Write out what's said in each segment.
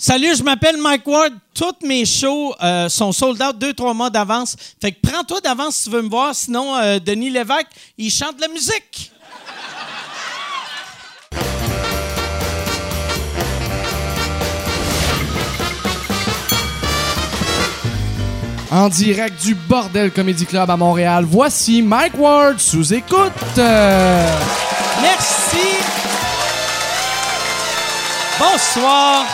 Salut, je m'appelle Mike Ward. Toutes mes shows euh, sont sold out deux, trois mois d'avance. Fait que prends-toi d'avance si tu veux me voir. Sinon, euh, Denis Lévesque, il chante de la musique. En direct du Bordel Comedy Club à Montréal, voici Mike Ward sous écoute. Merci. Bonsoir.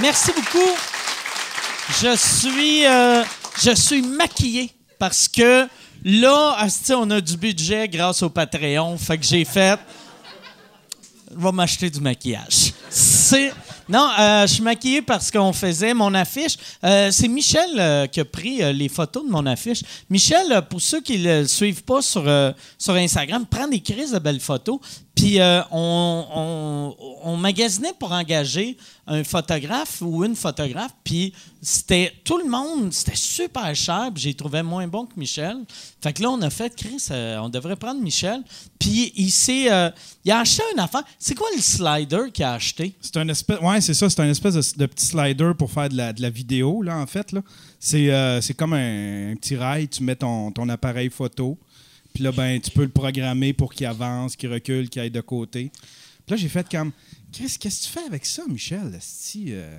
Merci beaucoup. Je suis, euh, je suis maquillé parce que là, on a du budget grâce au Patreon. Fait que j'ai fait. Je vais m'acheter du maquillage. Non, euh, je suis maquillé parce qu'on faisait mon affiche. Euh, c'est Michel euh, qui a pris les photos de mon affiche. Michel, pour ceux qui ne le suivent pas sur, sur Instagram, prend des crises de belles photos. Puis euh, on, magasinait pour engager un photographe ou une photographe. Puis c'était tout le monde, c'était super cher. Puis j'ai trouvé moins bon que Michel. Fait que là, on a fait Chris, euh, on devrait prendre Michel. Puis il s'est. euh, il a acheté une affaire. C'est quoi le slider qu'il a acheté? C'est un espèce, ouais, c'est ça, c'est un espèce de, petit slider pour faire de la, vidéo, là, en fait. C'est comme un, un petit rail, tu mets ton, ton appareil photo, puis là, ben, tu peux le programmer pour qu'il avance, qu'il recule, qu'il aille de côté. Puis là, j'ai fait comme, qu'est-ce que tu fais avec ça, Michel? euh,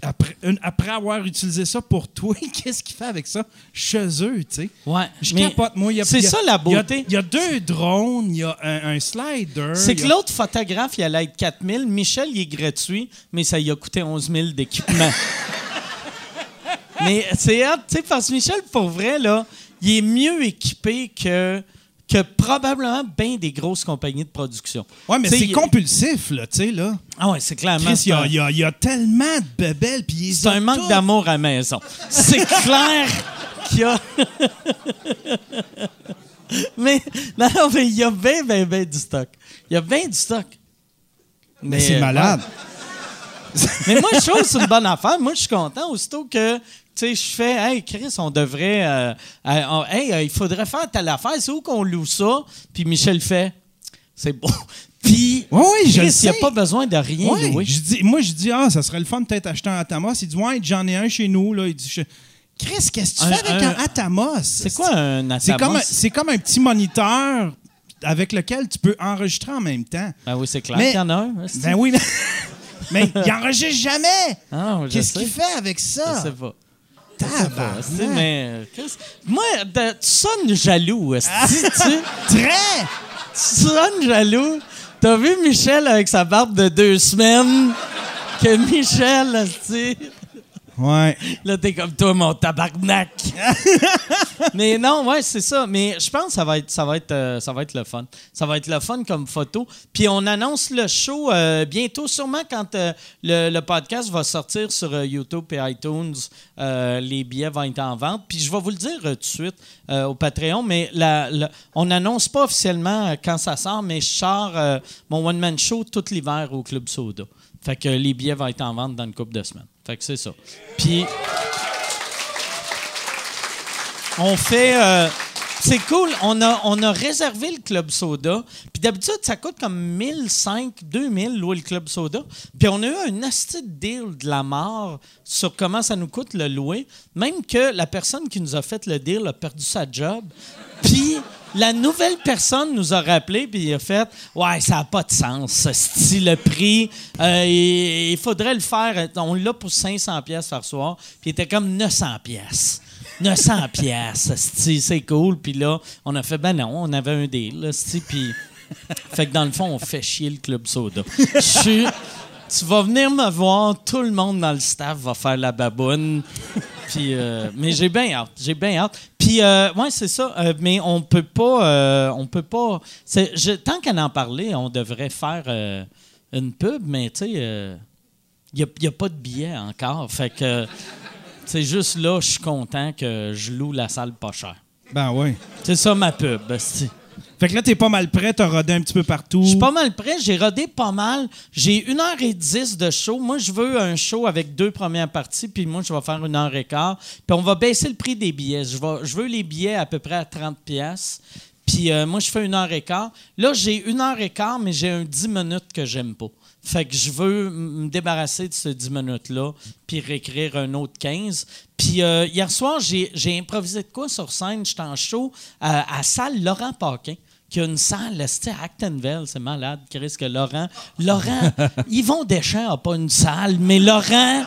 après, une- après avoir utilisé ça pour toi, qu'est-ce qu'il fait avec ça chez eux, tu sais? Ouais. Je capote, moi. il y a- c'est ça, la beauté. Il y, a deux drones, il y a un, un slider. C'est que a- l'autre photographe, il allait être 4 000. Michel, il est gratuit, mais ça lui a coûté 11 000 d'équipement. mais c'est hâte, tu sais, parce que Michel, pour vrai, là, il est mieux équipé que, que probablement bien des grosses compagnies de production. Ouais, mais c'est il- compulsif, là, tu sais, là. Ah ouais, c'est clairement. Chris, il y y y a tellement de bébelles, puis ils C'est un manque d'amour à la maison. C'est clair qu'il y a. mais, non, mais il y a bien, bien, bien du stock. Il y a bien du stock. Mais c'est euh, malade. Mais moi, je trouve que c'est une bonne affaire. Moi, je suis content. Aussitôt que, sais, je fais, hey, Chris, on devrait, euh, euh, on- hey, euh, il faudrait faire telle affaire. C'est où qu'on loue ça? Puis Michel fait, c'est beau. Puis, Ouais, ouais, je Chris, le il n'y a sais. pas besoin de rien Ouais, louer. je dis, moi, je dis, ah, ça serait le fun de peut-être acheter un Atamos. Il dit, ouais, j'en ai un chez nous. Là. Il dit, je- Chris, qu'est-ce que tu Un- fais avec un, un- Atamos? C'est quoi un Atamos? C'est comme, un- c'est comme un petit moniteur avec lequel tu peux enregistrer en même temps. Ben oui, c'est clair Mais- qu'il y en a un. est-ce Ben oui, mais, mais il enregistre jamais. Ah, je Qu'est-ce sais. qu'il fait avec Je ça? sais pas. Mais, moi, de- tu sonnes jaloux. tu, Très! tu sonnes jaloux. T'as vu Michel avec sa barbe de deux semaines? Que Michel, tu Ouais. Là, t'es comme toi, mon tabarnak. mais non, ouais, c'est ça. Mais je pense que ça va être, ça va être, euh, ça va être le fun. Ça va être le fun comme photo. Puis on annonce le show euh, bientôt, sûrement quand euh, le, le podcast va sortir sur YouTube et iTunes. les billets vont être en vente. Puis je vais vous le dire tout de suite au Patreon, mais la- la- on n'annonce pas officiellement quand ça sort, mais je sors mon one-man show tout l'hiver au Club Soda. Fait que les billets vont être en vente dans une couple de semaines. Fait que c'est ça. Puis on fait. euh, c'est cool. On a, on a réservé le Club Soda. Puis d'habitude, ça coûte comme 1005, 2000 louer le Club Soda. Puis on a eu un de deal de la mort sur comment ça nous coûte le louer. Même que la personne qui nous a fait le deal a perdu sa job. Puis la nouvelle personne nous a rappelé puis il a fait Ouais, ça n'a pas de sens. style le prix, euh, il, faudrait le faire. On l'a pour 500 pièces par soir. Puis était comme 900 pièces. 900 pièces, c'est cool. Puis là, on a fait, ben non, on avait un deal, puis... fait que dans le fond, on fait chier le Club Soda. Tu vas venir me voir, tout le monde dans le staff va faire la baboune. Puis, euh, mais j'ai bien hâte, j'ai bien hâte. Puis, euh, ouais, c'est ça. euh, mais on peut pas, euh, on peut pas. c'est- je- tant qu'à en parler, on devrait faire euh, une pub, mais tu sais, il n'y a, y a pas de billets encore. Fait que c'est juste là, je suis content que je loue la salle pas cher. Ben oui. C'est ça ma pub. esti. Fait que là, t'es pas mal prêt, t'as rodé un petit peu partout. Je suis pas mal prêt. J'ai rodé pas mal. J'ai une heure et dix de show. Moi, je veux un show avec deux premières parties, puis moi, je vais faire une heure et quart. Puis on va baisser le prix des billets. Je, veux les billets à peu près à 30 pièces. Puis euh, moi, je fais une heure et quart. Là, j'ai une heure et quart, mais j'ai un 10 minutes que j'aime pas. Fait que je veux me débarrasser de ce 10 minutes-là, puis réécrire un autre 15. Puis euh, hier soir, j'ai improvisé de quoi sur scène? J'étais en show à, à salle Laurent Paquin qui a une salle, c'était à Actonville, c'est malade, Chris, que Laurent... Laurent, Yvon Deschamps n'a pas une salle, mais Laurent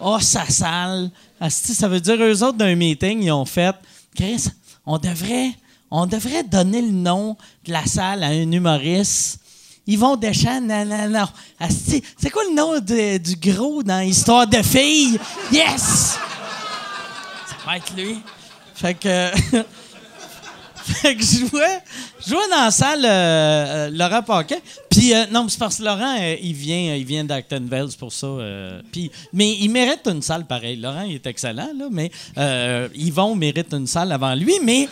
a sa salle. Asti, ça veut dire, eux autres, d'un meeting, ils ont fait, Chris, on devrait, on devrait donner le nom de la salle à un humoriste. Yvon Deschamps, non, non, non. Asti, c'est quoi le nom de- du gros dans Histoire de filles? Yes! Ça va être lui. Fait que... Fait que je jouais, je jouais dans la salle euh, euh, Laurent Paquin. Puis, euh, non, c'est parce que Laurent, il vient, il vient d'Actonville, c'est pour ça. puis, mais il mérite une salle pareil. Laurent, il est excellent, là, mais Yvon mérite une salle avant lui. Mais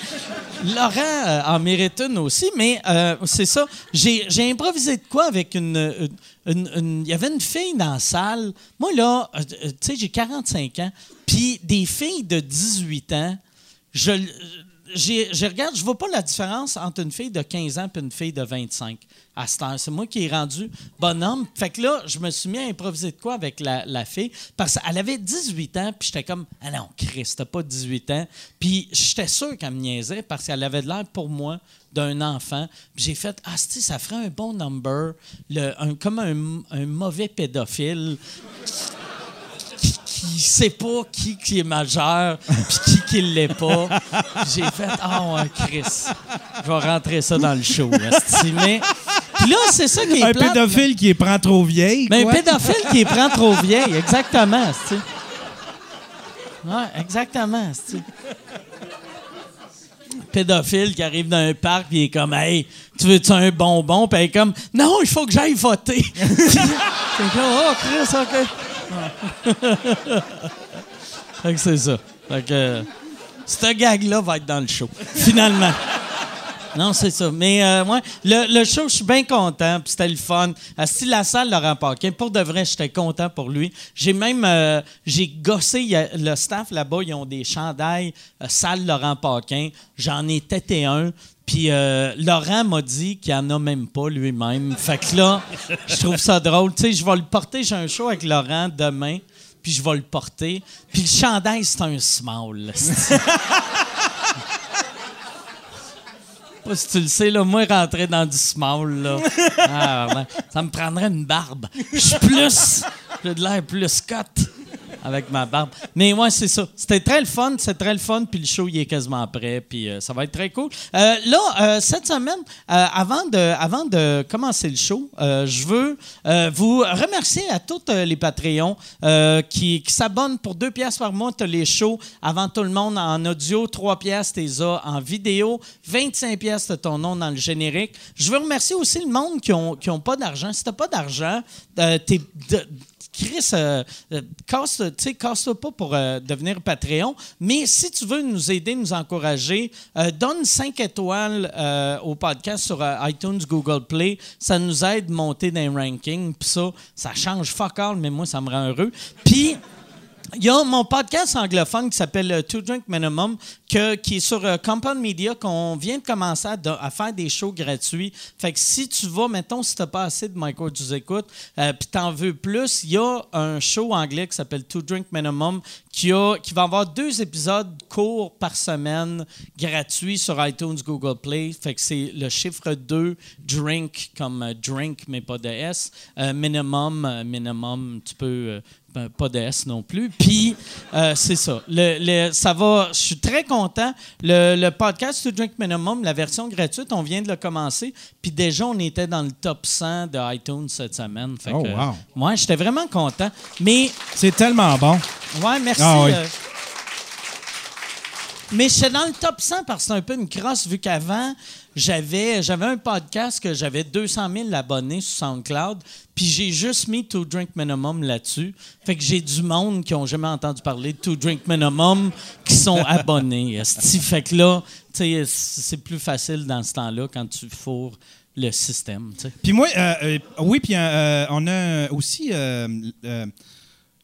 Laurent en mérite une aussi. Mais c'est ça. J'ai improvisé de quoi avec une. Il y avait une fille dans la salle. Moi, là, tu sais, j'ai 45 ans. Puis, des filles de 18 ans, je, je regarde, je vois pas la différence entre une fille de 15 ans et une fille de 25 à cette heure. C'est moi qui ai rendu bonhomme. Fait que là, je me suis mis à improviser de quoi avec la, la fille? Parce qu'elle avait 18 ans, puis j'étais comme, ah non, Chris, t'as pas 18 ans. Puis j'étais sûr qu'elle me niaisait parce qu'elle avait de l'air pour moi d'un enfant. J'ai fait, ah, si, ça ferait un bon number, le, un, comme un, un mauvais pédophile qui sait pas qui, qui est majeur puis qui qui l'est pas. J'ai fait ah ouais Chris, je vais rentrer ça dans le show. Mais puis là c'est ça qui est Un plate. pédophile qui les prend trop vieilles. Mais un pédophile qui les prend trop vieilles, exactement. esti. Ouais, exactement. Pédophile qui arrive dans un parc puis il est comme Hey, tu veux-tu un bonbon? Puis elle est comme Non, il faut que j'aille voter. C'est comme Oh Chris, ok. C'est ça. Fait que euh, ce gag-là va être dans le show. Finalement. Non, c'est ça. Mais euh, ouais, le, le show, je suis bien content. Puis c'était le fun. Euh, si la salle Laurent Paquin, pour de vrai, j'étais content pour lui. J'ai même euh, j'ai gossé. le staff là-bas, ils ont des chandails euh, salle Laurent Paquin. J'en ai têté un. Puis euh, Laurent m'a dit qu'il en a même pas lui-même. Fait que là, je trouve ça drôle. Tu sais, je vais le porter. J'ai un show avec Laurent demain. Puis je vais le porter. Puis le chandail, c'est un small. Pas si tu le sais, là, moi, rentrer dans du small, là, ah, ça me prendrait une barbe. Je suis plus, j'ai de l'air plus cut avec ma barbe. Mais ouais, c'est ça. C'était très le fun, c'est très le fun, puis le show, il est quasiment prêt, puis euh, ça va être très cool. Euh, là, euh, cette semaine, avant, de, avant de commencer le show, je veux vous remercier à tous les Patreons qui, s'abonnent pour deux pièces par mois. Tu les shows avant tout le monde en audio, trois pièces, tu en vidéo, 25 pièces ton nom dans le générique. Je veux remercier aussi le monde qui n'ont qui ont pas d'argent. Si tu pas d'argent, t'es de- Chris, euh, euh, casse, casse-toi pas pour euh, devenir Patreon, mais si tu veux nous aider, nous encourager, euh, donne 5 étoiles euh, au podcast sur iTunes, Google Play. Ça nous aide à monter dans les rankings. Puis ça, ça change fuck all, mais moi, ça me rend heureux. Puis... Il y a mon podcast anglophone qui s'appelle Two Drink Minimum, que- qui est sur euh, Compound Media, qu'on vient de commencer à, faire des shows gratuits. Fait que si tu vas, mettons, si tu n'as pas assez de Michael, tu écoutes, euh, puis tu en veux plus, il y a un show anglais qui s'appelle Two Drink Minimum, qui, a, qui va avoir deux épisodes courts par semaine gratuits sur iTunes, Google Play. Fait que c'est le chiffre 2, drink, comme euh, drink, mais pas de S. Euh, minimum, minimum, tu peux. ben, pas de S non plus. Puis, c'est ça. Le, le- ça va. Je suis très content. Le, le podcast To Drink Minimum, la version gratuite, on vient de le commencer. Puis déjà, on était dans le top 100 de iTunes cette semaine. Fait Oh, que, wow. Ouais, j'étais vraiment content. Mais C'est tellement bon. Ouais, merci. Ah oui. euh. Mais j'étais dans le top 100 parce que c'est un peu une crosse, vu qu'avant, j'avais, j'avais un podcast que j'avais 200 000 abonnés sur SoundCloud, puis j'ai juste mis To Drink Minimum là-dessus. Fait que j'ai du monde qui ont jamais entendu parler de To Drink Minimum qui sont abonnés. Fait que là, c'est plus facile dans ce temps-là quand tu fourres le système. Puis moi, euh, euh, oui, puis euh, on a aussi.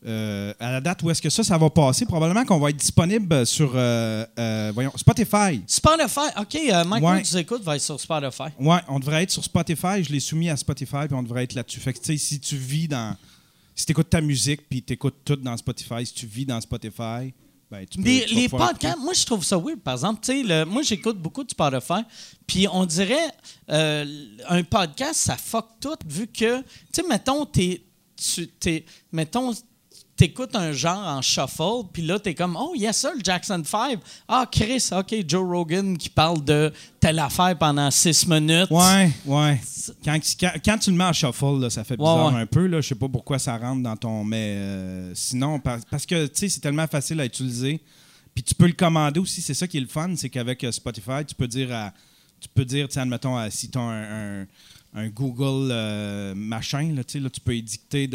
Euh, à la date où est-ce que ça, ça va passer, probablement qu'on va être disponible sur euh, euh, voyons, Spotify. Spotify. OK, Mike, Ouais. Tu écoutes, va être sur Spotify. Ouais, on devrait être sur Spotify. Je l'ai soumis à Spotify, puis on devrait être là-dessus. Fait que, tu sais, si tu vis dans. Si tu écoutes ta musique, puis tu écoutes tout dans Spotify, si tu vis dans Spotify, ben, tu peux. Les, les podcasts, moi, je trouve ça weird, par exemple. Tu sais, le- moi, j'écoute beaucoup de Spotify, puis on dirait un podcast, ça fuck tout, vu que, tu sais, mettons, t'es, tu, t'es, mettons, t'écoutes un genre en shuffle, puis là, t'es comme, oh, yes, sir, le Jackson 5. Ah, Chris, OK, Joe Rogan qui parle de telle affaire pendant six minutes. Ouais, ouais. Quand, quand, quand tu le mets en shuffle, là, ça fait bizarre ouais. un peu. Je sais pas pourquoi ça rentre dans ton. Mais euh, sinon, par- parce que tu sais, c'est tellement facile à utiliser. Puis tu peux le commander aussi. C'est ça qui est le fun, c'est qu'avec euh, Spotify, tu peux dire à. Tu peux dire, tu admettons, à- si tu as un, un- un Google euh, machin, là, tu sais, là, tu peux édicter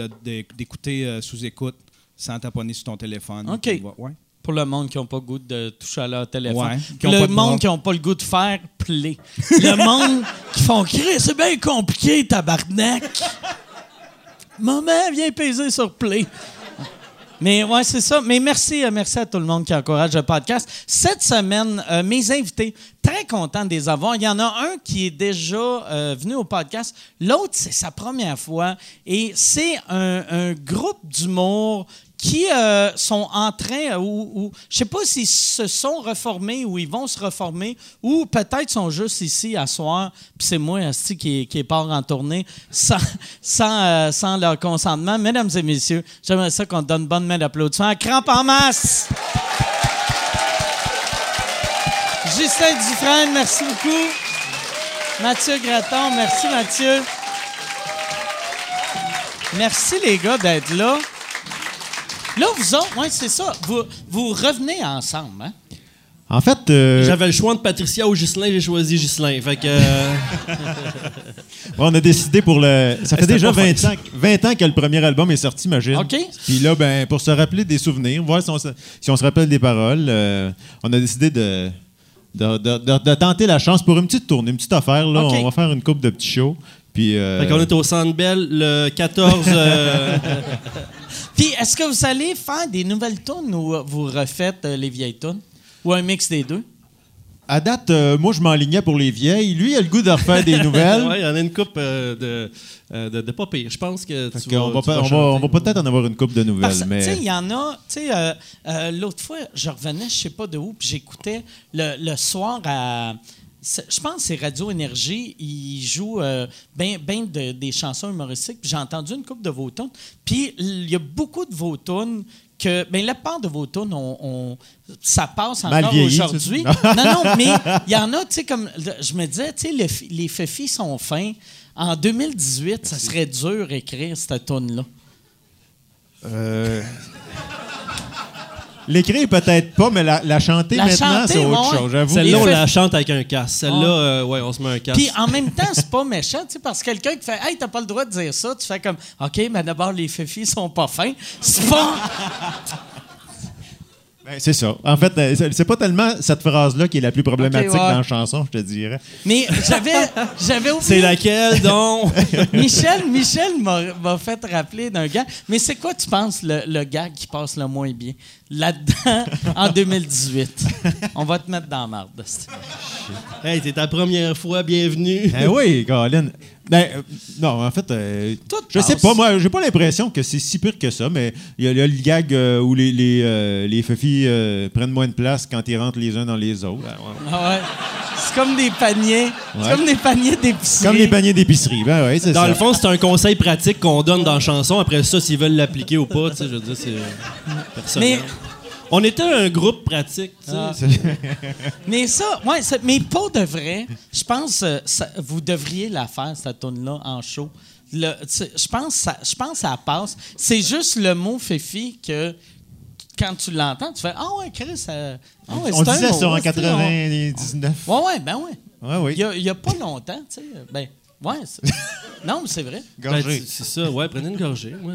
d'écouter euh, sous écoute sans t'abonner sur ton téléphone. OK. Tu vas- ouais. Pour le monde qui n'a pas le goût de toucher à leur téléphone. Ouais, qui Pour ont le pas de monde bras. qui n'a pas le goût de faire play. le monde qui font crier, c'est bien compliqué, tabarnak. Maman, viens peser sur play. Mais ouais, c'est ça. Mais merci, euh, merci à tout le monde qui encourage le podcast. Cette semaine, euh, mes invités, très content de les avoir. Il y en a un qui est déjà euh, venu au podcast. L'autre, c'est sa première fois. Et c'est un, groupe d'humour qui euh, sont en train, euh, ou, ou je sais pas s'ils se sont reformés ou ils vont se reformer, ou peut-être sont juste ici à soir, puis c'est moi, asti, qui, qui part en tournée sans, sans, leur consentement. Mesdames et messieurs, j'aimerais ça qu'on donne bonne main d'applaudissement à Crampe en masse! Justin Dufresne, merci beaucoup. Mathieu Graton, merci Mathieu. Merci les gars d'être là. Là, vous autres, ouais, c'est ça. Vous, vous revenez ensemble, hein? En fait, euh, J'avais le choix entre Patricia ou Ghislain, j'ai choisi Ghislain. Fait que. euh, on a décidé pour le. Ça fait déjà pas 20 ans, 20 ans que le premier album est sorti, imagine. OK. Puis là, ben, pour se rappeler des souvenirs, voir si on se, si on se rappelle des paroles, euh, on a décidé de, de, de- de- de tenter la chance pour une petite tournée, une petite affaire. Là. On va faire une coupe de petits shows. Puis, euh, Fait qu'on est au Centre Bell le 14. euh, Puis, est-ce que vous allez faire des nouvelles tunes ou vous refaites euh, les vieilles tunes? Ou un mix des deux? À date, euh, moi, je m'enlignais pour les vieilles. Lui, il a le goût de refaire des nouvelles. ouais, il y en a une coupe euh, de, euh, de, de pas pire. Je pense que tu vas, va, tu pas- vas on va, on va peut-être en avoir une coupe de nouvelles. Parce que, mais... tu sais, il y en a, tu sais, euh, euh, l'autre fois, je revenais, je sais pas de où, puis j'écoutais le, le soir à. Je pense que c'est Radio Énergie, ils jouent bien de, des chansons humoristiques, puis j'ai entendu une coupe de vos tunes. Puis il y a beaucoup de vos tunes que. Bien, la part de vos tunes, on, on- ça passe Mal encore aujourd'hui. non, non, mais il y en a, tu sais, comme. Je me disais, tu sais, le les Fefis sont fins. En 2018, ça serait dur d'écrire cette tune-là. Euh, L'écrire peut-être pas, mais la, la chanter La maintenant, c'est autre ouais. chose. J'avoue. Celle-là, on fait- la chante avec un casque. Celle-là, Ouais. euh, ouais, on se met un casque. Puis en même temps, c'est pas méchant, tu sais, parce que quelqu'un qui fait Hey, t'as pas le droit de dire ça, tu fais comme OK, mais d'abord, les fifis sont pas fins. C'est pas. Ben, c'est ça. En fait, euh, c'est c'est pas tellement cette phrase-là qui est la plus problématique ouais. dans la chanson, je te dirais. Mais j'avais, j'avais C'est oublié. laquelle, donc? Michel, Michel m'a, m'a fait rappeler d'un gars. Mais c'est quoi, tu penses, le, le gag qui passe le moins bien? Là-dedans en 2018? On va te mettre dans la marde. c'est- hey, c'est ta première fois, bienvenue. Eh oui, Colin. Ben, euh, non, en fait, euh, Tout je sais pas, moi, j'ai pas l'impression que c'est si pire que ça, mais il y, a il y a le gag euh, où les, les, euh, les fefis euh, prennent moins de place quand ils rentrent les uns dans les autres. Ah ouais. C'est comme des paniers. C'est Ouais. comme des paniers d'épicerie. Comme les paniers d'épicerie. Ben oui, c'est Dans ça. le fond, c'est un conseil pratique qu'on donne dans la chanson. Après ça, s'ils veulent l'appliquer ou pas, tu sais, je veux dire, c'est personnel. Mais- On était un groupe pratique, tu sais. Ah. Mais ça, ouais, ça- mais pas de vrai. Je pense euh, ça- vous devriez la faire cette tune là en show. Sais, Je pense je pense que ça passe. C'est juste le mot Fifi que quand tu l'entends, tu fais ah ouais Chris. euh, ah ouais, On disait ça en ouais, c'est- 99. on- Ouais ouais ben ouais. Ouais, oui. Il y a, a pas longtemps, tu sais. Ben ouais. c'est- non mais c'est vrai. Ben, Gorgé. c'est ça, ouais, prenez une gorgée. Moi,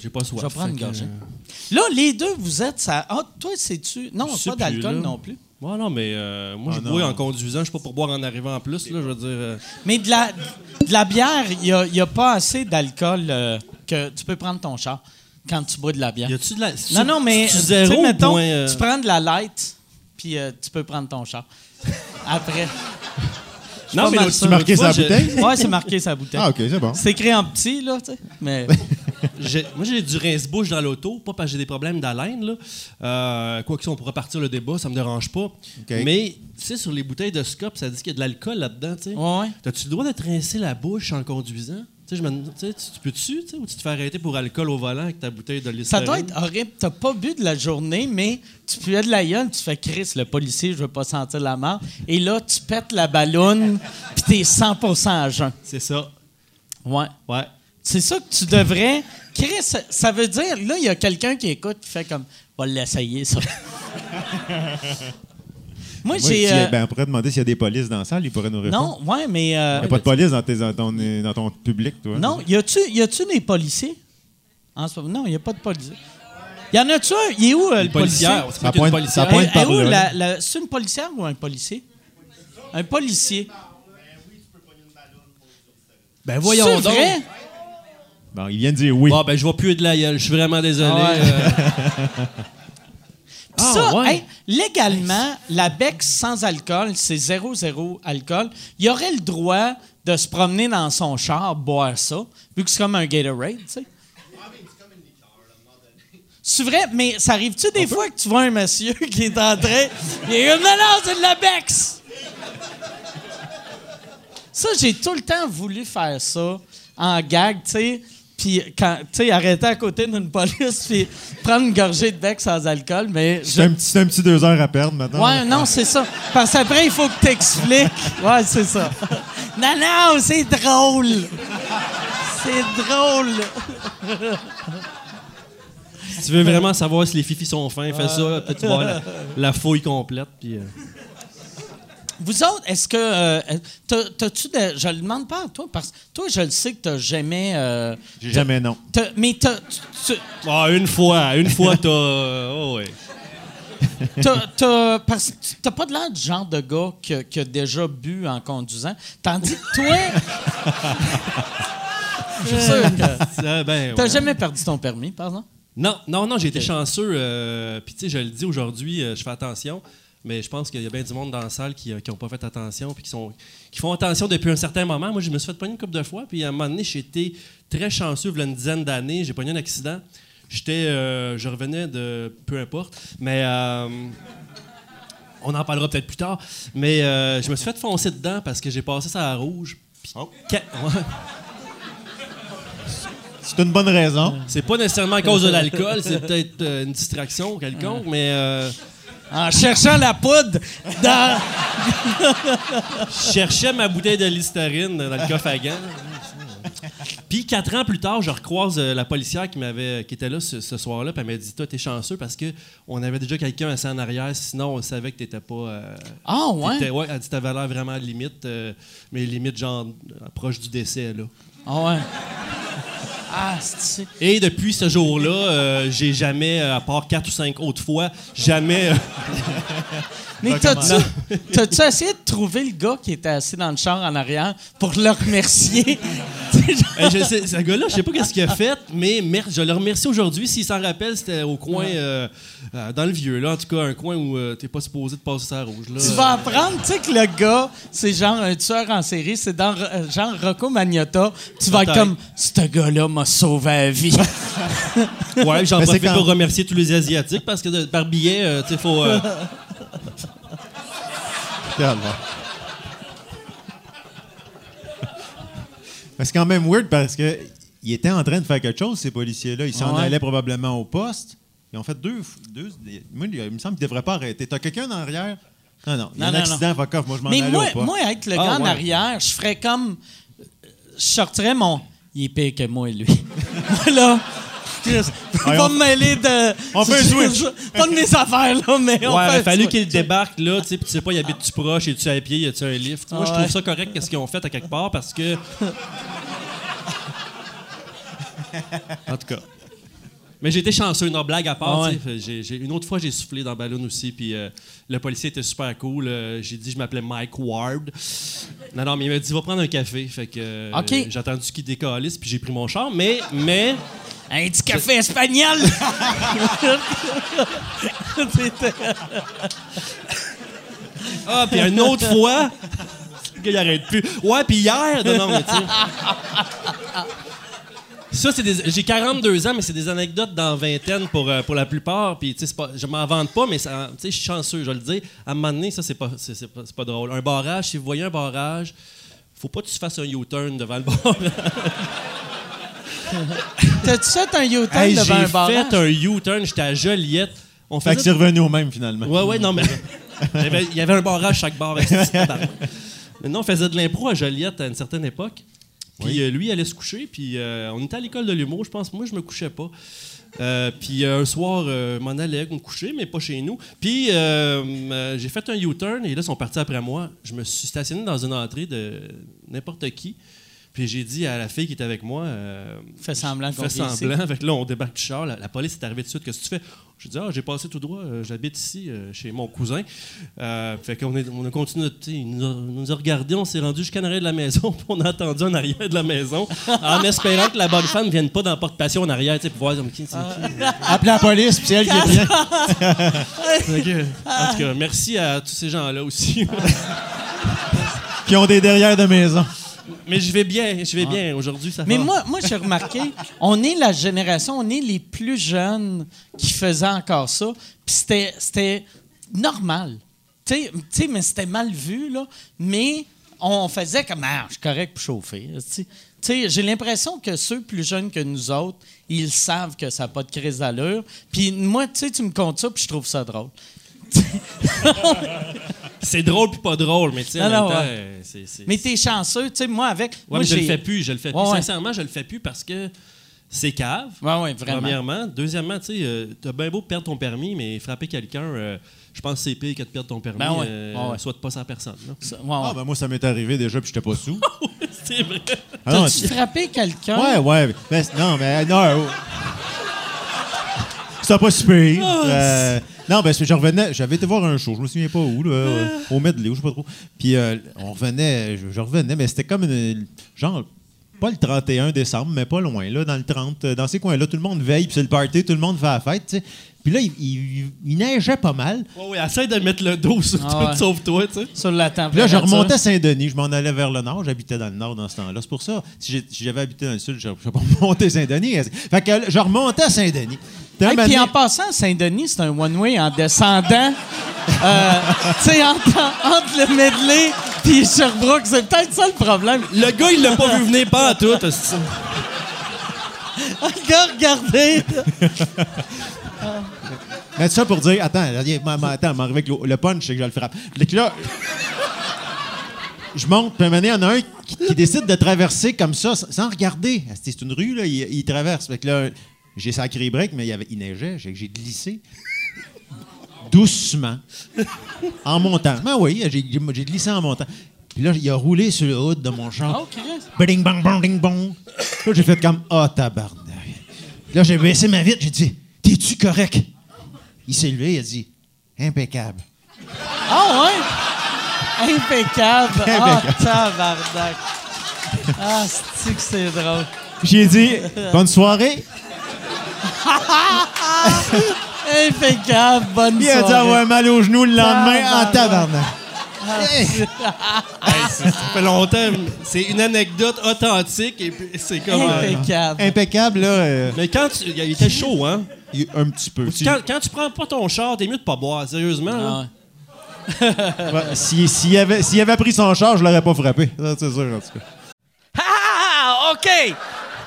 j'ai pas soif. Je vais prendre une gorgée. euh, Là les deux vous êtes ça. Ah toi c'est-tu Non Je pas d'alcool non plus. Ouais, non, mais euh, moi, Ah, je bois en conduisant. Je suis pas pour boire en arrivant en plus, là, je veux dire. euh, Mais de la, de la bière, il n'y a, y a pas assez d'alcool euh, que tu peux prendre ton char. quand tu bois de la bière. Y a-tu de la. Non, non, mais tu zéro mettons, point, euh, tu prends de la light, puis euh, tu peux prendre ton char. Après. Non, pas mais sûr. marqué sa je- bouteille? Ouais, c'est marqué sa bouteille. Ah, OK, c'est bon. C'est écrit en petit, là, tu sais. Mais. J'ai- moi, j'ai du rince-bouche dans l'auto, pas parce que j'ai des problèmes d'haleine. Là. Euh, quoi que soit, on pourra partir le débat, ça me dérange pas. Mais, tu sais, sur les bouteilles de Scop, ça dit qu'il y a de l'alcool là-dedans, tu sais. Ouais, ouais. T'as-tu le droit de te rincer la bouche en conduisant? Je me tu peux-tu, ou tu te fais arrêter pour alcool au volant avec ta bouteille de Ça doit être horrible. T'as pas bu de la journée, mais tu puais de la gueule, tu fais Chris, le policier, je veux pas sentir la mort. Et là, tu pètes la ballonne, puis t'es 100% à jeun. C'est ça. Ouais. Ouais. C'est ça que tu devrais. Chris, ça- ça veut dire, là, il y a quelqu'un qui écoute qui fait comme, va l'essayer, ça. Moi, Moi, j'ai. si- euh, ben, on pourrait demander s'il y a des polices dans la salle, ils pourraient nous répondre. non, ouais, mais. euh, Il n'y a pas de police dans, tes- dans ton, dans ton public, toi. non, y a-tu y a-tu des policiers? En ce moment? Non, il n'y a pas de policiers. Y en a-tu un? Il est où, euh, le policier? Ça pointe- policière. ça pointe par où, là, la- la- C'est une policière ou un policier? Un policier. Ben voyons C'est donc. vrai? Bon, il vient de dire oui. Bon, ben je vais plus de la gueule. Je suis vraiment désolé. Ah ouais. Ah, ça, ouais. hey, légalement, la bec sans alcool, c'est 0,0 alcool. Il aurait le droit de se promener dans son char, boire ça, vu que c'est comme un Gatorade, tu sais. C'est vrai, mais ça arrive-tu des fois que tu vois un monsieur qui est en train. Il est comme, non, non, c'est de la Bex! Ça, j'ai tout le temps voulu faire ça en gag, tu sais. Puis, quand, tu sais, arrêter à côté d'une police, puis prendre une gorgée de bec sans alcool, mais. je- C'est un, petit- c'est un petit deux heures à perdre maintenant. Ouais, non, c'est ça. Parce qu'après, il faut que tu expliques. Ouais, c'est ça. Non, non, c'est drôle. C'est drôle. si tu veux vraiment savoir si les fifis sont fins, fais ça. Peut-être tu vas voir la, la fouille complète. Puis, euh, Vous autres, est-ce que. euh, t'as- T'as-tu de. Je le demande pas à toi, parce que toi, je le sais que t'as jamais. euh, J'ai jamais non. t'as- mais t'as. tu- tu- Ah, une fois. Une fois, t'as. euh, Oh, ouais. t'as- t'as- parce que t'as pas de l'air du genre de gars qui a, qui a déjà bu en conduisant. Tandis que toi. Je suis sûr que. Ça, ben, T'as ouais. jamais perdu ton permis, par exemple? Non, non, non, j'ai été chanceux. euh, Puis, tu sais, je le dis aujourd'hui, euh, je fais attention. Mais je pense qu'il y a bien du monde dans la salle qui n'ont pas fait attention puis qui, sont, qui font attention depuis un certain moment. Moi, je me suis fait pogner une couple de fois. Puis, à un moment donné, j'ai été très chanceux. Il y a une dizaine d'années, j'ai pogné un accident. J'étais, euh, je revenais de... Peu importe. Mais... euh, on en parlera peut-être plus tard. Mais euh, je me suis fait foncer dedans parce que j'ai passé ça à rouge. Puis Oh. C'est une bonne raison. C'est pas nécessairement à cause de l'alcool, c'est peut-être euh, une distraction quelconque, mais euh, En cherchant la poudre dans. je cherchais ma bouteille de listerine dans le coffre à gants. Puis quatre ans plus tard, je recroise euh, la policière qui m'avait, qui était là ce, ce soir-là, puis elle m'a dit "Toi, t'es chanceux parce que on avait déjà quelqu'un assis en arrière, sinon on savait que t'étais pas." euh, Ah, ouais? ouais, elle dit t'avais l'air vraiment limite, euh, mais limite genre proche du décès là. Ah, ouais. Ah, c'est. Et depuis ce jour-là, euh, j'ai jamais, euh, à part quatre ou cinq autres fois, jamais. euh, Mais t'as-tu essayé de trouver le gars qui était assis dans le char en arrière pour le remercier? Hey, je sais, ce gars-là, je sais pas qu'est-ce qu'il a fait, mais mer- je le remercie aujourd'hui. S'il s'en rappelle, c'était au coin, euh, euh, dans le vieux, là, en tout cas, un coin où euh, t'es pas supposé de passer ça rouge. Là. tu vas apprendre, tu sais, que le gars, c'est genre un tueur en série, c'est dans euh, genre Rocco Magnotta. Tu vas être comme, ce gars-là m'a sauvé la vie. Ouais, j'en profite quand- pour remercier tous les Asiatiques parce que de- par billet, euh, tu sais, faut. euh, Calvaire. Mais c'est quand même weird parce que ils étaient en train de faire quelque chose, ces policiers-là. Ils s'en Ouais. allaient probablement au poste. Ils ont fait deux. deux moi, il me semble qu'ils ne devraient pas arrêter. T'as quelqu'un en arrière? Non, non. Il y a Non, un non, accident, fuck off. Moi, je m'en Mais allais moi, au poste. moi, être le Ah, gars en ouais. arrière, je ferais comme. Je sortirais mon. Il est pire que moi, lui. là. Chris, on- me mêler de. on fait un switch. Pas de mes affaires, là, mais. on Ouais, il a fallu qu'il débarque là, tu sais, puis tu sais pas, il habite-tu proche, es-tu à pied, y a-tu un lift? Moi, je trouve ça correct qu'est-ce qu'ils ont fait à quelque part parce que. en tout cas. Mais j'ai été chanceux, une blague à part. Ah ouais. une autre fois, j'ai soufflé dans le ballon aussi, puis euh, le policier était super cool. euh, j'ai dit je m'appelais Mike Ward. Non, non, mais il m'a dit va prendre un café. Fait que euh, j'ai attendu qu'il décalisse, puis j'ai pris mon char. Mais, mais Un petit café espagnol! Ah, puis une autre fois. Le gars, il arrête plus. Ouais, puis hier. Non, non, mais. Ça, c'est des. J'ai 42 ans, mais c'est des anecdotes dans vingtaine pour, euh, pour la plupart. Puis, tu sais, c'est pas- je m'en vante pas, mais ça- tu sais, je suis chanceux, je vais le dire. À un moment donné, ça, c'est pas, c'est, c'est pas, drôle. Un barrage, si vous voyez un barrage, faut pas que tu fasses un U-turn devant le barrage. T'as-tu fait un U-turn Hey, devant un j'ai barrage? fait un U-turn, j'étais à Joliette. On Fait que c'est revenu au même, finalement. Ouais, ouais, non, mais. il, y avait, un barrage chaque bar. Maintenant, on faisait de l'impro à Joliette à une certaine époque. Puis euh, lui, il allait se coucher. Puis euh, on était à l'école de l'humour, je pense. Moi, je me couchais pas. Euh, puis un soir, euh, m'en allais me coucher, mais pas chez nous. Puis j'ai fait un U-turn et là, ils sont partis après moi. Je me suis stationné dans une entrée de n'importe qui. Puis j'ai dit à la fille qui était avec moi. euh, Fais semblant qu'on Fais semblant. Fait que là, on débarque du char. La, la police est arrivée tout de suite. Qu'est-ce que tu fais? J'ai dit, ah, j'ai passé tout droit. euh, J'habite ici, euh, chez mon cousin. Euh, fait qu'on on a continué. Il nous a, nous a regardé. On s'est rendu jusqu'à l'arrière de la maison. Puis on a attendu en arrière de la maison. en espérant que la bonne femme ne vienne pas dans la porte-passion en arrière. tu sais, Pour voir comme qui, c'est qui? Appelez la police, puis c'est elle qui est bien. Fait que, en tout cas, merci à tous ces gens-là aussi. qui ont des derrière de maison. Mais je vais bien. Je vais bien. Aujourd'hui, ça Mais va. moi, moi j'ai remarqué, on est la génération, on est les plus jeunes qui faisaient encore ça. Puis c'était, normal. Tu sais- mais c'était mal vu, là. Mais on faisait comme, ah, je suis correct pour chauffer. j'ai l'impression que ceux plus jeunes que nous autres, ils savent que ça n'a pas de crise d'allure. Puis moi, tu sais, tu me comptes ça, puis je trouve ça drôle. C'est drôle puis pas drôle. Mais tu sais, en Non, non, même temps, ouais. euh, c'est- c'est- Mais t'es chanceux, tu sais, moi, avec. Ouais, moi, mais je le fais plus, je le fais plus. Ouais. Sincèrement, je le fais plus parce que c'est cave. Ouais, ouais, vraiment. Premièrement. Deuxièmement, tu sais, euh, t'as bien beau perdre ton permis, mais frapper quelqu'un, euh, je pense que c'est pire que de perdre ton permis. Ben ouais, euh, ouais, ouais. Soit pas sans personne. là. Ça- ouais, Ah, ouais. ben moi, ça m'est arrivé déjà, puis j'étais pas sous. c'est vrai. Ah, non, T'as-tu frappé quelqu'un? Ouais, ouais. Mais, non, mais non. oh. C'était pas super. Euh, non, ben, je revenais. J'avais été voir un show, je me souviens pas où, là, euh, au Medley, je sais pas trop. Puis euh, on revenait, je, je revenais, mais c'était comme une. Genre, pas le 31 décembre, mais pas loin, là, dans le 30. euh, Dans ces coins-là, tout le monde veille, puis c'est le party, tout le monde fait la fête, tu sais. Puis là, il, il- il neigeait pas mal. Ouais, ouais, essaie de mettre le dos sur Ah tout, ouais. sauf toi, tu sais. Sur la Puis là, température. je remontais à Saint-Denis. Je m'en allais vers le nord. J'habitais dans le nord dans ce temps-là. C'est pour ça, si j'avais habité dans le sud, je ne serais pas monté à Saint-Denis. Fait que je remontais à Saint-Denis. Hey, moment puis en passant, Saint-Denis, c'est un one-way en descendant. Euh, tu sais, entre, entre le medley puis Sherbrooke, c'est peut-être ça le problème. Le gars, il l'a pas vu venir pas à tout. Regarde, regardez. Mais ça pour dire, attends, attends, m'arrive avec le, le punch, c'est que je le frappe. Que là, je monte, puis un moment donné, il y en a un qui, qui décide de traverser comme ça, sans regarder. Ah, C'est une rue, là, il, il traverse. Fait que là, j'ai sacré break, mais il, y avait, il neigeait, j'ai glissé. Doucement. En montant. Ben oui, j'ai glissé en montant. Puis là, il a roulé sur le hood de mon char. Oh, Chris. Bing, bang, bang, ding, bong. Là, j'ai fait comme Ah, tabarnak. Là, j'ai baissé ma vitre, j'ai dit T'es-tu correct? Il s'est levé, il a dit Impeccable. Ah ouais? Impeccable. Ah, tabarnak. Ah, c'est que c'est drôle? J'ai dit Bonne soirée. Impeccable, bonne Il a dit soirée. avoir mal au genou le lendemain en Tabarnak. Hey. Ça fait longtemps. C'est une anecdote authentique et c'est comme. euh, Impeccable. Impeccable, là. euh, Mais quand tu. Il était chaud, hein? il- un petit peu. Quand, quand tu prends pas ton char, t'es mieux de pas boire, sérieusement. Ah là. ouais. ouais, si- S'il avait, s'il avait pris son char, je l'aurais pas frappé. C'est sûr, en tout cas. Ah, OK!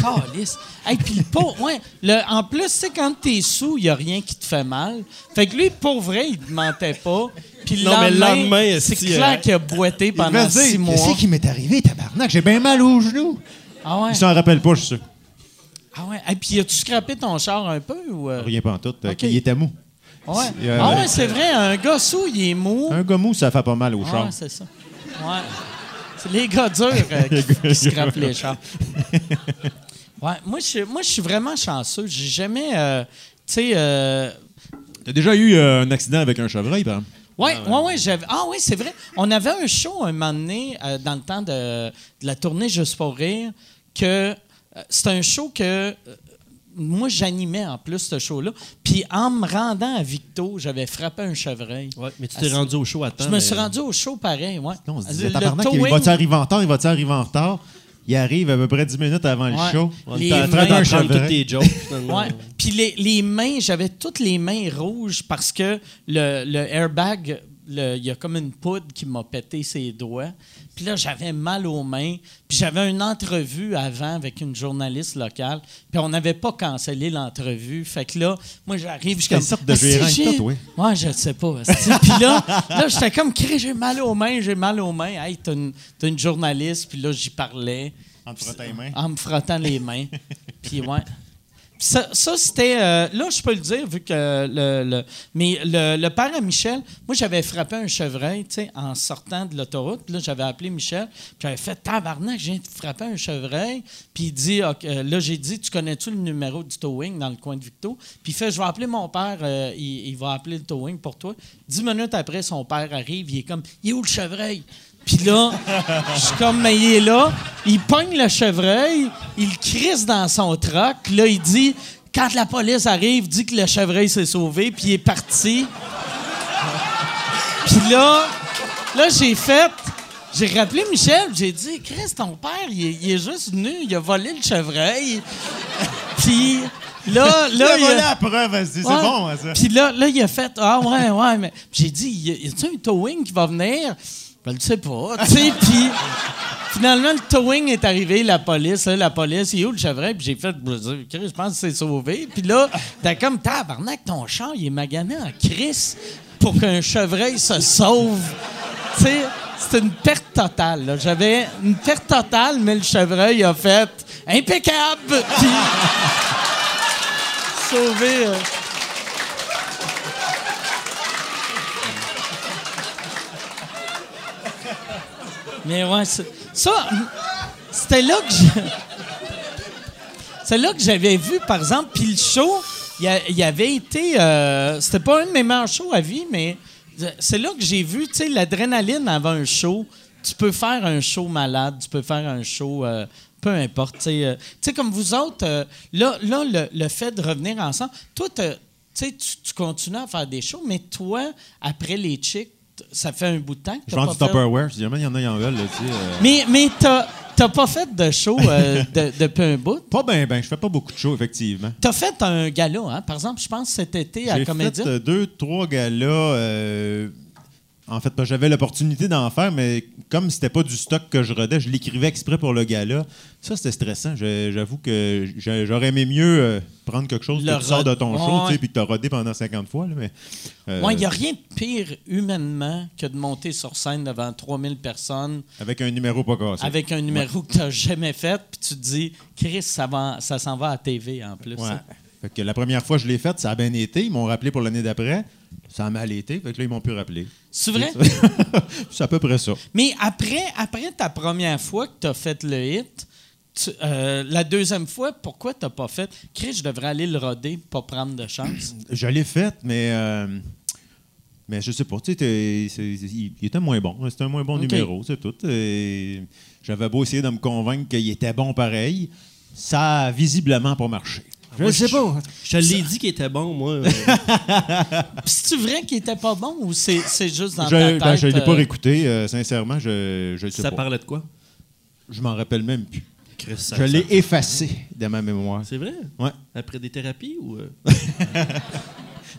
Calice. Hey, puis le pot, ouais. Le, en plus, tu sais, quand t'es sous, il n'y a rien qui te fait mal. Fait que lui, pour vrai, il ne mentait pas. Puis le Non, mais le lendemain, lendemain, c'est esti, clair euh, qu'il a boité pendant dire, six mois. Qu'est-ce qui m'est arrivé, tabarnak? J'ai bien mal aux genoux. Ah ouais? Il s'en rappelle pas, je suis sûr. Ah ouais. Et puis, as-tu scrappé ton char un peu? Ou, euh? Rien pas en tout. Ok. Il était mou. Ouais. Euh, ah ouais. ouais, c'est vrai. Un gars sous, il est mou. Un gars mou, ça fait pas mal au Ah char. ouais, c'est ça. Ouais. C'est les gars durs euh, qui, qui scrapent les chars. Ouais, moi, je, suis- moi, je suis vraiment chanceux. J'ai jamais. euh, tu sais. euh, T'as déjà eu euh, un accident avec un chevreuil, par exemple? Ouais, ouais, ouais, j'avais. Ah oui, c'est vrai. On avait un show un moment donné, euh, dans le temps de, de la tournée Juste pour rire, que euh, c'est un show que euh, moi j'animais en plus ce show-là. Puis en me rendant à Victo, j'avais frappé un chevreuil. Ouais, mais tu t'es rendu au show à temps. Je me mais- suis rendu au show pareil, ouais. Non, on se disait, le tabarnak, il towing- va-tu arriver en retard? Il va-tu arriver en retard? Il arrive à peu près 10 minutes avant le show. On Les était en train mains- tous tes jokes. Ouais. Puis les, les mains, j'avais toutes les mains rouges parce que le, le airbag, il y a comme une poudre qui m'a pété ses doigts. Puis là, j'avais mal aux mains. Puis j'avais une entrevue avant avec une journaliste locale. Puis on n'avait pas cancellé l'entrevue. Fait que là, moi, j'arrive, je suis comme... sorte de Ah, gérant t'as, toi? Ouais, je ne sais pas. esti. Puis là, là j'étais comme, Crée, j'ai mal aux mains, j'ai mal aux mains. Hey, t'as une, t'as une journaliste. Puis là, j'y parlais En te frottant les mains. en me frottant les mains. Puis ouais. Ça, ça, c'était. euh, là, je peux le dire, vu que le. le- mais le, père à Michel, moi, j'avais frappé un chevreuil, tu sais, en sortant de l'autoroute. Là, j'avais appelé Michel. Puis j'avais fait tabarnak, de frapper un chevreuil. Puis il dit, OK, euh, là, j'ai dit, tu connais-tu le numéro du towing dans le coin de Victo? Puis il fait, je vais appeler mon père, euh, il, il va appeler le towing pour toi. Dix minutes après, son père arrive, il est comme, il est où le chevreuil? Puis là, je suis comme, mais il est là. Il pogne le chevreuil, il crisse dans son. Puis là, il dit, quand la police arrive, dit que le chevreuil s'est sauvé, puis il est parti. Puis là, là, j'ai fait. J'ai rappelé Michel, j'ai dit, Chris, ton père, il est, il est juste venu, il a volé le chevreuil. puis là, là, il a- voilà la preuve, elle se dit, c'est Ouais. bon, ça. Puis là, là, il a fait Ah ouais, ouais, mais j'ai dit, y a-tu un towing qui va venir? Ben, je le sais pas. Tu sais, puis finalement, le towing est arrivé, la police, là, la police, il est où le chevreuil? Puis j'ai fait, Chris, je pense que c'est sauvé. Puis là, t'as comme, tabarnak, ton char, il est magané en Chris pour qu'un chevreuil se sauve. Tu sais, c'était une perte totale. J'avais une perte totale, mais le chevreuil a fait impeccable. Puis sauvé. euh, Mais ouais, ça, c'était là que je- c'est là que j'avais vu, par exemple, puis le show, il y avait été, euh, c'était pas un de mes meilleurs shows à vie, mais c'est là que j'ai vu, tu sais, l'adrénaline avant un show. Tu peux faire un show malade, tu peux faire un show, euh, peu importe. Tu sais, euh, comme vous autres, euh, là, là le, le fait de revenir ensemble, toi, tu tu continues à faire des shows, mais toi, après les chicks, ça fait un bout de temps que Je t'as vends pas du fait- Tupperware. Si jamais il y en a, il en veulent, là, tu sais. euh. mais, mais t'as, t'as pas fait de show euh, de- depuis un bout? Pas ben, ben. Je fais pas beaucoup de shows, effectivement. T'as fait un gala, hein? Par exemple, je pense cet été à J'ai Comédia. fait euh, deux, trois galas. euh, en fait, j'avais l'opportunité d'en faire, mais comme c'était pas du stock que je rodais, je l'écrivais exprès pour le gala. Ça, c'était stressant. J'avoue que j'a- j'aurais aimé mieux euh, prendre quelque chose Le que tu sors de ton show, ouais. puis que tu as rodé pendant 50 fois. là, mais, euh, Il n'y a rien de pire humainement que de monter sur scène devant 3000 personnes Avec un numéro pas cassé. avec un numéro que tu n'as jamais fait, puis tu te dis, Chris, ça, va, ça s'en va à TV en plus. Hein. Fait que la première fois que je l'ai faite, ça a bien été. Ils m'ont rappelé pour l'année d'après. Ça a mal été. Fait que là, ils m'ont pu rappeler. C'est vrai? C'est à peu près ça. Mais après, après ta première fois que tu as fait le hit, tu- euh, la deuxième fois, pourquoi tu n'as pas fait? Chris, je devrais aller le roder, pas prendre de chance. Je l'ai faite, mais. euh, mais je sais pas, tu sais, il, était moins bon. C'était un moins bon numéro, c'est tout. J'avais beau essayer de me convaincre qu'il était bon pareil. Ça a visiblement pas marché. Je sais pas. Je te l'ai dit qu'il était bon, moi. Puis c'est-tu vrai qu'il était pas bon ou c'est juste dans Je, ta tête? ben, je l'ai pas euh, réécouté, euh, sincèrement, je je sais ça pas. parlait de quoi? Je m'en rappelle même plus. Je l'ai effacé de ma mémoire. C'est vrai? Ouais. Après des thérapies ou. euh?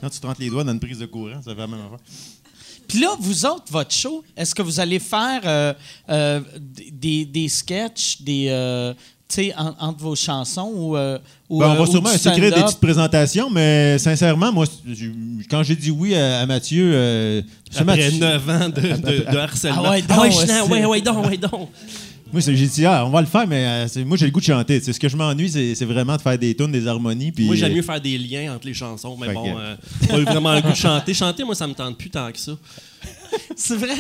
Quand tu te rentres les doigts dans une prise de courant, ça fait la même affaire. Puis là, vous autres, votre show, est-ce que vous allez faire euh, euh, des, des sketchs, des, euh, en- entre vos chansons ou, euh, ou, Ben, on euh, va ou sûrement créer des petites présentations, mais sincèrement, moi, je- quand j'ai dit oui à, à Mathieu, euh, Après Mathieu- 9 ans de, de- de harcèlement. Ah ouais, donc, ouais, Chenan, ouais, ouais, donc, ouais, donc. moi, j'ai dit, ah, on va le faire, mais euh, moi, j'ai le goût de chanter. Tu sais, ce que je m'ennuie, c'est c'est vraiment de faire des tunes, des harmonies. Puis, Moi, j'aime euh, mieux faire des liens entre les chansons, mais Fait bon, euh, pas eu vraiment le goût de chanter. Chanter, moi, ça me tente plus tant que ça. C'est vrai?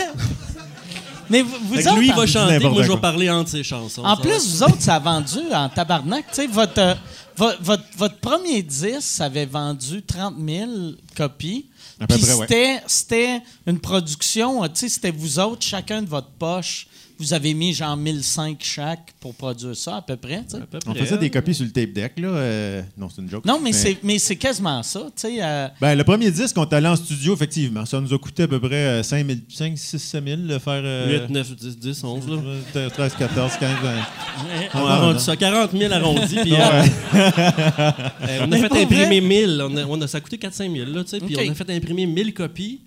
Mais vous, vous autres, lui, il en- va chanter, moi, je vais parler entre ses chansons. En plus, va. vous autres, ça a vendu en tabarnak. Tu sais, votre, euh, vo- votre, votre premier disque, ça avait vendu 30 000 copies. À peu Puis près, ouais. c'était, c'était une production, tu sais, c'était vous autres, chacun de votre poche. Vous avez mis genre 1005 chaque pour produire ça, à peu près. À peu On près. faisait des copies sur le tape deck, là. euh, non, c'est une joke. Non, mais, c'est, mais c'est quasiment ça, tu sais. euh, Ben, le premier disque, on est allé en studio, effectivement. Ça nous a coûté à peu près 5, 5 6, 7 000 de faire. euh, 8, 9, 10, 10, 11, là. euh, 13, 14, 15, 20. On a arrondi ça, 40 000 arrondis. Puis, euh, euh, on a Mais fait imprimer 1000. On a, on a- ça a coûté 4-5 000, là, tu sais. Puis Ok. on a fait imprimer 1000 copies.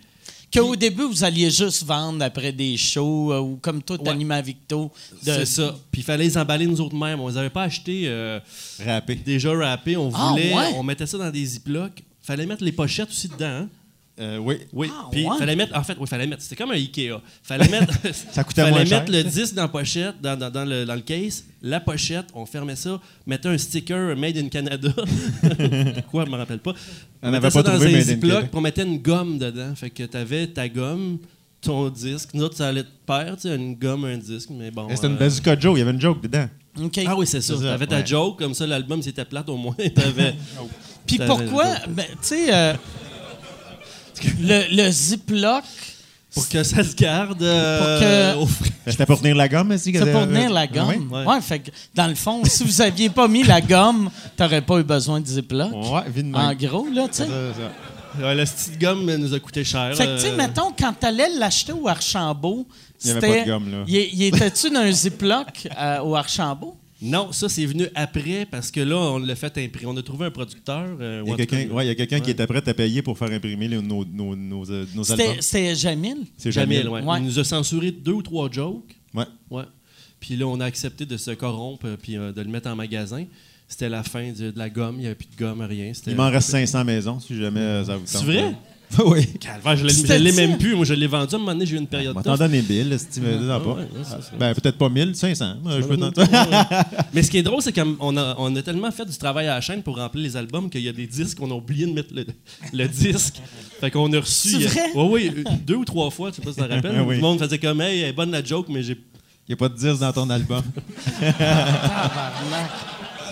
Qu'au début, vous alliez juste vendre après des shows euh, ou comme toi, Ouais. t'animais à Victo. de- C'est ça. Puis il fallait les emballer nous autres mêmes. On les avait pas achetés euh, Rappé. déjà râpés. On Ah, voulait, ouais? on mettait ça dans des ziplocs. Fallait mettre les pochettes aussi dedans. hein. Euh, oui. Oui. Ah, Puis ouais? fallait mettre. En fait, oui, fallait mettre. C'était comme un Ikea. Fallait mettre. Ça coûtait fallait moins mettre cher. le disque dans la pochette, dans, dans- dans le, dans le case, la pochette, on fermait ça, mettait un sticker Made in Canada. Quoi, je me rappelle pas? On On n'avait mettait ça pas dans trouvé un ziploc, on mettait une gomme dedans. Fait que t'avais ta gomme, ton disque. Nous autres, ça allait de pair, tu sais, une gomme, un disque, mais bon. C'était une euh, Bazooka Joe, il y avait une joke dedans. Ah oui, c'est ça. Ça, T'avais ta ouais. joke, comme ça, l'album, c'était plate au moins. T'avais. Puis pourquoi, ben, tu sais, euh, le, le Ziploc, Pour que ça se garde euh, Pour que- au frais. C'était pour tenir la gomme aussi. c'est pour tenir la gomme. Ah Oui. Ouais. Ouais, fait que, dans le fond, si vous aviez pas mis la gomme, t'aurais pas eu besoin de Ziploc. Ouais, vite En gros, là, tu sais. Ouais, la petite gomme nous a coûté cher. Fait que, tu sais, euh, mettons, quand t'allais l'acheter au Archambault, Il y avait c'était- pas de gomme, là. Il, il était-tu dans un Ziploc euh, au Archambault? Non, ça, c'est venu après parce que là, on l'a fait imprimer. On a trouvé un producteur. euh, Il y a quelqu'un ouais, qui était prêt à payer pour faire imprimer les- nos, nos, nos, euh, nos albums. C'était c'était Jamil? C'est Jamil, Jamil. ouais. Ouais. Il nous a censuré deux ou trois jokes. Ouais. Ouais. Puis là, on a accepté de se corrompre euh, puis euh, de le mettre en magasin. C'était la fin de, de la gomme. Il n'y avait plus de gomme, rien. Il m'en reste 500 maisons, si jamais ça vous tente. C'est vrai? oui. Calvaire, je l'ai- l'ai même plus. Moi, je l'ai vendu. À un moment donné, j'ai eu une période On t'en donner 1000, si tu me dis pas. Ben, peut-être pas 1000, 500. Moi, je peux t'en Mais ce qui est drôle, c'est qu'on a, on a tellement fait du travail à la chaîne pour remplir les albums qu'il y a des disques, on a oublié de mettre le, le disque. Fait qu'on a reçu. C'est vrai? Ouais, oui, deux ou trois fois, je sais pas si tu te rappelles. Oui. Le monde faisait comme, hey, elle est bonne la joke, mais j'ai. Il n'y a pas de 10 dans ton album.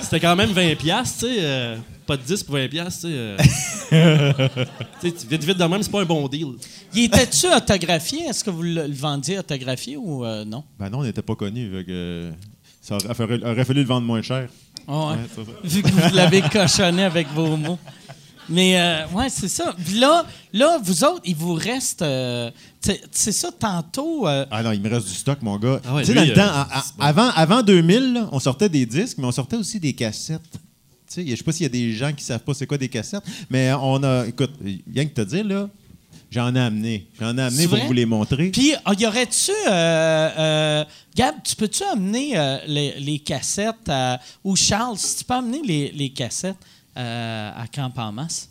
C'était quand même 20$, piastres, tu sais. euh, pas de 10 pour 20$, piastres, tu sais. euh. Tu sais, vite, vite de même, c'est pas un bon deal. Il était-tu autographié? Est-ce que vous le, le vendiez autographié ou euh, non? Ben non, on n'était pas connus. fait que, euh, ça aurait, fallu- aurait fallu le vendre moins cher. Ah ouais. Ouais, c'est ça. Vu que vous l'avez cochonné avec vos mots. Mais euh, ouais, c'est ça. Puis là, là, vous autres, il vous reste. euh, c'est ça, tantôt. euh, Ah non, il me reste du stock, mon gars. Ah ouais, tu sais, dans le euh, temps, à- à- avant, avant 2000, là, on sortait des disques, mais on sortait aussi des cassettes. Sais, je sais pas s'il y a des gens qui savent pas c'est quoi des cassettes, mais on a. Écoute, rien que te dire, là, j'en ai amené. J'en ai amené pour vous les montrer. Puis, ah, y aurait-tu. euh, euh, Gab, tu peux-tu amener euh, les, les cassettes à- Ou Charles, si tu peux amener les, les cassettes euh, à Camp en masse?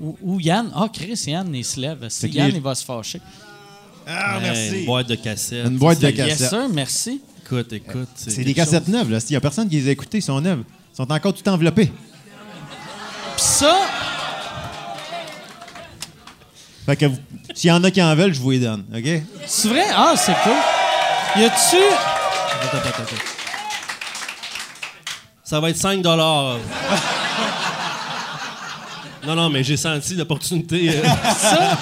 Ou, ou Yann? Ah, Chris, Yann, il se lève. Si Yann, il va se fâcher. Ah, Hey, Une boîte de cassettes. Une boîte de C'est- Yes, cassettes. sir, merci. Écoute, écoute. C'est des cassettes chose. neuves, là. S'il y a personne qui les a écoutées, ils sont neuves. Ils sont encore tout enveloppés. Puis ça, Fait que vous- s'il y en a qui en veulent, je vous les donne, OK? c'est vrai? Ah, c'est cool. Y a-tu. Attends, attends, attends. Ça va être 5 dollars. non, non, mais j'ai senti l'opportunité. euh. Ça,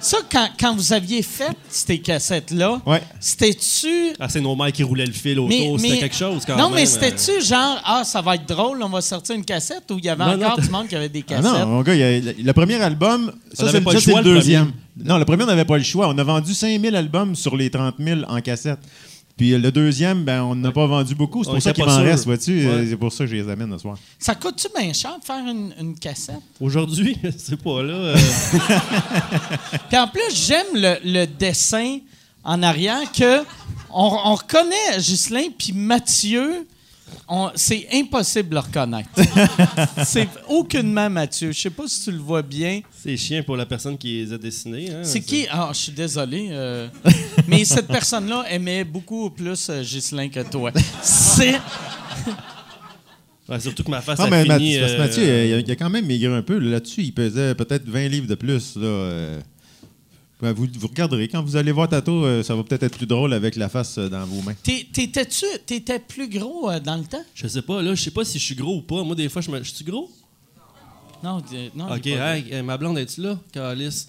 ça quand, quand vous aviez fait ces cassettes-là, Ouais. c'était-tu. Ah, c'est nos mères qui roulaient le fil autour. C'était quelque chose quand non, même. mais euh. c'était-tu genre, ah, ça va être drôle, on va sortir une cassette ou il y avait Non, non, encore du monde qui avait des Ah cassettes? non, mon gars, il y a- le, le premier album, ça, c'est pas ça, le choix, le le deuxième. Non, le premier, on n'avait pas le choix. On a vendu 5000 albums sur les 30 000 en cassette. Puis euh, le deuxième, ben, on n'a pas vendu beaucoup. C'est On pour ça qu'il m'en reste, vois-tu? Euh, Ouais. C'est pour ça que je les amène ce soir. Ça coûte-tu bien cher de faire une, une cassette? Aujourd'hui, c'est pas là. euh, Puis en plus, j'aime le, le dessin en arrière que on, on reconnaît Ghislain puis Mathieu. C'est impossible de le reconnaître. c'est aucunement Mathieu. Je sais pas si tu le vois bien. c'est chiant pour la personne qui les a dessinés. hein. C'est qui? Ah, je suis désolé. euh, mais cette personne-là aimait beaucoup plus euh, Ghislain que toi. C'est. Ouais, surtout que ma face Non, a mais fini. Mathieu, parce que euh, Mathieu, il a, il a quand même migré un peu. Là-dessus, il pesait peut-être 20 livres de plus. Là, euh. Ben, vous, vous regarderez. Quand vous allez voir Tato, euh, ça va peut-être être plus drôle avec la face euh, dans vos mains. T'es- T'étais-tu t'étais plus gros euh, dans le temps? Je sais pas, là, je sais pas si je suis gros ou pas. Moi, des fois, je me. Je suis gros? Non, non. Ok, pas hey, ma blonde, es-tu là, Calice?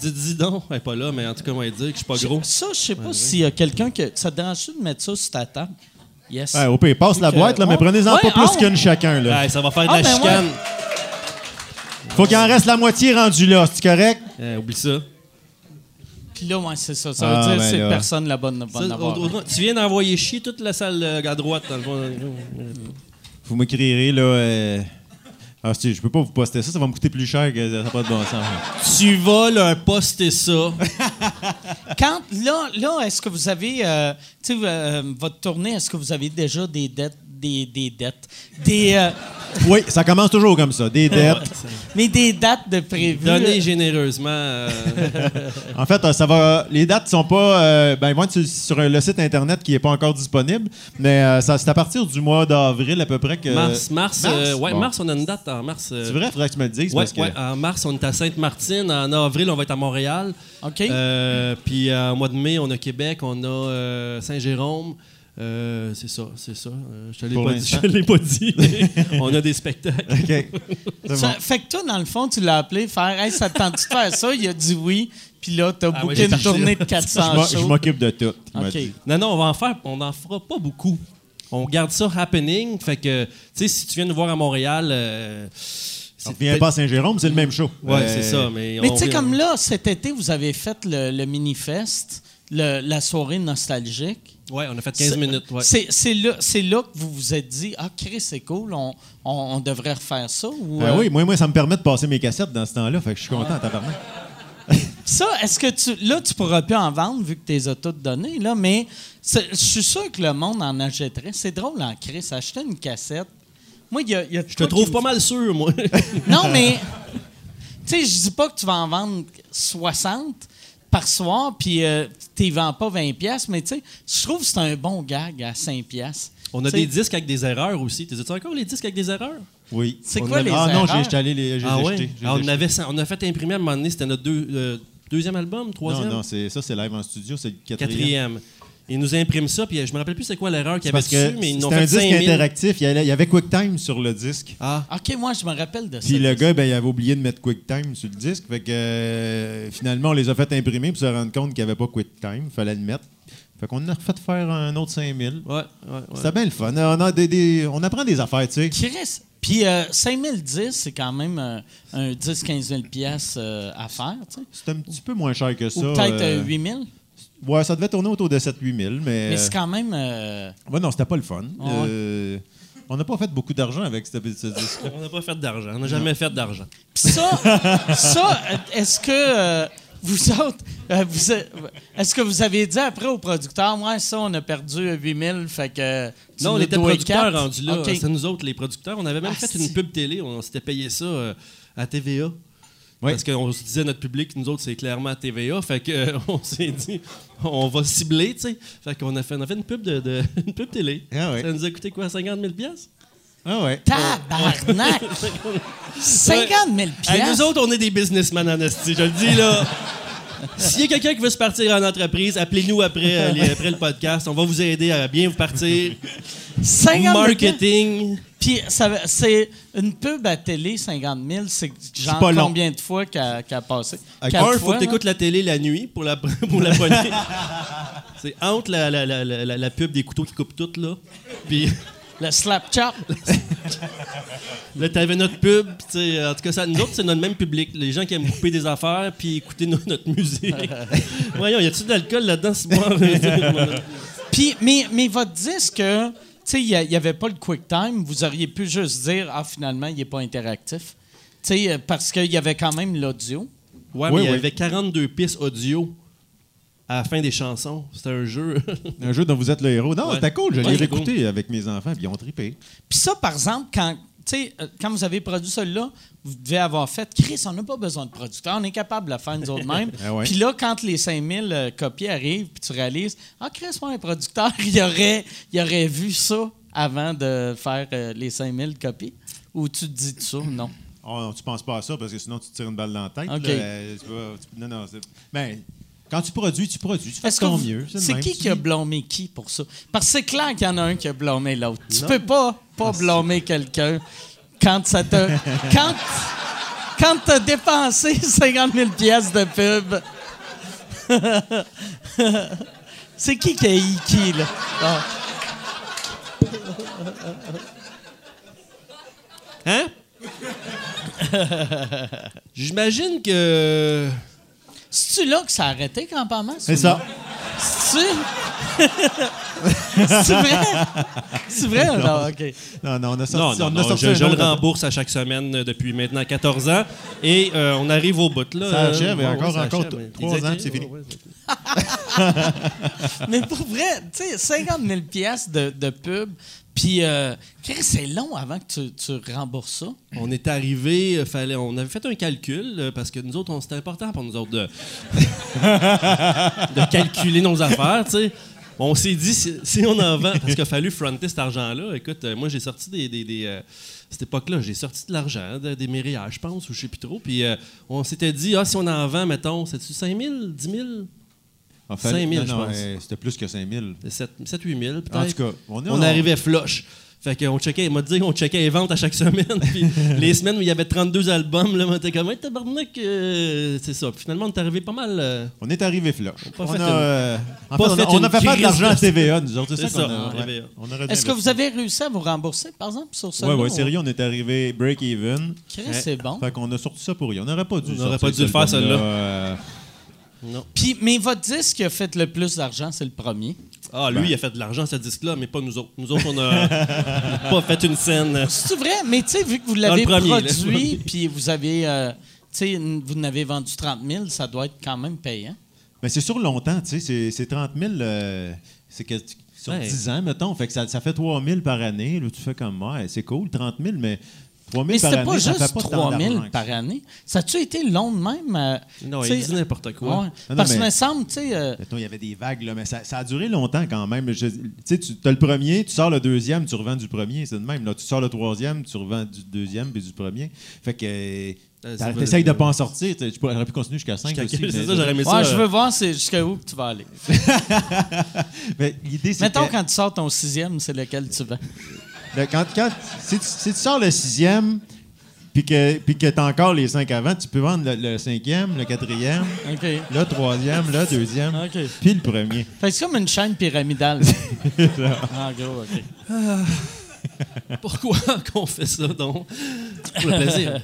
Dis, dis donc, elle est pas là, mais en tout cas, on va dire que je suis pas gros. Ça, je sais pas s'il y a quelqu'un que. Ça te dérange de mettre ça sur ta table? Yes. Ouais, au pire, passe la boîte, là, mais prenez-en ouais, pas plus on- qu'une chacun. Là. Ouais, ça va faire de Ah, la ben chicane. Faut qu'il en reste la moitié rendue là. C'est correct? Euh, oublie ça. Puis là, ouais, c'est ça. Ça veut Ah, dire que ben c'est là. personne la bonne, bonne Ça, avoir. au- au- tu viens d'envoyer chier toute la salle euh, à droite, dans le fond. Vous m'écrirez, là. euh, Ah, si, je peux pas vous poster ça, ça va me coûter plus cher que ça n'a pas de bon sens. Tu vas leur poster ça. Quand, là, là est-ce que vous avez, euh, tu sais, euh, votre tournée, est-ce que vous avez déjà des dettes, des, des dettes, des, euh, Oui, ça commence toujours comme ça. Des dettes. mais des dates de prévues? Donnez généreusement. euh, En fait, euh, ça va. Les dates sont pas. euh, ben, ils vont être sur, sur le site internet qui est pas encore disponible, mais euh, ça, c'est à partir du mois d'avril à peu près que. mars, mars, euh, ouais, Bon. mars, on a une date en mars. euh, C'est vrai, il faudrait que tu me le dises Ouais, parce que. ouais, en mars, on est à Sainte-Martine. En avril, on va être à Montréal. OK. Euh, puis euh, au mois de mai, on a Québec, on a euh, Saint-Jérôme. Euh, c'est ça, c'est ça. Euh, je te l'ai pas dit. l'instant. Je te l'ai pas dit. on a des spectacles. OK. C'est Ça- bon. Fait que toi, dans le fond, tu l'as appelé faire Hey, ça te tente-tu de faire ça? Il a dit oui. Puis là, t'as Ah booké ouais, j'ai une tournée de Je 400 m'en- je shows. m'occupe de tout. Non, non, on va en faire, on n'en fera pas beaucoup. On garde ça happening. Fait que, tu sais, si tu viens nous voir à Montréal, euh, On revient pas à Saint-Jérôme, c'est le même show. Ouais, Euh, c'est ça. Mais, tu sais, vient- comme là, cet été, vous avez fait le, le mini-fest, le- la soirée nostalgique. Ouais, on a fait 15 C'est- minutes. Ouais. C'est c'est là, c'est là que vous vous êtes dit Ah, Chris, c'est cool, on, on, on devrait refaire ça. Ou, Ben euh, oui, moi, moi, ça me permet de passer mes cassettes dans ce temps-là, fait que je suis content, tabarnak. Ça, est-ce que tu. Là, tu pourras plus en vendre vu que tu les as toutes données, là, mais je suis sûr que le monde en achèterait. C'est drôle en Chris, acheter une cassette. Moi, il y a. il y a de Je te trouve qui pas mal sûr, moi. Non, mais. Tu sais, je dis pas que tu vas en vendre 60 par soir, puis euh, tu ne vends pas 20$, piastres, mais tu sais, je trouve que c'est un bon gag à 5$. piastres. on a des disques avec des erreurs aussi. Tu as encore les disques avec des erreurs? Oui. C'est quoi avait- les Ah non, erreurs? j'ai j'étais allé les j'ai Ah ouais? j'ai Ah, on, avait, on a fait imprimer à un moment donné, c'était notre deux- euh, deuxième album, Non, troisième? non, c'est, ça, c'est live en studio, c'est le quatrième. Quatrième. Ils nous impriment ça, puis euh, je me rappelle plus c'est quoi l'erreur qu'il y avait dessus, mais ils nous c'était ont un fait disque 5000. interactif. Il y avait- il y avait QuickTime sur le disque. Ah, OK, moi, je me rappelle de ça. Puis le gars, ben, il avait oublié de mettre QuickTime sur le disque. Fait que euh, finalement, on les a fait imprimer pour se rendre compte qu'il n'y avait pas QuickTime. Il fallait le mettre. Fait qu'on a refait faire un autre 5000. ouais, ouais, ouais. C'était bien le fun. On, a des, des- on apprend des affaires, tu sais. Chris, puis euh, 5010, c'est quand même euh, un 10-15 000 piastres euh, à faire, tu sais. C'est un petit peu moins cher que ça. Ou peut-être euh, euh, 8 000. Ouais, ça devait tourner autour de 7-8 000, mais... Mais c'est quand même... euh, Ouais, non, c'était pas le fun. Ouais. Euh, on n'a pas fait beaucoup d'argent avec ce, ce disque On n'a pas fait d'argent. On n'a jamais fait d'argent. Puis ça, ça est-ce que euh, vous autres, euh, est-ce que vous avez dit après au producteur, ouais, ça, on a perdu 8000, fait que. Non, on était producteurs rendus là. C'est nous autres, les producteurs. On avait même Ah, fait une pub télé. On s'était payé ça euh, à TVA. Oui. Parce qu'on se disait, notre public, nous autres, c'est clairement à TVA. Fait que, euh, on s'est dit, on va cibler, tu sais. Fait qu'on a fait, on a fait une pub, de, de- une pub télé. Ah ouais. Ça nous a coûté quoi, 50 000 piastres? Ah ouais. Tabarnak! 50 000 Hey, piastres? nous autres, on est des businessmen en esti, je le dis, là. S'il y a quelqu'un qui veut se partir en entreprise, appelez-nous après, euh, les- après le podcast. On va vous aider à bien vous partir. 50 000 piastres? Marketing. Puis ça- c'est une pub à télé, 50 000, c'est genre pas combien de fois qu'elle a passé? À Quatre Un, faut fois, que tu écoutes la télé la nuit pour la, pour la. C'est entre la, la, la, la, pub des couteaux qui coupent tout, là. Puis Le slap chop. Là, t'avais notre pub, pis tu sais, en tout cas, ça, nous autres, c'est notre même public. Les gens qui aiment couper des affaires puis écouter no- notre musique. Voyons, y a-tu de l'alcool là-dedans ce? Puis, mais, mais votre disque, sais, il n'y avait pas le QuickTime. Vous auriez pu juste dire, ah, finalement, il n'est pas interactif. Tu sais, euh, parce qu'il y avait quand même l'audio. Ouais, Oui, mais il y avait 42 pistes audio à la fin des chansons. C'était un jeu. Un jeu dont vous êtes le héros. Non, Ouais. c'était cool. Je Ouais, l'ai écouté avec mes enfants, puis ils ont trippé. Puis ça, par exemple, quand, sais, euh, quand vous avez produit celui-là, vous devez avoir fait Chris, on n'a pas besoin de producteur, on est capable de le faire nous autres mêmes. Ah ouais. Puis là, quand les 5000 euh, copies arrivent, puis tu réalises, ah, Chris, moi, un producteur, il aurait, il aurait vu ça avant de faire euh, les 5000 copies. Ou tu te dis ça? Non. Oh, tu penses pas à ça parce que sinon tu te tires une balle dans la tête. OK. là. Euh, tu tu- non, non. Ben, quand tu produis, tu produis. Tu fais ton vous- mieux. C'est qui qui a blâmé qui pour ça? Parce que c'est clair qu'il y en a un qui a blâmé l'autre. Tu peux pas, pas blâmer quelqu'un quand ça te. quand quand t'as dépensé 50 000 pièces de pub. c'est qui qui a eu qui, là? Ah. Hein? J'imagine que. C'est-tu là que ça a arrêté quand pas mal? C'est ça. C'est-tu? C'est vrai? C'est vrai? Non, OK. Non, non, on a Non, sorti, non, on a non, sorti je, un je le rembourse à chaque semaine depuis maintenant 14 ans. Et euh, on arrive au bout. Là, Ça achève, et encore- ça encore achève, t- mais- trois Ils ans, étaient- puis c'est fini. ouais, ouais. Mais pour vrai, tu sais, 50 000 pièces de, de pub, puis euh, c'est long avant que tu, rembourses ça. On est arrivé, euh, fallait, on avait fait un calcul euh, parce que nous autres, c'était important pour nous autres de, de calculer nos affaires, tu sais. On s'est dit, si, on en vend, parce qu'il a fallu fronter cet argent-là. Écoute, moi, j'ai sorti des. des, cette époque-là, j'ai sorti de l'argent, de- des mériages, je pense, ou je sais plus trop. Puis on s'était dit, ah, si on en vend, mettons, c'est-tu 5 000, 10 000, En fait, 5 000, non, je pense. euh, C'était plus que 5 000. 7 8 000, peut-être. En tout cas, on est on arrivait flush. Fait qu'on checkait, il m'a dit qu'on checkait les ventes à chaque semaine. Puis les semaines où il y avait 32 albums, là, on était comme, hey, tabarnak, euh, c'est ça. Puis finalement, on est arrivé pas mal. euh, On est arrivé flush. pas on, a, euh, en pas fait, on a- fait on a une fait faire de l'argent à TVA, nous autres. C'est C'est ça qu'on ça, a. on ouais. avait- On aurait dû Est-ce que vous avez réussi à vous rembourser, par exemple, sur ça? Ouais, ouais, sérieux, on est arrivé break-even. C'est bon. Fait qu'on a sorti ça pour rien. On n'aurait pas dû On n'aurait pas dû le faire, celle-là. Euh, non. Puis, mais votre disque qui a fait le plus d'argent, c'est le premier. Ah, lui, il a fait de l'argent, ce disque-là, mais pas nous autres. Nous autres, on a pas fait une scène. C'est vrai, mais tu sais, vu que vous l'avez produit, puis vous avez, euh, tu sais, vous n'avez vendu 30 000, ça doit être quand même payant. Mais c'est sur longtemps, tu sais. c'est- C'est 30 000, euh, c'est que sur Ouais. 10 ans, mettons. Fait que ça, ça fait 3 000 par année. Là, tu fais comme moi, c'est cool, 30 000, mais 3 000 Mais par c'était année, pas ça juste fait pas tant 3 000 d'argent que par ça. année. Ça a-tu été long de même? euh, Non, tu il dit n'importe quoi. ouais. non, Parce que me semble, tu sais, euh, Mettons, il y avait des vagues, là, mais ça, ça a duré longtemps quand même. Je- Tu sais, tu as le premier, tu sors le deuxième, tu revends du premier. C'est de même. Là, tu sors le troisième, tu revends du deuxième puis du premier. Fait que euh, ça t'essayes de pas en sortir. Tu pourrais- j'aurais pu continuer jusqu'à 5 Jusqu'à aussi. C'est ça, j'aurais aimé ça. ouais, je euh, veux voir jusqu'à où tu vas aller. Mais l'idée, c'est Mettons, que- quand tu sors ton sixième, c'est lequel tu vends? Le- quand, quand- si, tu, si tu sors le sixième, puis que, puis que tu as encore les cinq avant, tu peux vendre le, le cinquième, le quatrième, le troisième, le deuxième, puis le premier. Fait que c'est comme une chaîne pyramidale. en gros, OK. Pourquoi qu'on fait ça, donc? Pour le plaisir.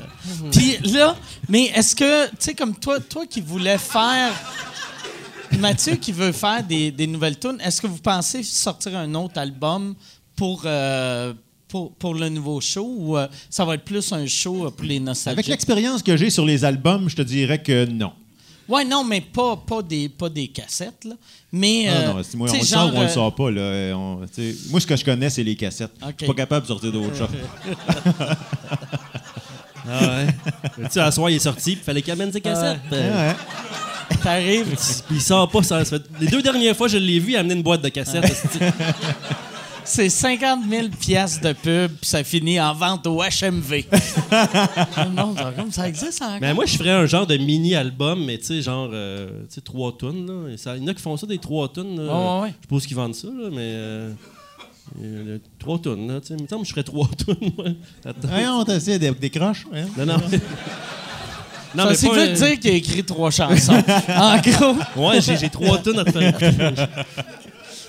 Puis là, mais est-ce que, tu sais, comme toi, toi qui voulais faire. Mathieu qui veut faire des, des nouvelles tunes, est-ce que vous pensez sortir un autre album pour, euh, pour, pour le nouveau show ou euh, ça va être plus un show euh, pour les Avec nostalgiques? l'expérience que j'ai sur les albums, je te dirais que non. Ouais, non, mais pas, pas, des, pas des cassettes, là. Mais. Ah euh, non, si moi, on le sort ou on le sort pas. Là. On- moi, ce que je connais, c'est les cassettes. Je OK. suis pas capable de sortir d'autres choses. Ah ouais. tu sais, à soir, il est sorti, il fallait qu'il amène ses cassettes. Euh, Ouais. T'arrives, Puis il sort pas. Ça, ça fait- Les deux dernières fois, je l'ai vu, il a amené une boîte de cassettes. C'est 50 000 piastres de pub, puis ça finit en vente au HMV. non, ça, comme ça existe encore? Mais moi, je ferais un genre de mini-album, mais tu sais, genre, euh, tu sais, trois tonnes. Là. Et ça- Il y en a qui font ça, des trois tonnes. là. Ouais. Je suppose qu'ils vendent ça, là, mais. euh, euh, trois tonnes, là. Tu sais, il me semble que je ferais trois tonnes, moi. Attends. Ouais, on t'essaie des, des croches. hein. Non, non. non, ça, mais c'est pas, veut euh, dire qu'il a écrit trois chansons. en gros. Ouais, j'ai trois tonnes à te faire.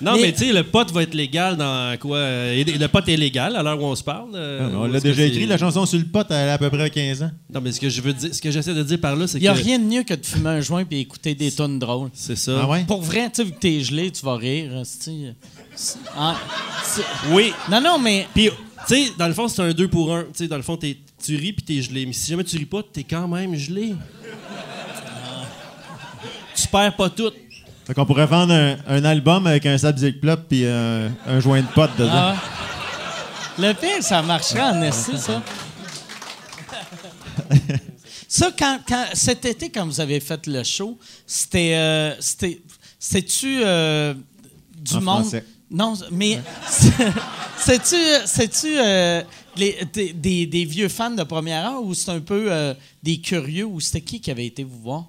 Non, Mais- mais, tu sais, le pot va être légal dans quoi? et Le pot est légal à l'heure où on se parle. euh, Ah, on l'a que déjà écrit, la chanson sur le pot, elle a à peu près 15 ans. Non, mais ce que je veux dire, ce que j'essaie de dire par là, c'est Il n'y a que. rien de mieux que de fumer un joint et écouter des tonnes drôles. C'est ça. Ah ouais? Pour vrai, tu sais, vu que t'es gelé, tu vas rire. ah, Oui. Non, non, mais Puis, tu sais, dans le fond, c'est un 2 pour 1. Tu sais, dans le fond, t'es- tu ris puis t'es gelé. Mais si jamais tu ris pas, t'es quand même gelé. Tu perds pas tout. Fait qu'on pourrait vendre un, un album avec un Sabzic Plop puis un, un joint de pot dedans. Ah. Le pire, ça marcherait en esti, ça. ça, quand, quand- cet été, quand vous avez fait le show, c'était. euh, c'était. C'était-tu euh, du En monde? français. Non, mais. C'est-tu. C'est-tu euh, les- des, des- des vieux fans de première heure ou c'est un peu euh, des curieux ou c'était qui qui avait été vous voir?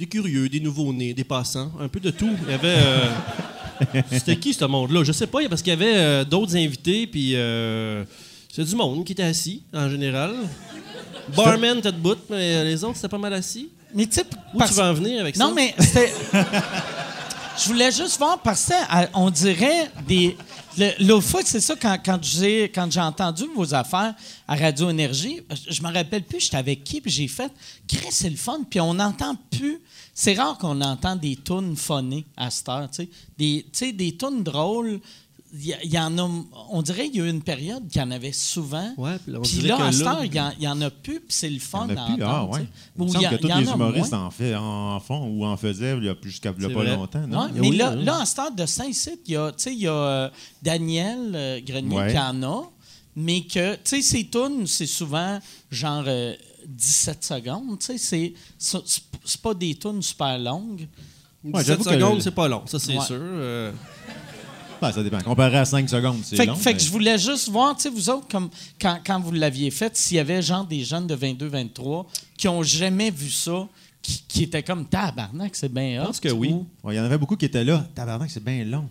Des curieux, des nouveaux-nés, des passants, un peu de tout. Il y avait. euh, C'était qui ce monde-là? Je sais pas, parce qu'il y avait euh, d'autres invités, puis euh, c'est du monde qui était assis, en général. Barman était debout, mais les autres, c'était pas mal assis. Mais tu sais, Où parce- tu vas en venir avec ça? Non, mais c'était. Je voulais juste voir parce que à- on dirait des. L'autre fois, c'est ça, quand, j'ai quand j'ai entendu vos affaires à Radio Énergie, je, me rappelle plus, j'étais avec qui, puis j'ai fait Chris, c'est le fun, puis on n'entend plus. C'est rare qu'on entend des tunes phonées à cette heure, tu sais. Des, tu des tunes drôles. Il y, en a. On dirait qu'il y a eu une période qu'il y en avait souvent. Ouais, puis là, on Puis dirait là, que à là- heure, il y en- a plus, puis c'est le fun Il y en a à plus, ah ouais. Il me semble y a- que tous il y en les humoristes en, fait, en font ou en faisaient il y a plus- jusqu'à pas vrai. longtemps. Non? Ouais, mais Oui, là, oui. là, en stade de Saint-Cyr, il y a, tu sais, il y a euh, Daniel euh, Grenier Ouais. qui en a, mais que, tu sais, ses tunes, c'est souvent genre euh, 17 secondes, tu sais, c'est- pas des tunes super longues. 17 j'avoue que secondes, c'est pas long, ça c'est Ouais. sûr. Ben, ça dépend. Comparé à 5 secondes, c'est Fait, long. fait que je voulais juste voir, tu sais, vous autres, comme quand, quand vous l'aviez fait, s'il y avait genre des jeunes de 22-23 qui ont jamais vu ça, qui, qui étaient comme tabarnak, c'est bien hot. pense que oui. Ouais, Il y en avait beaucoup qui étaient là. Tabarnak, c'est bien long.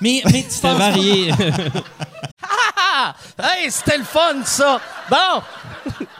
Mais, mais tu C'était varié. Ah! Hey, c'était le fun, ça! Bon!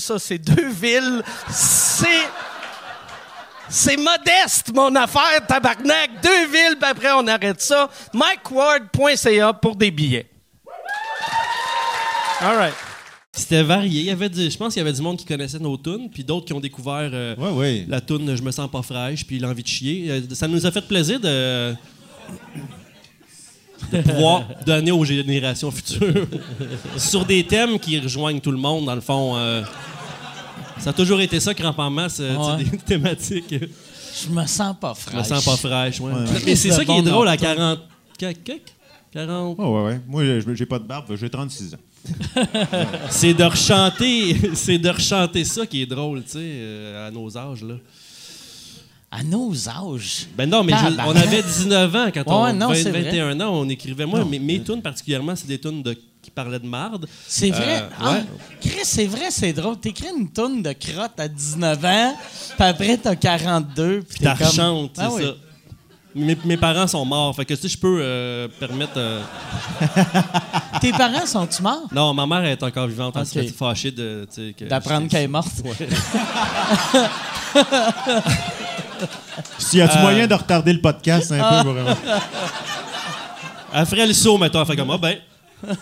ça, c'est deux villes. C'est. C'est modeste, mon affaire, tabarnak. Deux villes, puis après, on arrête ça. MikeWard.ca pour des billets. All right. C'était varié. Il y avait du- je pense qu'il y avait du monde qui connaissait nos tunes, puis d'autres qui ont découvert euh, Ouais, ouais. la tune Je me sens pas fraîche, puis l'envie de chier. Euh, Ça nous a fait plaisir de, de pouvoir donner aux générations futures sur des thèmes qui rejoignent tout le monde, dans le fond. euh. ça a toujours été ça, Cramp en masse, euh, Ouais. des thématiques. Je me sens pas Je me fraîche. sens pas fraîche, ouais. Ouais, ouais. Mais c'est ça qui est drôle à dans le 40... Quel- quel- 40... Oh, ouais, ouais. Moi, je- j'ai pas de barbe, j'ai 36 ans. C'est de rechanter, c'est de rechanter ça qui est drôle, tu sais, euh, à nos âges là. À nos âges. Ben non, mais je- on avait 19 ans quand on Ouais, non, vingt- c'est vrai. 21 ans, on écrivait moi mes, mes tunes particulièrement, c'est des tunes de qui parlaient de marde. C'est vrai. Euh, Ah, ouais. Chris, c'est vrai, c'est drôle. T'écris une toune de crotte à 19 ans, puis après, t'as 42. Puis t'es comme- c'est Ah oui. ça. Mes, mes parents sont morts, fait que si je peux euh, permettre euh, Tes parents sont-tu morts? Non, ma mère est encore vivante, elle Ok. serait fâchée de D'apprendre qu'elle est morte. Ouais. S'il y a-tu moyen de retarder le podcast un peu, vraiment? Elle ferait le saut, mettons. Elle fait comme, ah ben.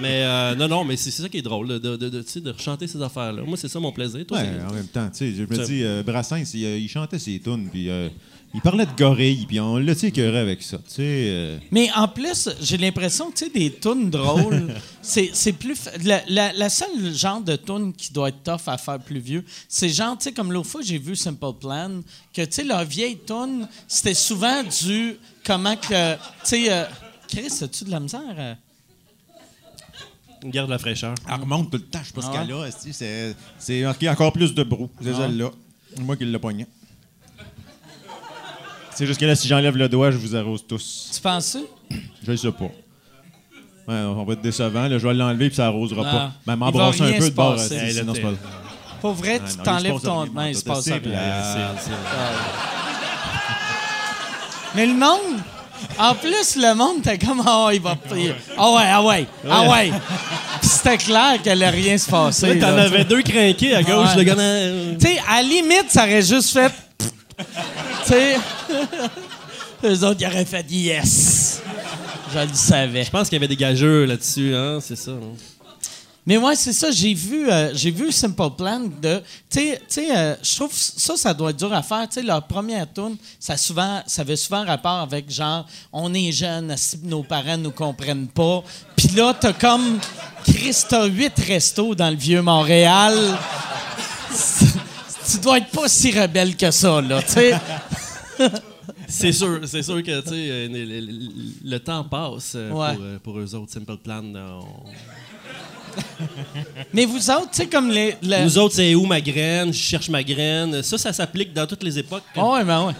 mais euh, non, non, mais c'est ça qui est drôle, de, de, de, rechanter ces affaires-là. Moi, c'est ça mon plaisir. Toi, Ouais, en même temps, tu sais, je me dis, euh, Brassens, il, euh, il chantait ses tunes, puis euh, il parlait de gorilles, puis on l'a écœuré avec ça, tu sais. euh, Mais en plus, j'ai l'impression que tu sais, des tunes drôles, c'est c'est plus. fa- La, la, la seule genre de tune qui doit être tough à faire plus vieux, c'est genre, tu sais, comme l'autre fois, j'ai vu Simple Plan, que tu sais, leur vieille tune, c'était souvent du. Comment que. Tu sais, euh, Chris, as-tu de la misère? euh? On garde la fraîcheur. Elle remonte tout le temps, je sais pas Ah ce qu'elle a, c'est c'est marqué encore plus de brou. C'est Ah. celle-là. Moi qui l'ai pogné. C'est juste que là, si j'enlève le doigt, je vous arrose tous. Tu penses ça? Je le sais pas. Ouais, on va être décevant. Là, je vais l'enlever puis ça arrosera Ah. pas. Mais Il m'embrasser va un peu de bord. passer. Hey, là, c'est pas... Pour vrai, Ah, tu non, t'enlèves ton main, il se passe rien. plat. Mais le monde, en plus, le monde, t'es comme, ah ouais, il va. Ah ouais, ah ouais, ah ouais. Puis c'était clair qu'elle allait rien se passer. Là, t'en avais deux crinqués à gauche, Ouais. le gars. Tu sais, à la limite, ça aurait juste fait. sais. Eux autres, ils auraient fait yes. Je le savais. Je pense qu'il y avait des gageurs là-dessus, hein, c'est ça. hein. Mais ouais, c'est ça. J'ai vu, euh, j'ai vu Simple Plan de. Tu sais, euh, je trouve ça, ça doit être dur à faire. Tu sais, leur première tune, ça souvent, ça avait souvent rapport avec genre, on est jeunes, si nos parents nous comprennent pas? Puis là, t'as comme Chris, t'as huit restos dans le vieux Montréal. tu dois être pas si rebelle que ça, là. Tu sais. C'est sûr, c'est sûr que tu sais, euh, le, le- le temps passe euh, Ouais. pour, euh, pour eux autres. Simple Plan. on- Mais vous autres, tu sais, comme les. le- Nous autres, c'est où ma graine? Je cherche ma graine. Ça, ça s'applique dans toutes les époques. Ah ouais, ben ouais.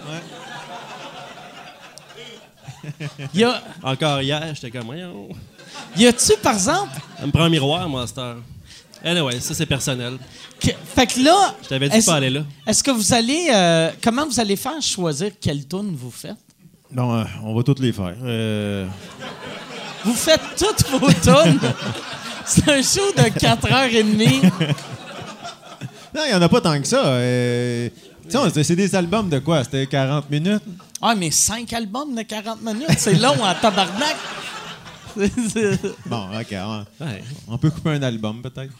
Y a, Encore hier, j'étais comme, voyons. y a-tu, par exemple, Elle me prend un miroir, heure. Anyway, ça, c'est personnel. que- fait que là. Je t'avais dit est-ce- pas aller là. Est-ce que vous allez. euh, comment vous allez faire choisir quelle tune vous faites? Non, euh, on va toutes les faire. Euh, Vous faites toutes vos tunes? C'est un show de 4h30. Non, il n'y en a pas tant que ça. Euh, tu sais, on- c'est des albums de quoi? C'était 40 minutes? Ah, mais 5 albums de 40 minutes, c'est long en tabarnak. Bon, OK. On, Ouais. on peut couper un album, peut-être?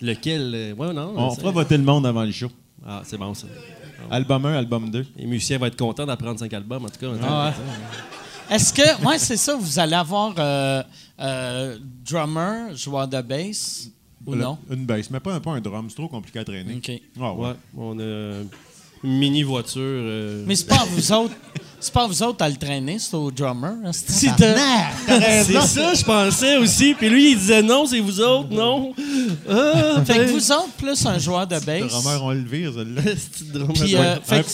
Lequel? euh, ouais, non. On fera voter le monde avant le show. Ah, c'est bon, ça. Album 1, album 2. Les musiciens vont être contents d'apprendre cinq albums, en tout cas. Ah ouais. Est-ce que, moi, c'est ça, vous allez avoir euh, euh, drummer, joueur de bass ou non? Une bass, mais pas un, pas un drum. C'est trop compliqué à traîner. OK. Ah ouais. Ouais, on a une mini voiture. euh, Mais c'est pas à vous autres. C'est pas vous autres à le traîner, c'est au drummer. hein. C'est ça, je pensais aussi. Puis lui, il disait non, c'est vous autres, non. Ah, Fait que vous autres, plus un joueur de Les bass. drummers, on le vire, drummer. Puis, euh, fait que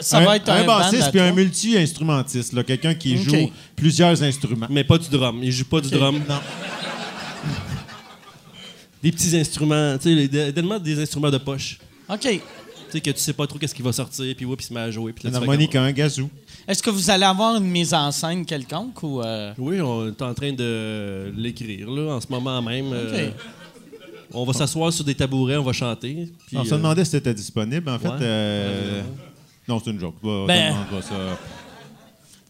ça va être un, band bassiste puis un multi-instrumentiste. là, Quelqu'un qui Ok. joue plusieurs instruments. Mais pas du drum. Il joue pas du drum. Non. Des petits instruments, tu sais, tellement des instruments de poche. OK. Sais, que tu sais pas trop qu'est-ce qui va sortir, puis whoop, il se met à jouer. Puis là, Une tu fais harmonica, comme- un gazou. Est-ce que vous allez avoir une mise en scène quelconque ou. euh, Oui, on est en train de l'écrire, là, en ce moment même. euh, on va s'asseoir sur des tabourets, on va chanter. puis, on se euh, demandait si c'était disponible. En fait, ouais. euh, non, c'est une joke. On Ben- ça.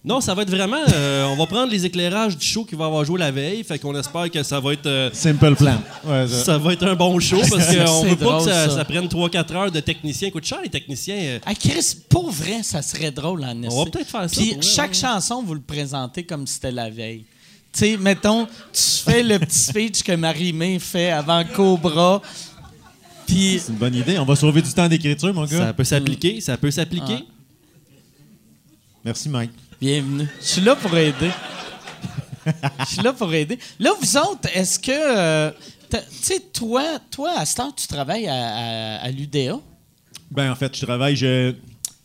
Non, ça va être vraiment. euh, on va prendre les éclairages du show qui va avoir joué la veille. Fait qu'on espère que ça va être. euh, Simple plan. Ouais, ça. ça va être un bon show parce qu'on veut pas que ça, ça. ça prenne 3-4 heures de techniciens. Coûte cher, les techniciens. euh, Ah, Chris, pour vrai, ça serait drôle en On va peut-être faire ça, Puis chaque ouais. chanson, vous le présentez comme si c'était la veille. Tu sais, mettons, tu fais le petit speech que Marie-Mé fait avant Cobra. Puis. C'est une bonne idée. On va sauver du temps d'écriture, mon gars. ça peut s'appliquer, ça peut s'appliquer. Merci, Mike. Bienvenue. Je suis là pour aider. Je suis là pour aider. Là, vous autres, est-ce que. euh, tu sais, toi, toi, à ce temps, tu travailles à, à- à l'UDA. Ben, en fait, je travaille. Je...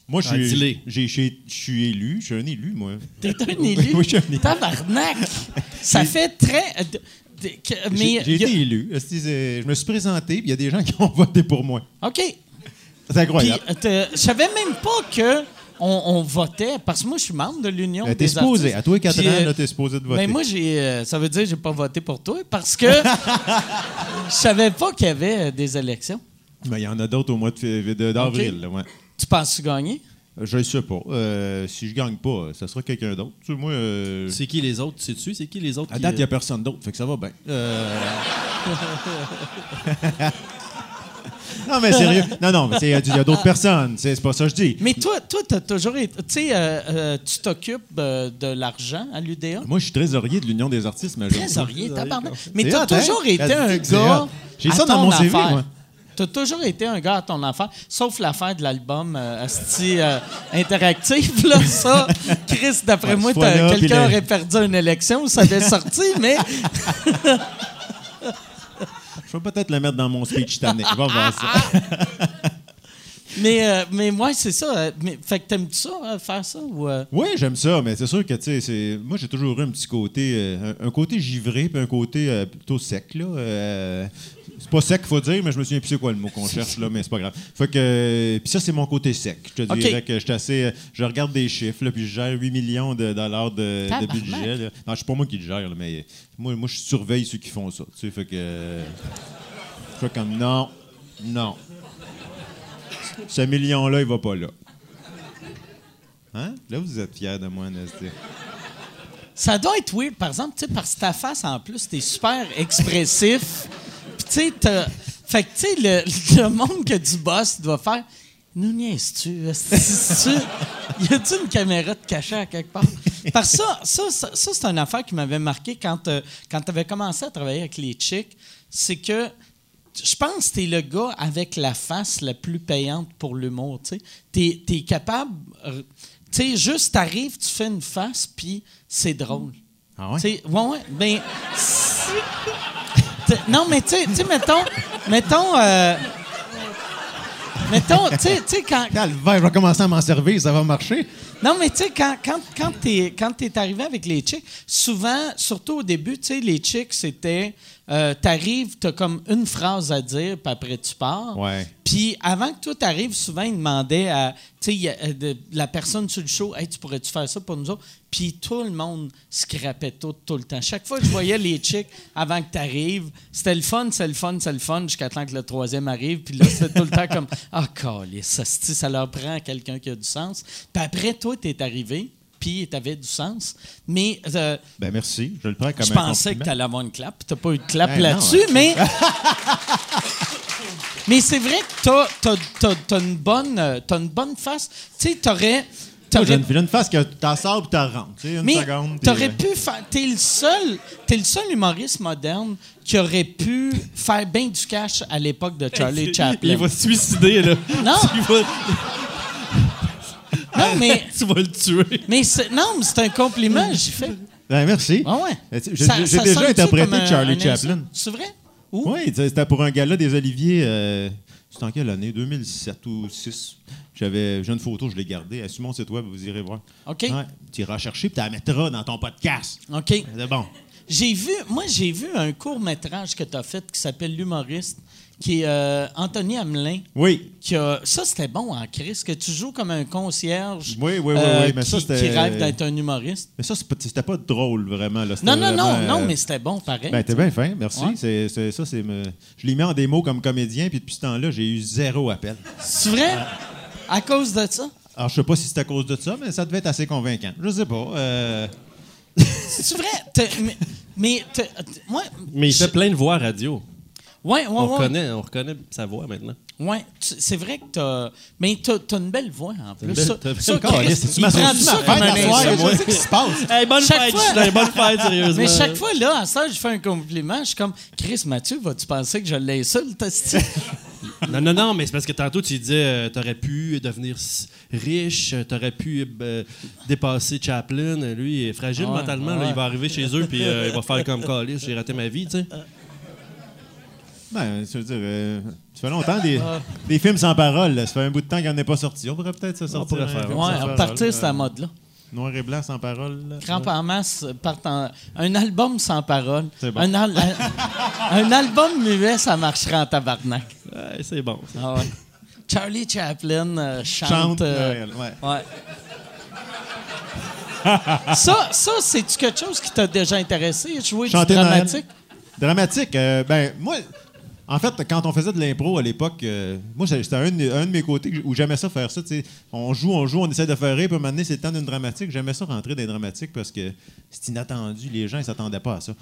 Moi, je Ah, suis, je suis élu. Je suis un élu, moi. T'es un élu? Oui, je suis un élu. Tabarnak! Ça fait très. euh, mais. J'ai j'ai y a- été élu. Je me suis présenté, puis il y a des gens qui ont voté pour moi. OK. C'est incroyable. euh, je savais même pas que on, on votait, parce que moi, je suis membre de l'Union Euh, des T'es supposé. artistes. À toi, 4 Puis, ans, euh, t'es supposé de voter. Mais moi, j'ai, euh, ça veut dire que j'ai pas voté pour toi, parce que je savais pas qu'il y avait euh, des élections. Mais il y en a d'autres au mois de d'avril. là, ouais. Tu penses-tu gagner? Je ne sais pas. Euh, si je gagne pas, ça sera quelqu'un d'autre. Tu sais, moi, euh, C'est qui les autres? Sais-tu? C'est qui les autres? à date, il n'y a personne d'autre, fait que ça va bien. Euh, non, mais sérieux. Non, non, mais c'est- il y a, d'autres personnes. C'est pas ça que je dis. Mais toi, toi, t'as toujours été. Tu sais, euh, euh, tu t'occupes euh, de l'argent à l'UDA? Moi, je suis trésorier de l'Union des artistes majeurs. Trésorier, tabarnak. Mais C'est t'as hot, hein? toujours été un gars. J'ai ça dans mon CV, affaire. moi. T'as toujours été un gars à ton affaire, sauf l'affaire de l'album euh, asti, euh, interactif. Là, ça, Chris, d'après Ouais, moi, quelqu'un aurait perdu une élection, ça avait sorti, mais Je vais peut-être le mettre dans mon speech cette année. Va voir ça. mais, euh, mais moi, c'est ça. euh, mais, fait que t'aimes ça, euh, faire ça? Ou, euh? Oui, j'aime ça, mais c'est sûr que, tu sais, c'est- moi, j'ai toujours eu un petit côté, un, un côté givré, puis un côté plutôt sec, là. Pas sec, faut dire, mais je me souviens plus c'est quoi le mot qu'on cherche, là, mais c'est pas grave. Fait que, puis ça, c'est mon côté sec. Je te OK. dirais que je suis assez, je regarde des chiffres, là, puis je gère 8 millions de dollars de, budget, là. Non, c'est pas moi qui le gère, là, mais moi, moi, je surveille ceux qui font ça, tu sais, fait que... je fais comme, non, non. Ce million-là, il va pas là. Hein? Là, vous êtes fiers de moi, Nasty. Ça doit être weird, par exemple, tu sais, parce que ta face, en plus, t'es super expressif. Tu sais, Fait que, tu sais, le, le monde que du boss doit faire. Nous niaises-tu? Y a-tu une caméra de cachée à quelque part? Parce que ça, ça, ça, ça, c'est une affaire qui m'avait marqué quand, euh, quand tu avais commencé à travailler avec les chicks. C'est que je pense que t'es le gars avec la face la plus payante pour l'humour. Tu t'es capable. euh, tu sais, juste t'arrives, tu fais une face, puis c'est drôle. Ah ouais? Tu sais, ouais, ouais. Ben. Non, mais tu sais, tu mettons. Mettons. euh, mettons, tu sais, tu sais, quand, Calvaire, je vais commencer à m'en servir, ça va marcher. non, mais tu sais, quand, quand, quand t'es quand t'es arrivé avec les chicks, souvent, surtout au début, tu sais, les chicks, c'était. Euh, T'arrives, t'as comme une phrase à dire, puis après tu pars. Ouais. Puis avant que toi t'arrives, souvent ils demandaient à euh, de- la personne sur le show, hey, tu pourrais-tu faire ça pour nous autres? Puis tout le monde scrapait tout, tout le temps. Chaque fois que je voyais les chicks avant que tu arrives, c'était le fun, c'est le fun, c'est le fun, jusqu'à temps que le troisième arrive. Puis là, c'était tout le temps comme Ah, calisse, ça, ça leur prend quelqu'un qui a du sens. Puis après, toi, t'es arrivé, puis t'avais du sens. Mais euh, Ben merci, je le prends comme je un pensais que tu allais avoir une clap. Tu pas eu de clap Ben là-dessus, mais. mais c'est vrai que tu as, une bonne, euh, t'as une bonne face. Tu sais, tu aurais. Moi, J'ai une, une face que t'en sors puis t'en rentres. Tu sais, une mais seconde. t'aurais euh, pu faire. T'es le seul. T'es le seul humoriste moderne qui aurait pu faire bien du cash à l'époque de Charlie Chaplin. Il va se suicider, là. Non. Tu vas, Non, mais, tu vas le tuer. mais c'est- non, mais c'est un compliment, j'ai fait. Ben merci. Ah ouais. Tu- J'ai Ça- j'ai ça déjà interprété Charlie un Chaplin. C'est vrai? Où? Oui, c'était pour un gala des Oliviers. euh, C'était en quelle année? 2007 ou 2006. J'avais j'ai une photo, je l'ai gardée. Elle est sur mon site web, vous irez voir? OK. Ouais, tu iras chercher puis tu la mettras dans ton podcast. OK. C'est bon. J'ai vu, moi, j'ai vu un court-métrage que tu as fait qui s'appelle L'humoriste, qui est euh, Anthony Hamelin. Oui. Qui a, ça, c'était bon en Chris, que tu joues comme un concierge Oui, oui, oui, euh, oui, mais ça, qui, c'était- qui rêve d'être un humoriste. Mais ça, c'est pas- c'était pas drôle, vraiment. Là. Non, non, non, vraiment, non, euh, mais c'était bon pareil. Ben, t'es bien fin, merci. Ouais. C'est, c'est- ça, c'est me- Je l'ai mis en démo comme comédien, puis depuis ce temps-là, j'ai eu zéro appel. C'est vrai? À cause de ça? Alors, je sais pas si c'est à cause de ça, mais ça devait être assez convaincant. Je sais pas. euh, C'est vrai? Mais moi, Mais il je- fait plein de voix radio. Ouais, ouais, On, ouais. reconnaît, on reconnaît sa voix maintenant. Tu- c'est vrai que t'as. Mais t'as as une belle voix en plus. belle- Ça, ça, Encore, Chris, c'est-tu il ma- prend c'est-tu ça ma comme fête un à soir? insulte. Je sais ce qui se passe. Hey, bonne Chaque fête, fois- Justin, bonne fête, sérieusement. Mais chaque fois, là, à ça, je fais un compliment. Je suis comme, Chris Mathieu, vas-tu penser que je l'insulte? Non, non, non, mais c'est parce que tantôt, tu disais, euh, t'aurais pu devenir riche, euh, t'aurais pu euh, dépasser Chaplin. Lui, il est fragile Ouais, mentalement. là. il va arriver chez eux, puis euh, il va faire comme Calis, j'ai raté ma vie, tu sais. Ben, je veux dire, euh, ça fait longtemps des, des films sans parole. là. Ça fait un bout de temps qu'il n'y en ait pas sorti. On pourrait peut-être se sortir. pourrait un faire, film Ouais, sans à parole, partir cette euh, mode-là. Noir et blanc sans parole. là. Crampe en masse, partent en- un album sans parole. C'est bon. Un, al- un album muet, ça marcherait en tabarnak. Ouais, c'est bon. ça. Ah ouais. Charlie Chaplin euh, chante. Chante. euh, Noël, ouais. ouais. ça, ça c'est-tu quelque chose qui t'a déjà intéressé, jouer Chanter du Noël. dramatique? Dramatique. euh, ben, moi, en fait, quand on faisait de l'impro à l'époque, euh, moi, c'était un, de- mes côtés où j'aimais ça faire ça. On joue, on joue, on essaie de faire rire, puis donné, c'est le temps d'une dramatique. J'aimais ça rentrer dans les dramatiques parce que c'est inattendu. Les gens, ils s'attendaient pas à ça.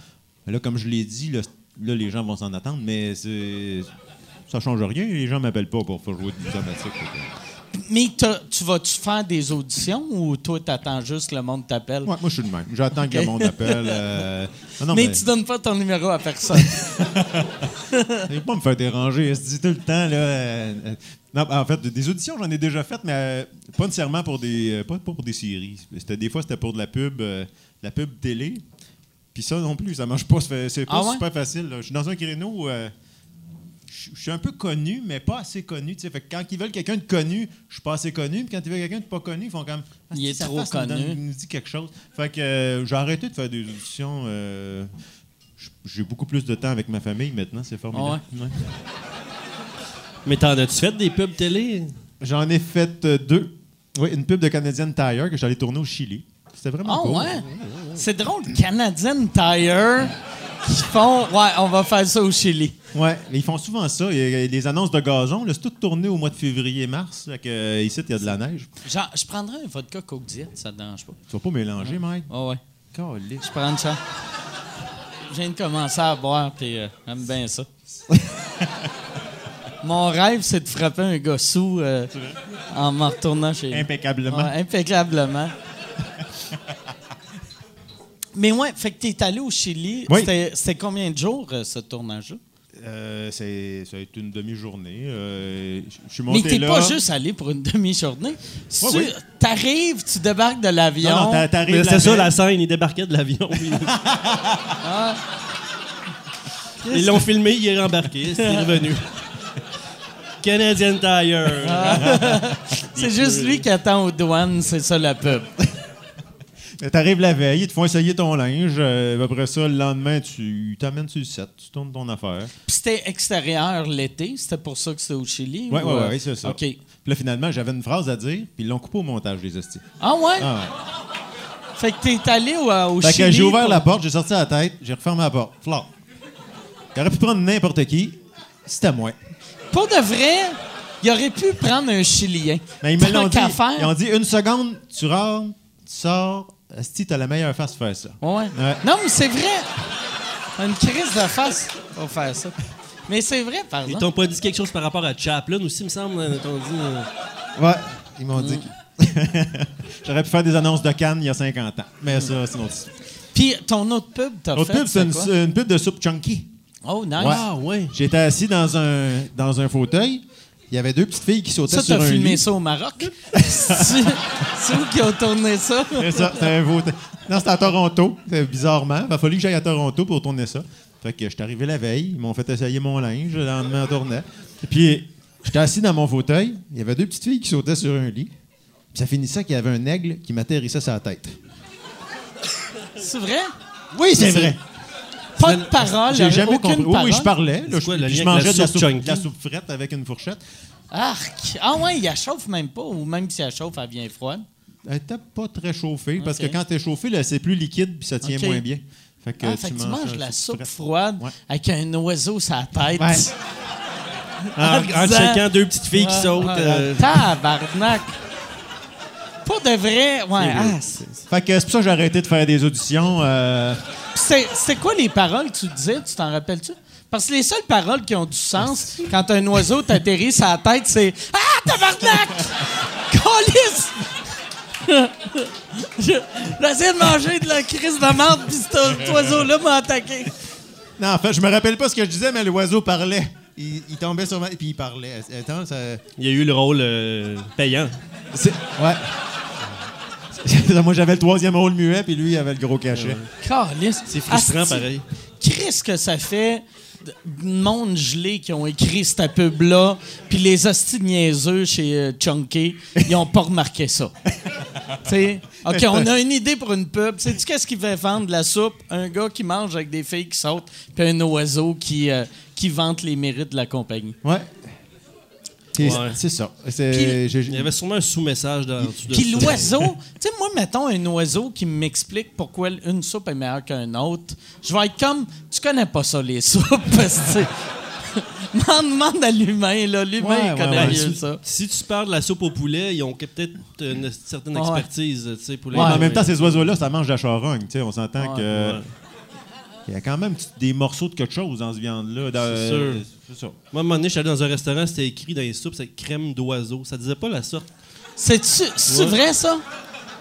Mais là, comme je l'ai dit, là, là, les gens vont s'en attendre, mais c'est. Ça change rien. Les gens m'appellent pas pour faire jouer du dramatique. Mais tu vas-tu faire des auditions ou toi, t'attends juste que le monde t'appelle? Ouais, moi, je suis le même. J'attends que le monde appelle. euh, non, non, mais, mais- tu donnes pas ton numéro à personne. Je pas me faire déranger. Je dis tout le temps, là. euh, euh, non, en fait, des auditions, j'en ai déjà faites, mais euh, pas nécessairement pour des, pas, pas pour des séries. C'était, des fois, c'était pour de la pub, la pub télé. Puis ça non plus, ça marche pas. C'est pas Ah ouais? super facile. Je suis dans un créneau. Je je suis un peu connu, mais pas assez connu. Fait que quand ils veulent quelqu'un de connu, je suis pas assez connu. Puis quand ils veulent quelqu'un de pas connu, ils font comme. Ah, Il est trop donne- connu. nous dit quelque chose. Fait que euh, j'ai arrêté de faire des auditions. euh, j'ai beaucoup plus de temps avec ma famille maintenant, c'est formidable. Ouais. Mais t'en as-tu fait des pubs télé? J'en ai fait euh, deux. Oui, une pub de Canadian Tire que j'allais tourner au Chili. C'était vraiment Ah cool. ouais? C'est drôle, Canadian Tire qui font. Ouais, on va faire ça au Chili. Ouais, mais ils font souvent ça. Il y a les annonces de gazon, c'est tout tourné au mois de février-mars. Euh, ici, il y a de la neige. Genre, je prendrais un vodka Coke Diet, ça te dérange pas? Tu vas pas mélanger, Mike? Ah ouais. Je prends ça. Je viens de commencer à boire, puis euh, j'aime bien ça. Mon rêve, c'est de frapper un gars sous euh, en me retournant chez lui. Impeccablement. Ouais, impeccablement. Mais ouais, fait que t'es allé au Chili. Oui. C'était c'était combien de jours, euh, ce tournage-là? Euh, c'est, ça a été une demi-journée. Euh, je- suis Mais monté t'es là. pas juste allé pour une demi-journée. Ouais, oui. t'arrives, tu débarques de l'avion. Non, non, t'a- t'arrives Mais la C'était ça veille. la scène, ils débarquaient de l'avion. Ah. Ils l'ont filmé, il est rembarqué, c'est revenu. Canadian Tire. c'est juste lui qui attend aux douanes, c'est ça la pub. T'arrives la veille, ils te font essayer ton linge. euh, après ça, le lendemain, tu t'amènes sur le set, tu tournes ton affaire. Puis c'était extérieur l'été, c'était pour ça que c'était au Chili? Ouais, ou, ouais, euh, ouais, c'est ça. OK. Puis là, finalement, j'avais une phrase à dire, puis ils l'ont coupé au montage, les hosties. Ah ouais? Ah ouais. Fait que t'es allé au, euh, au Fait Chili. que j'ai ouvert pour- la porte, j'ai sorti la tête, j'ai refermé la porte. Flore. T'aurais pu prendre n'importe qui, c'était moi. Pour de vrai, il aurait pu prendre un Chilien. Mais ils me l'ont dit. Ils ont dit une seconde, tu rentres, tu sors. Asti, t'as la meilleure face pour faire ça. Ouais. Ouais. Non, mais c'est vrai. Une crise de face pour faire ça. Mais c'est vrai, par Ils exemple. t'ont pas dit quelque chose par rapport à Chaplin aussi, me semble. Ils t'ont dit. euh, Ouais, ils m'ont dit que. J'aurais pu faire des annonces de Cannes il y a 50 ans. Mais ça, c'est autre histoire. Puis ton autre pub, t'as L'autre fait, pub, c'est une, pub de soupe chunky. Oh, nice. Ah, ouais. J'étais assis dans un, dans un fauteuil. Il y avait deux petites filles qui sautaient Ça, sur t'as un filmé lit. ça au Maroc? c'est où qui ont tourné ça? C'est ça, c'était un fauteuil. Non, c'était à Toronto, euh, bizarrement. Il a fallu que j'aille à Toronto pour tourner ça. Fait que j'étais arrivé la veille, ils m'ont fait essayer mon linge, le lendemain on tournait. Et puis, j'étais assis dans mon fauteuil, il y avait deux petites filles qui sautaient sur un lit. Puis ça finissait qu'il y avait un aigle qui m'atterrissait sur la tête. C'est vrai? Oui, c'est vrai. Pas de parole, J'ai jamais aucune compris. Parole. oui, je parlais. là, C'est quoi je, mangeais de la soupe soupe, chunky? de la soupe frette avec une fourchette? Arc! Ah ouais, il la chauffe même pas, ou même si elle chauffe, elle vient froide. Elle était pas très chauffée, parce que quand t'es chauffé, là, c'est plus liquide puis ça tient moins bien. Fait que, Ah, fait que tu manges la la soupe frette. froide Ouais. avec un oiseau sur la tête. Ouais. En, en checkant deux petites filles qui sautent. ah, euh, Tabarnak! Pour de vrai, ouais. ah, c'est- Fait que c'est pour ça que j'ai arrêté de faire des auditions. euh, c'est- quoi les paroles que tu disais? Tu t'en rappelles-tu? Parce que les seules paroles qui ont du sens quand un oiseau t'atterrit sur la tête, c'est Ah, tabarnak! Calice! Je- J'essaie de manger de la crise de merde, puis cet oiseau-là m'a attaqué. Non, en fait, je me rappelle pas ce que je disais, mais l'oiseau parlait. Il, il tombait sur ma... Puis il parlait. Attends, ça... Il y a eu le rôle euh, payant. c'est- Ouais. Moi, j'avais le troisième rôle muet, puis lui, il avait le gros cachet. C'est frustrant, Asti, pareil. Qu'est-ce que ça fait de de monde gelé qui ont écrit cette pub-là, puis les hosties niaiseux chez euh, Chunky, ils ont pas remarqué ça. Tu sais, OK, on a une idée pour une pub. Sais-tu qu'est-ce qui fait vendre de la soupe? Un gars qui mange avec des filles qui sautent, puis un oiseau qui, euh, qui vante les mérites de la compagnie. Ouais. C'est Ouais. c'est ça. Puis- Il y avait sûrement un sous-message dans Puis l'oiseau, tu sais, moi, mettons un oiseau qui m'explique pourquoi une soupe est meilleure qu'une autre. Je vais être comme, tu connais pas ça, les soupes, parce que, tu sais, demande, à l'humain, là. L'humain, Ouais, il ouais, connaît ouais. mieux Si, ça. si tu parles de la soupe au poulet, ils ont peut-être une certaine Ouais. expertise, tu sais, pour les. Ouais, en même temps, ces oiseaux-là, ça mange de la charogne. tu sais, On s'entend Ouais. que. Il y a quand même des morceaux de quelque chose dans ce viande-là. C'est sûr. euh. Moi, à un moment donné, je suis allé dans un restaurant, c'était écrit dans les soupes, c'est crème d'oiseau. Ça disait pas la sorte. C'est-tu, Ouais. vrai, ça?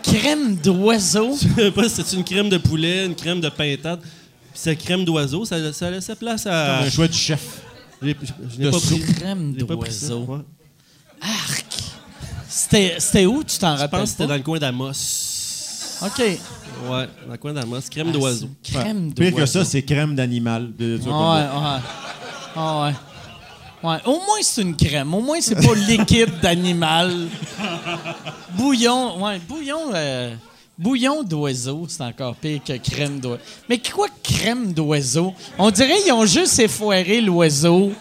Crème d'oiseau? Je sais pas si c'est une crème de poulet, une crème de pintade. Puis c'est crème d'oiseau, ça, ça laissait place à. Un choix du chef. Je je n'ai de pas pris. Crème j'ai pas pris ça, d'oiseau. ouais. Arc! C'était, c'était où, tu t'en Je rappelles pense que c'était dans le coin d'Amos. OK. Ouais, dans le coin d'Amos. Crème d'oiseau. Crème Pire d'oiseau. que ça, c'est crème d'animal. de- de- Ah ouais, ouais. Ah ouais. Ouais, au moins c'est une crème. Au moins c'est pas liquide d'animal. bouillon, ouais, bouillon. euh, bouillon d'oiseau, c'est encore pire que crème d'oiseau. Mais quoi crème d'oiseau? On dirait qu'ils ont juste effoiré l'oiseau.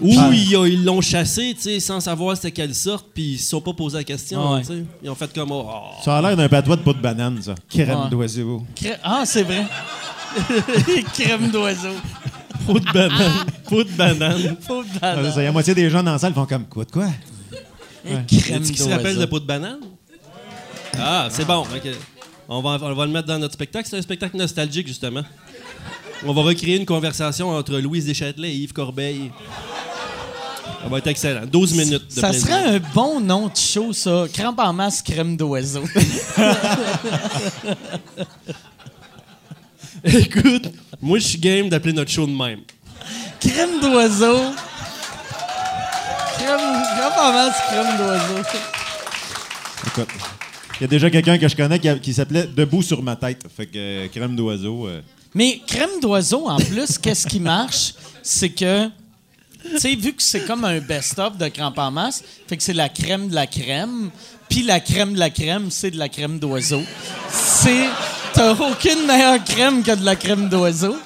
Ou ils ont- ils l'ont chassé, tu sais, sans savoir c'était quelle sorte, puis ils se sont pas posé la question, Ouais. tu sais. Ils ont fait comme, oh, Ça a l'air d'un patois de peau de banane, ça. Crème Ouais. d'oiseau. Ah, c'est vrai. crème d'oiseau. peau de banane, peau de banane. Faut de Ah, banane. Il y a moitié des gens dans la salle qui font comme quoi de quoi? Crème Est-ce qui se d'oiseau. rappelle de peau de banane? Ah, c'est bon. ok. On, va, on va le mettre dans notre spectacle. C'est un spectacle nostalgique, justement. On va recréer une conversation entre Louise Deschâtelet et Yves Corbeil. Ça va être excellent. 12 minutes de Ça plaisir. serait un bon nom de show, ça. Crampe en masse, crème d'oiseau. Écoute, moi, je suis game d'appeler notre show de même. crème d'oiseau. Crème, crampe en masse, crème d'oiseau. Écoute, il y a déjà quelqu'un que je connais qui s'appelait Debout sur ma tête. Fait que euh, crème d'oiseau. euh, Mais crème d'oiseau, en plus, qu'est-ce qui marche? C'est que, tu sais, vu que c'est comme un best-of de crampe en masse, fait que c'est la crème de la crème, puis la crème de la crème, c'est de la crème d'oiseau. C'est. T'as aucune meilleure crème que de la crème d'oiseau.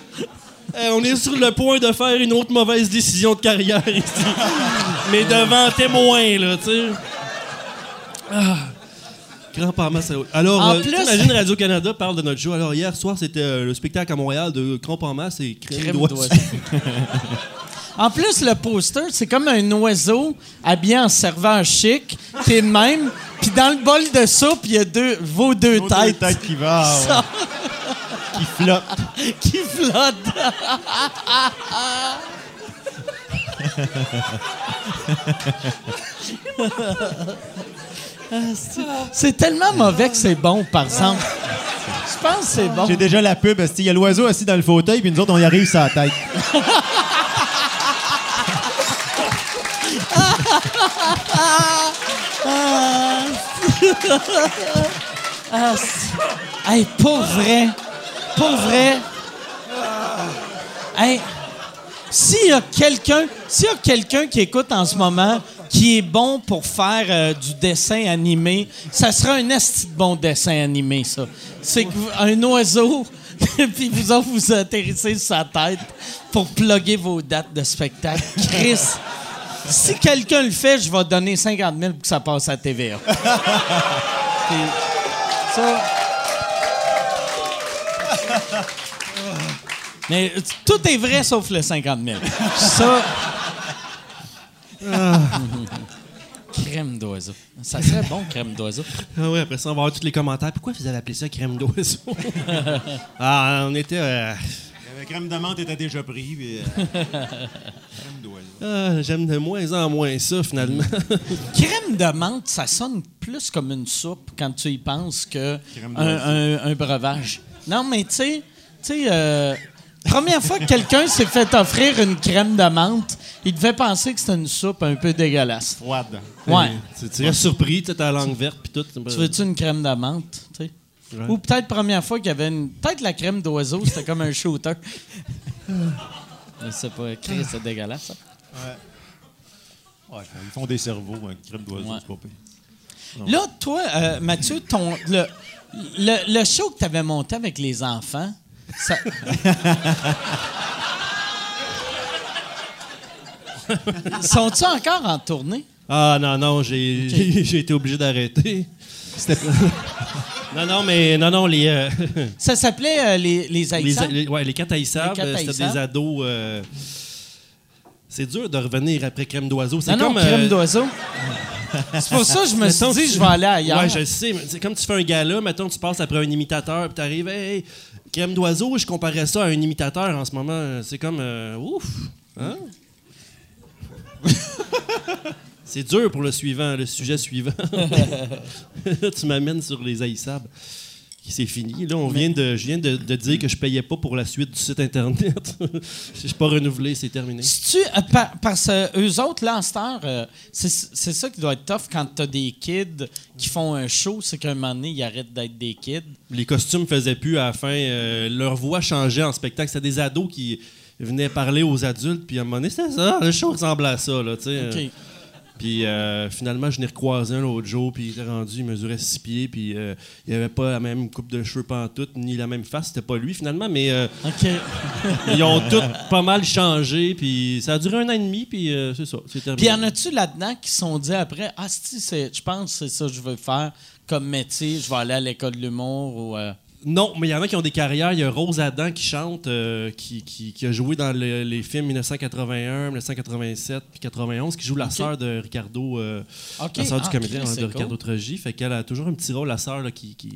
Eh, on est sur le point de faire une autre mauvaise décision de carrière ici. Mais devant témoin, là, tu sais. Ah. Masse. Alors, En euh, plus- t'imagines Radio-Canada parle de notre show. Alors, hier soir, c'était euh, le spectacle à Montréal de Crampe en masse et crème. En plus, le poster, c'est comme un oiseau habillé en serveur chic, qui est de même. Puis dans le bol de soupe, il y a deux, vos deux têtes tête qui va, ouais, Ça, qui flotte. qui flottent. C'est- tellement mauvais que c'est bon, par exemple. Je pense que c'est bon. J'ai déjà la pub. Il y a l'oiseau assis dans le fauteuil, puis nous autres, on y arrive sur la tête. Ah, hey, pour vrai. Pour vrai. Hey, s'il y a quelqu'un, s'il y a quelqu'un qui écoute en ce moment qui est bon pour faire euh, du dessin animé, ça sera un esti de bon dessin animé, ça. C'est que vous- un oiseau, puis vous autres, vous atterrissez sur sa tête pour plugger vos dates de spectacle. Chris, si quelqu'un le fait, je vais donner 50 000 pour que ça passe à TVA. Puis, ça. Mais euh, tout est vrai sauf le 50 000. Ça. Ah. crème d'oiseau. Ça serait bon, crème d'oiseau. Ah ouais, après ça, on va avoir tous les commentaires. Pourquoi vous avez appelé ça crème d'oiseau? ah, on était. euh, La crème de menthe était déjà pris. puis, euh, crème d'oiseau. ah, J'aime de moins en moins ça, finalement. Crème de menthe, ça sonne plus comme une soupe quand tu y penses que un breuvage. Non, mais tu sais, tu sais, euh, première fois que quelqu'un s'est fait offrir une crème de menthe, il devait penser que c'était une soupe un peu dégueulasse. Froide. Ouais. tu tu restes surpris, tu as ta langue verte, puis tout. Tu veux-tu une crème de menthe, tu sais? Ouais. Ou peut-être première fois qu'il y avait une. Peut-être la crème d'oiseau, c'était comme un shooter. Je sais pas, Chris, c'est dégueulasse, ça. Ouais, ils font des cerveaux, hein, crème d'oiseau, Ouais. c'est pas pire. Là, toi, euh, Mathieu, ton, le, le, le show que tu avais monté avec les enfants, ça... Sont-ils encore en tournée? Ah non, non, j'ai j'ai- j'ai été obligé d'arrêter. non, non, mais non, non, les, euh, Ça s'appelait euh, les, les les, Haïtiens? les- ouais, les quatre haïssables, Les quatre euh, c'était haïssables. des ados. euh, c'est dur de revenir après crème d'oiseau. C'est Non, non, comme. crème d'oiseau. C'est pour ça que je me suis mettons, dit, tu- je vais aller ailleurs. Ouais, je sais. C'est comme tu fais un gala, mettons, tu passes après un imitateur, puis t'arrives, hey, crème d'oiseau, je comparais ça à un imitateur en ce moment. C'est comme, euh, ouf, hein? C'est dur pour le suivant, le sujet suivant. tu m'amènes sur les haïssables. C'est fini. Là, on vient de, je viens de, de dire que je payais pas pour la suite du site Internet. Je suis pas renouvelé, c'est terminé. Si tu, euh, par- parce que eux autres, là, en euh, c'est ça qui doit être tough quand t'as des kids qui font un show, c'est qu'à un moment donné, ils arrêtent d'être des kids. Les costumes faisaient plus à la fin. euh, leur voix changeait en spectacle. C'était des ados qui, venait parler aux adultes, puis à un moment donné, c'était ça, le show ressemblait à ça, là, tu sais. Puis euh, finalement, je n'ai recroisé un l'autre jour, puis il était rendu, il mesurait six pieds, puis euh, il avait pas la même coupe de cheveux pantoute, ni la même face, c'était pas lui finalement, mais euh, ils ont tous pas mal changé, puis ça a duré un an et demi, puis euh, c'est ça, c'est terminé. Puis y en a-tu là-dedans qui se sont dit après, ah, si, je pense que c'est ça que je veux faire comme métier, je vais aller à l'école de l'humour ou. Euh, Non, mais il y en a qui ont des carrières. Il y a Rose Adam qui chante, euh, qui, qui- qui a joué dans le- les films 1981, 1987 puis 91, qui joue la sœur de Ricardo, euh, OK. la sœur du Ah, comédien hein, de cool. Ricardo Trogi. Fait qu'elle a toujours un petit rôle, la sœur, qui, qui,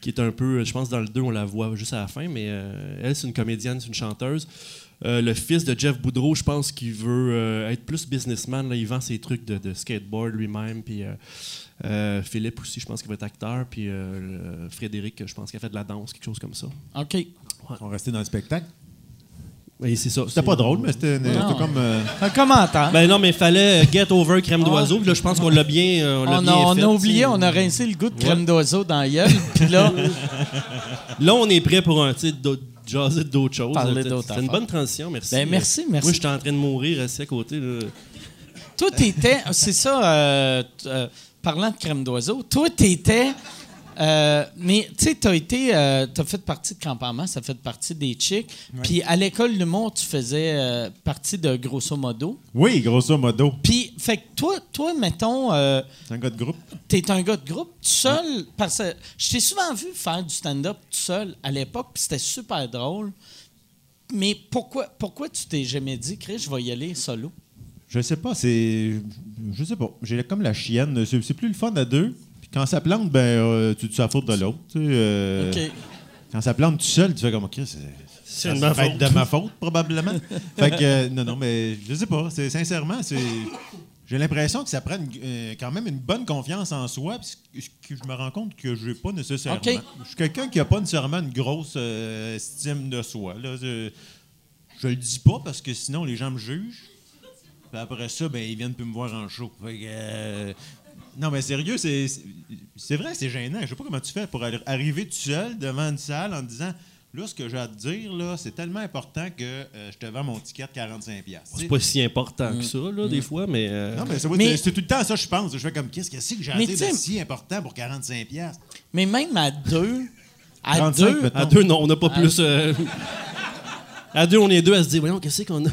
qui est un peu, je pense, dans le 2, on la voit juste à la fin, mais euh, elle, c'est une comédienne, c'est une chanteuse. Euh, le fils de Jeff Boudreau, je pense qu'il veut euh, être plus businessman. Là. Il vend ses trucs de, de skateboard lui-même. Puis euh, euh, Philippe aussi, je pense qu'il va être acteur. Puis euh, Frédéric, je pense qu'il a fait de la danse, quelque chose comme ça. OK. Ils sont restés dans le spectacle? Oui, c'est ça. C'était pas drôle, mais c'était comme. euh, Un commentaire. Ben non, mais il fallait Get Over Crème d'Oiseau. Puis là, je pense qu'on l'a bien, euh, on on bien a, on fait, a oublié, on a rincé le goût de crème d'oiseau dans la gueule. Puis là, Là, on est prêt pour un, d'autres- jaser d'autres choses. Parler C'est- d'autres C'est une bonne transition, merci. Ben, merci, merci. Moi, j'étais en train de mourir assis à côté. Là. toi, t'étais. C'est ça, euh, euh, parlant de crème d'oiseau, toi, t'étais. euh, mais tu sais, t'as été, euh, t'as fait partie de campement, ça fait partie des chicks. Puis à l'école l'humour, tu faisais euh, partie de grosso modo. Oui, grosso modo. Puis, fait que toi, toi, mettons, euh, C'est un gars de groupe? t'es un gars de groupe tout seul. Parce que je t'ai souvent vu faire du stand-up tout seul à l'époque, puis c'était super drôle. Mais pourquoi, pourquoi tu t'es jamais dit, Chris, je vais y aller solo? Je sais pas, c'est. Je sais pas. J'ai comme la chienne. C'est plus le fun à deux. Puis quand ça plante, ben, euh, tu te la faute de l'autre. tu sais, euh, OK. Quand ça plante tout seul, tu fais comme, OK, c'est. De ma faute. de ma faute, probablement. fait que, euh, non, non, mais je sais pas. C'est, sincèrement, c'est. J'ai l'impression que ça prend une- quand même une bonne confiance en soi, puis que je me rends compte que je n'ai pas nécessairement. Je suis quelqu'un qui n'a pas nécessairement une grosse estime de soi. Là. Je, je le dis pas parce que sinon les gens me jugent. Puis après ça, ben, ils viennent plus me voir en show. Fait que, euh, non, mais sérieux, c'est, c'est- vrai, c'est gênant. Je sais pas comment tu fais pour arriver tout seul devant une salle en disant Là, ce que j'ai à te dire, là, c'est tellement important que euh, je te vends mon ticket de 45$. piastres. C'est pas si important que ça, là, des fois, mais. euh, Non, mais c'est, Mais- c'est tout le temps ça, je pense. Je fais comme qu'est-ce que c'est que j'ai à Mais dire tu sais- de si important pour 45$? piastres? Mais même à deux, à 35, deux, mettons. À deux, non, on n'a pas plus. euh, À deux, on est deux à se dire, voyons, qu'est-ce qu'on a?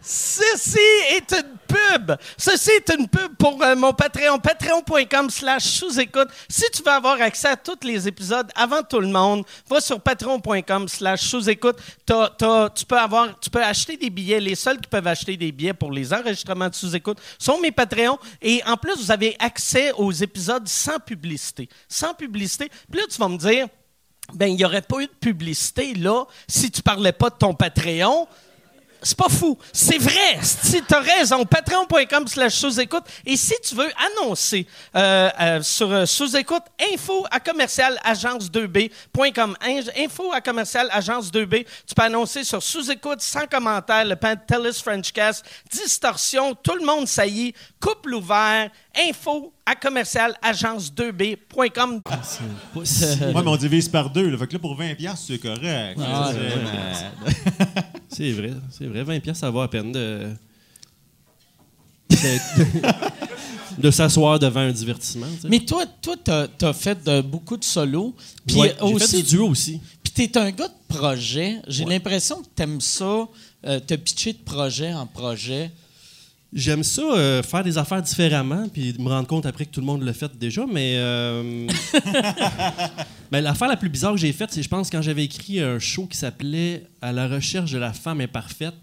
Ceci est une pub. Ceci est une pub pour euh, mon Patreon. Patreon.com slash sous-écoute. Si tu veux avoir accès à tous les épisodes avant tout le monde, va sur patreon.com slash sous-écoute. Tu peux tu peux acheter des billets. Les seuls qui peuvent acheter des billets pour les enregistrements de sous-écoute sont mes Patreons. Et en plus, vous avez accès aux épisodes sans publicité. Sans publicité. Puis là, tu vas me dire, ben, il n'y aurait pas eu de publicité là si tu parlais pas de ton Patreon. C'est pas fou. C'est vrai. Si tu as raison, patreon.com slash sous-écoute. Et si tu veux annoncer euh, euh, sur euh, sous-écoute, info à commercial agence2b.com. In- Info à commercial agence2b. Tu peux annoncer sur sous-écoute, sans commentaire, le Pantelis Frenchcast, distorsion, tout le monde saillit, couple ouvert, info à commercial agence2b.com. Pas si- Moi, mais on divise par deux. Là. Fait que là, pour 20$, piastres, c'est correct. Ah, C'est- ouais, euh, C'est vrai, c'est vrai. 20 pièces, ça vaut à peine de. de, de s'asseoir devant un divertissement. Mais toi, toi, t'as as fait de- beaucoup de solos. Puis Ouais, j'ai aussi, fait du duo aussi. Puis t'es un gars de projet. J'ai Ouais. l'impression que t'aimes ça, euh, te pitcher de projet en projet. J'aime ça, euh, faire des affaires différemment, puis me rendre compte après que tout le monde l'a fait déjà, mais. euh, ben, l'affaire la plus bizarre que j'ai faite, c'est, je pense, quand j'avais écrit un show qui s'appelait À la recherche de la femme imparfaite,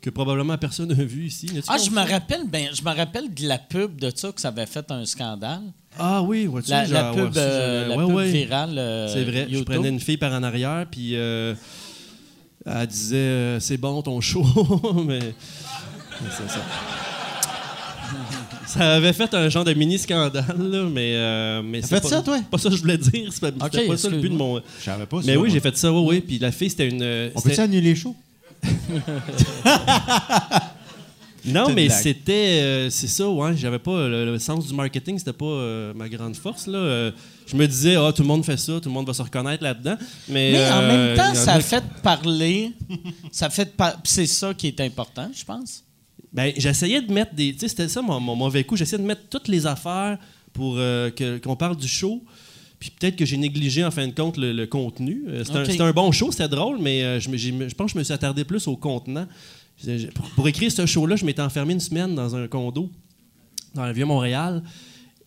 que probablement personne n'a vu ici. Ah, je me rappelle, ben, je me rappelle de la pub de ça que ça avait fait un scandale. Ah oui, vois-tu, La, la pub, ouais, euh, je- la ouais, pub ouais. virale. euh, C'est vrai. Je YouTube. prenais une fille par en arrière, puis elle disait C'est bon ton show, mais. Ça. Ça avait fait un genre de mini scandale, là, mais. euh, mais c'est pas, ça, toi? Pas ça que je voulais dire. C'est pas, c'était Ok, pas ça le but de mon. Je savais pas ça. Mais oui, moi. j'ai fait ça, oui, oui. Puis la fille, c'était une. euh, On peut-tu annuler les shows? Non, mais blague. c'était. euh, c'est ça, ouais. J'avais pas. Le, le sens du marketing, c'était pas euh, ma grande force, là. Euh, je me disais, ah, tout le monde fait ça, tout le monde va se reconnaître là-dedans. Mais, Mais en euh, même temps, en ça a fait parler. ça fait par- C'est ça qui est important, je pense. Ben, j'essayais de mettre des. Tu sais, c'était ça mon, mon mauvais coup. J'essayais de mettre toutes les affaires pour euh, qu'on parle du show. Puis peut-être que j'ai négligé en fin de compte le, le contenu. Euh, C'était un- un, bon show, c'était drôle, mais euh, je, je pense que je me suis attardé plus au contenant. Pour, pour écrire ce show-là, je m'étais enfermé une semaine dans un condo dans le Vieux-Montréal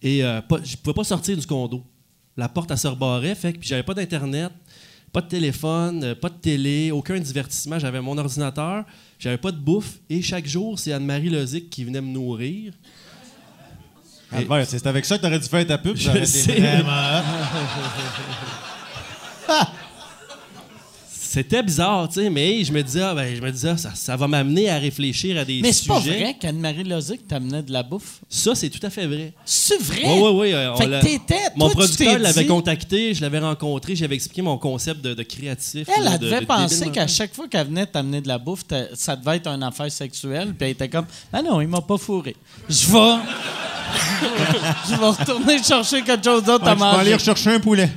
et pas- je pouvais pas sortir du condo. La porte, elle se rebarrait, fait que j'avais pas d'Internet, pas de téléphone, euh, pas de télé, aucun divertissement. J'avais mon ordinateur, j'avais pas de bouffe et chaque jour, c'est Anne-Marie Lozic qui venait me nourrir. Albert, c'est avec ça que t'aurais dû faire ta pub. Je sais. vraiment. C'était bizarre, tu sais, mais je me disais, ah, ben, je me disais, ah, ça, ça va m'amener à réfléchir à des Mais c'est sujets. pas vrai qu'Anne-Marie Lozic t'amenait de la bouffe? Ça, c'est tout à fait vrai. C'est vrai? Oui, oui, oui. euh, Fait que t'étais- Mon toi, producteur l'avait dit- contacté, je l'avais rencontré, j'avais expliqué mon concept de, de créatif. Elle, là, elle de- devait de penser qu'à chaque fois qu'elle venait t'amener de la bouffe, ça devait être une affaire sexuelle. Puis elle était comme Ah non, il m'a pas fourré. Je vais. je vais retourner chercher quelque chose d'autre Ouais, à tu vas aller manger. rechercher un poulet.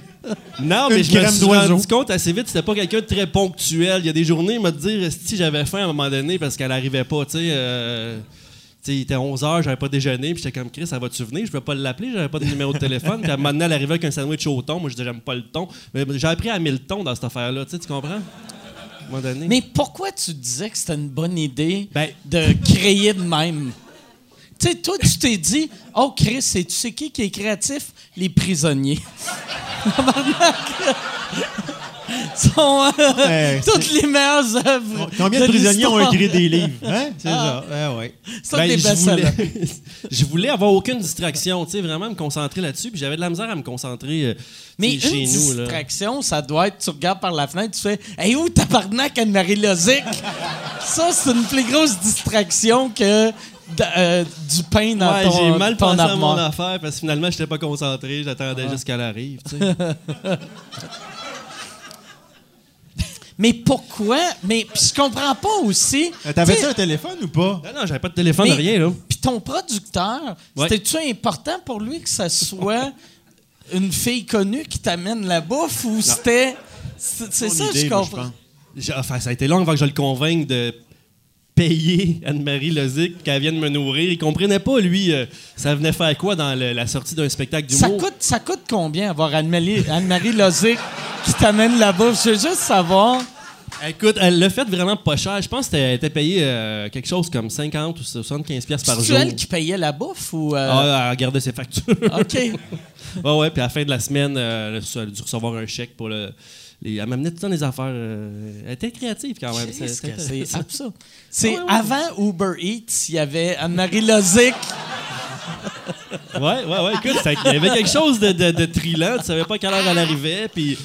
Non, Une mais je me crème suis d'oiseau. rendu compte assez vite, c'était pas quelqu'un de très ponctuel. Il y a des journées, il m'a dit si j'avais faim à un moment donné parce qu'elle arrivait pas, tu sais. euh, tu sais, il était 11h, j'avais pas déjeuné, puis j'étais comme Chris, ça va-tu venir? Je peux pas l'appeler, j'avais pas de numéro de téléphone. Puis à un moment donné, elle arrivait avec un sandwich au thon. Moi, je disais, j'aime pas le thon. Mais j'ai appris à aimer le thon dans cette affaire-là, tu sais, tu comprends? À un moment donné. Mais pourquoi tu disais que c'était une bonne idée Ben- de créer de même? Tu sais, toi, tu t'es dit, oh Chris, et tu sais qui qui est créatif? Les prisonniers. Sont euh, Ouais, toutes les meilleures œuvres. Combien de prisonniers ont écrit des livres? Hein? C'est ça. Ah, ouais. C'est Ben, des je, best-sellers. voulais, je voulais avoir aucune distraction, tu sais, vraiment me concentrer là-dessus. Puis j'avais de la misère à me concentrer euh, Mais une chez nous. Là. distraction, ça doit être, tu regardes par la fenêtre, tu fais Hey, où tabarnak Anne-Marie Lozic? ça, c'est une plus grosse distraction que euh, du pain dans Ouais, ton, j'ai mal ton pensé à mon affaire parce que finalement, je n'étais pas concentré. J'attendais juste qu'elle arrive. tu sais. Mais pourquoi? Mais puis je comprends pas aussi. Euh, T'avais-tu un téléphone ou pas? non, non, j'avais pas de téléphone, Mais- rien. là. Puis ton producteur, Ouais. c'était-tu important pour lui que ça soit une fille connue qui t'amène la bouffe ou c'était. C'est ça, idée, je moi, comprends. pense. Enfin, ça a été long avant que je le convainque de payer Anne-Marie Lozic qu'elle vienne me nourrir. Il comprenait pas, lui, euh, ça venait faire quoi dans le- la sortie d'un spectacle Ça d'humour? coûte, ça coûte combien avoir Anne-Marie Anne-Marie Lozic qui t'amène la bouffe? Je veux juste savoir. Écoute, elle l'a fait vraiment pas cher. Je pense qu'elle était payée euh, quelque chose comme 50 ou 75 pièces par C'est jour. elle qui payait la bouffe ou. euh, Ah, elle gardait ses factures. OK. ouais, ouais, puis à la fin de la semaine, euh, elle a dû recevoir un chèque pour le. Les- elle m'amenait tout le temps des affaires. euh, elle était créative quand même. C'est intéressant. absurde. C'est Ouais, ouais. avant Uber Eats, il y avait Anne-Marie Lozic. Ouais, ouais, ouais. Écoute, ça- il y avait quelque chose de, de, de trillant. Tu savais pas à quelle heure elle arrivait. Puis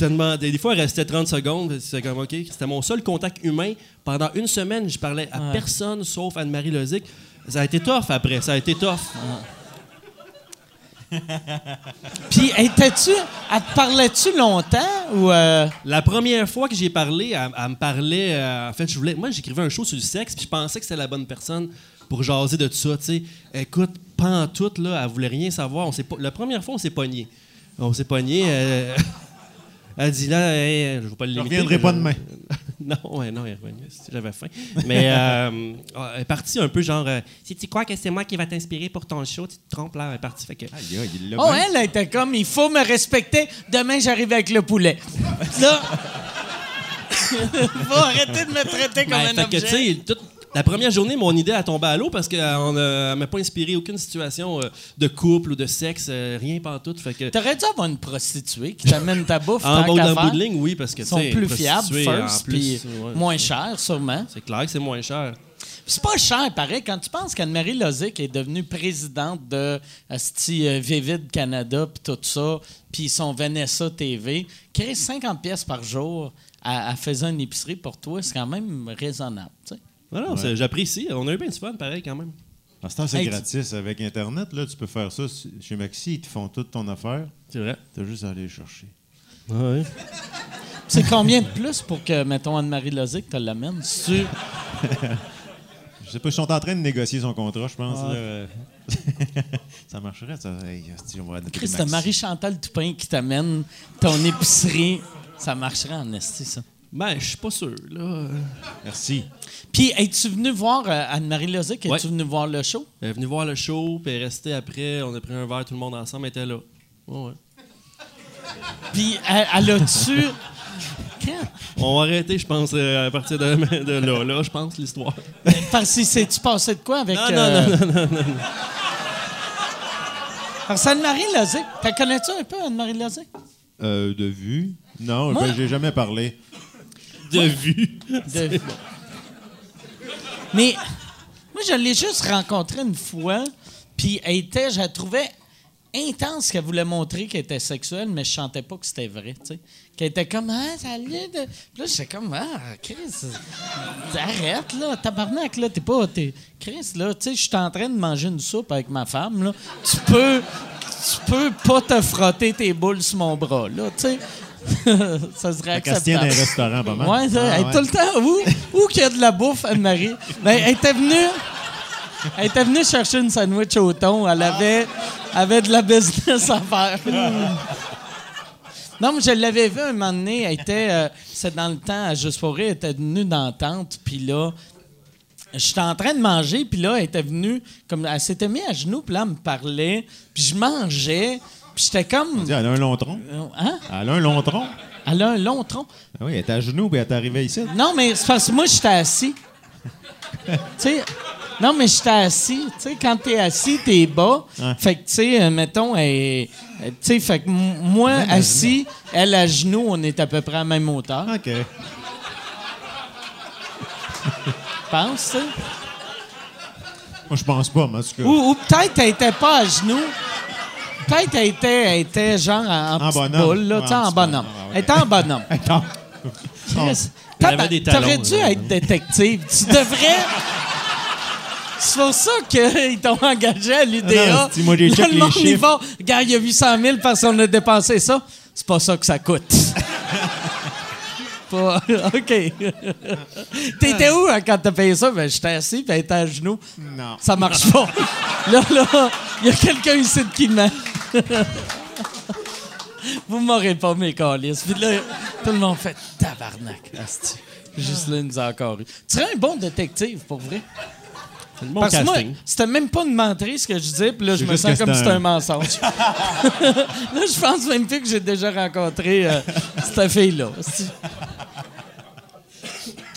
demandais. Des fois, elle restait 30 secondes. C'était comme, OK. C'était mon seul contact humain. Pendant une semaine, je parlais à personne sauf Anne-Marie Lozic. Ça a été tough après. Ça a été tough. Puis, étais-tu. Elle te parlait-tu longtemps ou. euh, La première fois que j'ai parlé, elle, elle me parlait. euh, en fait, je voulais. Moi, j'écrivais un show sur le sexe, puis je pensais que c'était la bonne personne pour jaser de tout ça. Tu sais, écoute, pas en tout, là, elle voulait rien savoir. On s'est pas- la première fois, on s'est pogné. On s'est pogné. euh, elle dit là, hey, je ne vais pas le Je limiter. reviendrai mais pas je- demain. non, ouais, non, elle est revenue, si J'avais faim. Mais euh, elle est partie un peu genre. Euh, si tu crois que c'est moi qui va t'inspirer pour ton show, tu te trompes là. Elle est partie. Fait que. Il Oh, elle elle était comme, il faut me respecter. Demain, j'arrive avec le poulet. Là. faut arrêter de me traiter comme Ben, un fait que, objet. La première journée, mon idée a tombé à l'eau parce qu'elle ne m'a pas inspiré aucune situation euh, de couple ou de sexe, euh, rien pas tout. Fait que, T'aurais dû avoir une prostituée qui t'amène ta bouffe en tant bout, de ligne, oui, parce que Ils sont plus fiables, first, plus, puis ouais. moins chers, sûrement. C'est clair que c'est moins cher. C'est pas cher, pareil. Quand tu penses qu'Anne-Marie Lozic est devenue présidente de Asti, euh, Vivid Canada, puis tout ça, puis son Vanessa TV, créer 50 pièces par jour à, à faisant une épicerie pour toi, c'est quand même raisonnable. tu sais. Non, non, j'apprécie. On a eu bien du fun, pareil, quand même. À ce temps, c'est Hey, tu- gratis. Avec Internet, là, tu peux faire ça. Chez Maxi, ils te font toute ton affaire. C'est vrai. T'as juste à aller le chercher. Ouais. C'est combien de plus pour que, mettons, Anne-Marie Lozic te l'amène? Tu... Je sais pas, ils sont en train de négocier son contrat, je pense. là. Ça marcherait, ça. Hey, hostie, on va Chris, Marie-Chantal Toupin qui t'amène ton épicerie. Ça marcherait en esti, ça. Ben, je suis pas sûr, là. Merci. Puis, es-tu venu voir euh, Anne-Marie Lozic? Es-tu Ouais. venu voir le show? Elle est venue voir le show, puis elle est restée après. On a pris un verre, tout le monde ensemble, elle était là. Ouais, ouais. Puis, elle, elle a-tu. On va arrêter, je pense, euh, à partir de, de là, là, je pense, l'histoire. Parce que c'est-tu passé de quoi avec. Non, non, euh, non, non, non. Parce que Anne-Marie Lozic, t'as connais-tu un peu Anne-Marie Lozic? Euh, de vue? Non, Moi- ben, j'ai jamais parlé. De vue. De- Mais moi, je l'ai juste rencontrée une fois, puis elle était, je la trouvais intense qu'elle voulait montrer qu'elle était sexuelle, mais je chantais pas que c'était vrai, tu sais. Qu'elle était comme, ah, salut. De... Puis là, j'étais comme, ah, Chris, arrête, là, tabarnak, là, t'es pas, t'es, Chris, là, tu sais, je suis en train de manger une soupe avec ma femme, là. Tu peux, tu peux pas te frotter tes boules sur mon bras, là, tu sais. ça serait acceptable. un restaurant, pas mal. Ouais, ça, Ah, elle ouais. tout le temps. Où, où qu'il y a de la bouffe, Anne-Marie? Ben, elle était venue. Elle était venue chercher une sandwich au thon. Elle avait, avait de la business à faire. Non, mais je l'avais vu un moment donné. Elle était. euh, c'est dans le temps, à Juste rire, elle était venue dans la tente. Puis là, j'étais en train de manger. Puis là, elle était venue. comme Elle s'était mise à genoux. Puis là, elle me parlait. Puis je mangeais. Puis j'étais comme. Elle a un long tronc. Hein? Elle a un long tronc. Elle a un long tronc. Ah oui, elle était à genoux, puis elle est arrivée ici. Non, mais c'est parce que moi, j'étais assis. tu sais, non, mais j'étais assis. Tu sais, quand t'es assis, t'es bas. Fait que, tu sais, euh, mettons, elle- euh, tu sais, fait que moi, assis, elle à genoux, on est à peu près à la même hauteur. OK. Pense, sais. Moi, je pense pas, mais en tout cas. Ou, ou peut-être elle était pas à genoux. Peut-être elle était, elle était genre en, en bonhomme. boule, là, Ouais, tu sais, en en bonhomme. ah ouais. Elle était en bonhomme. T'aurais dû là. être détective? Tu devrais. C'est pour ça qu'ils t'ont engagé à l'UDA. Ah non, c'est- moi, j'ai Là, check le les monde, ils vont, Regarde, il y a 800 000 parce qu'on a dépensé ça. C'est pas ça que ça coûte. Pas- OK. T'étais où hein, quand t'as payé ça? Ben, j'étais assis, puis elle était à genoux. Non. Ça marche pas. là, là, il y a quelqu'un ici qui ment. Vous m'aurez pas, mes calices. Puis là, tout le monde fait tabarnak. Juste là, il nous a encore eu. Tu serais un bon détective, pour vrai. C'est le bon Parce que moi, c'était même pas une menterie ce que je disais, puis là, je me sens comme si c'est c'était un- un mensonge. là, je pense même plus que j'ai déjà rencontré euh, cette fille-là.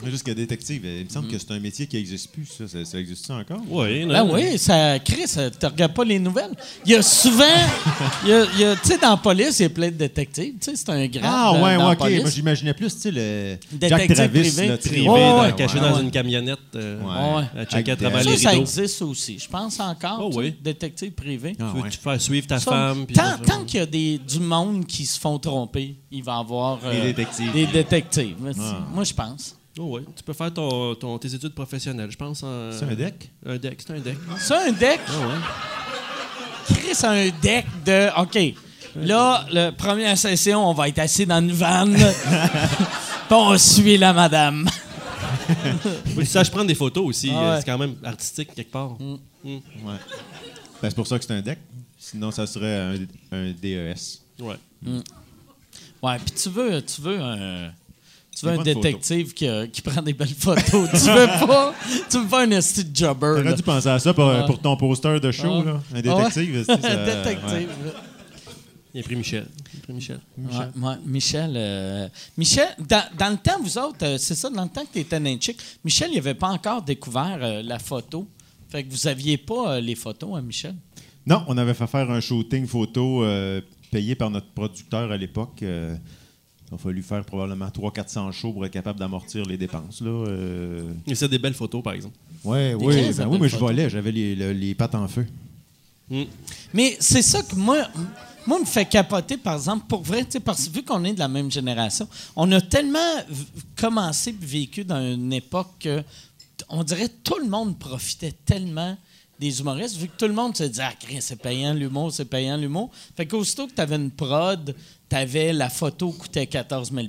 Juste que détective, il me semble que c'est un métier qui n'existe plus, ça. Ça, ça existe encore? Oui, Ben oui, ça crée, ça, tu regardes pas les nouvelles. Il y a souvent, il y a, il y a- tu sais, dans la police, il y a plein de détectives. Tu sais, c'est un grand. Ah, ouais, dans ouais, OK. police. Moi, j'imaginais plus, tu sais, le Détective Jack Travis, privé. là. Privé, Ouais, dans- ouais, caché ouais, dans ouais. une camionnette. euh, Ouais. Ouais. à checker à travers Ça, les ça existe aussi. Je pense encore. Oh oui. Détective privé. Ah, Tu veux ouais. te faire suivre ta Ça, femme. tant tant qu'il y a des, du monde qui se font tromper, il va y avoir euh, Des détectives. Des détectives. Ah. Moi, je pense. Oh, ouais. Tu peux faire ton, ton- tes études professionnelles, je pense. en- C'est un deck? Un deck, c'est un deck. C'est un deck? Ah ouais. Chris a un deck de. OK. Là, la première session, on va être assis dans une vanne. Puis on suit la madame. Faut que tu saches prendre des photos aussi. Ah ouais. C'est quand même artistique quelque part. Mm. Ouais. Ben, c'est pour ça que c'est un deck. Sinon, ça serait un, un DES. Ouais. Ouais, puis tu veux, tu veux un. Tu veux un détective qui, a- qui prend des belles photos? tu veux pas? Tu veux pas un esti de jobber. T'aurais dû penser à ça pour, Ouais. pour ton poster de show, là. Un Ah détective. ouais? c'est ça, Un détective. Il a pris Michel. Il a pris Michel. Ouais, Michel, euh, Michel dans, dans le temps, vous autres, euh, c'est ça, dans le temps que tu étais chic, Michel, il avait pas encore découvert euh, la photo. Fait que vous aviez pas euh, les photos à Michel? Non, on avait fait faire un shooting photo euh, payé par notre producteur à l'époque. Euh, il a fallu faire probablement 300-400 shows pour être capable d'amortir les dépenses. Là. Euh, Il faisait des belles photos, par exemple. ouais, oui, ben oui, mais je volais, j'avais les, le- les pattes en feu. Mais c'est ça que moi, moi me fait capoter, par exemple, pour vrai, tu sais, parce que vu qu'on est de la même génération, on a tellement commencé et vécu dans une époque que on dirait tout le monde profitait tellement des humoristes, vu que tout le monde se dit Ah, c'est payant l'humour, c'est payant l'humour. Fait qu'aussitôt que tu avais une prod, t'avais la photo coûtait 14 000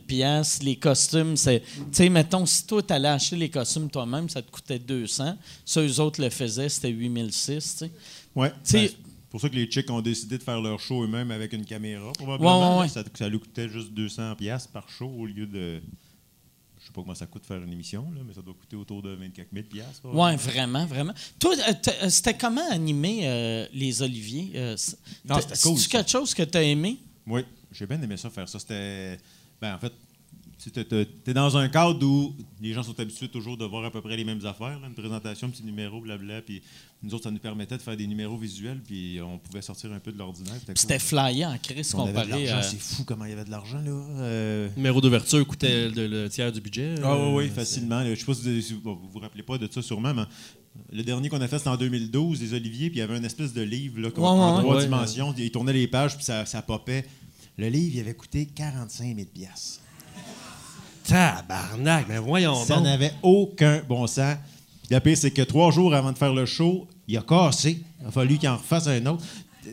les costumes, c'est. Tu sais, mettons, si toi, tu allais acheter les costumes toi-même, ça te coûtait 200. Ça, eux autres le faisaient, c'était 8006, tu sais. Ouais. Tu sais- Ben, c'est pour ça que les chicks ont décidé de faire leur show eux-mêmes avec une caméra, probablement. Ouais, ouais, ouais. Ça, ça lui coûtait juste 200 pièces par show au lieu de... Je sais pas comment ça coûte faire une émission, là, mais ça doit coûter autour de 24 000 pièces. Ouais, vraiment, vraiment. Toi, euh, euh, c'était comment animer euh, les Oliviers? Euh, Non, c'était cool, quelque chose que tu as aimé? Oui, j'ai bien aimé ça, faire ça. C'était... Ben, en fait, tu es dans un cadre où les gens sont habitués toujours de voir à peu près les mêmes affaires. là, une présentation, un petit numéro, blabla. Puis nous autres, ça nous permettait de faire des numéros visuels, puis on pouvait sortir un peu de l'ordinaire. C'était flyé en crise comparé l'argent, à... c'est fou comment il y avait de l'argent, là. Euh, Numéro d'ouverture coûtait le, le tiers du budget. Ah Euh, oui, oui, c'est- facilement. Je sais pas si vous si vous vous, rappelez pas de ça sûrement, mais le dernier qu'on a fait, c'était en 2012, les Oliviers, puis il y avait une espèce de livre là, ouais, en ouais. trois Ouais. dimensions. Il tournait les pages, puis ça, ça popait. Le livre, il avait coûté 45 000 piastres. Tabarnak, mais voyons Ça donc. n'avait aucun bon sens. Puis le pire, c'est que trois jours avant de faire le show, il a cassé. Il a fallu qu'il en refasse un autre.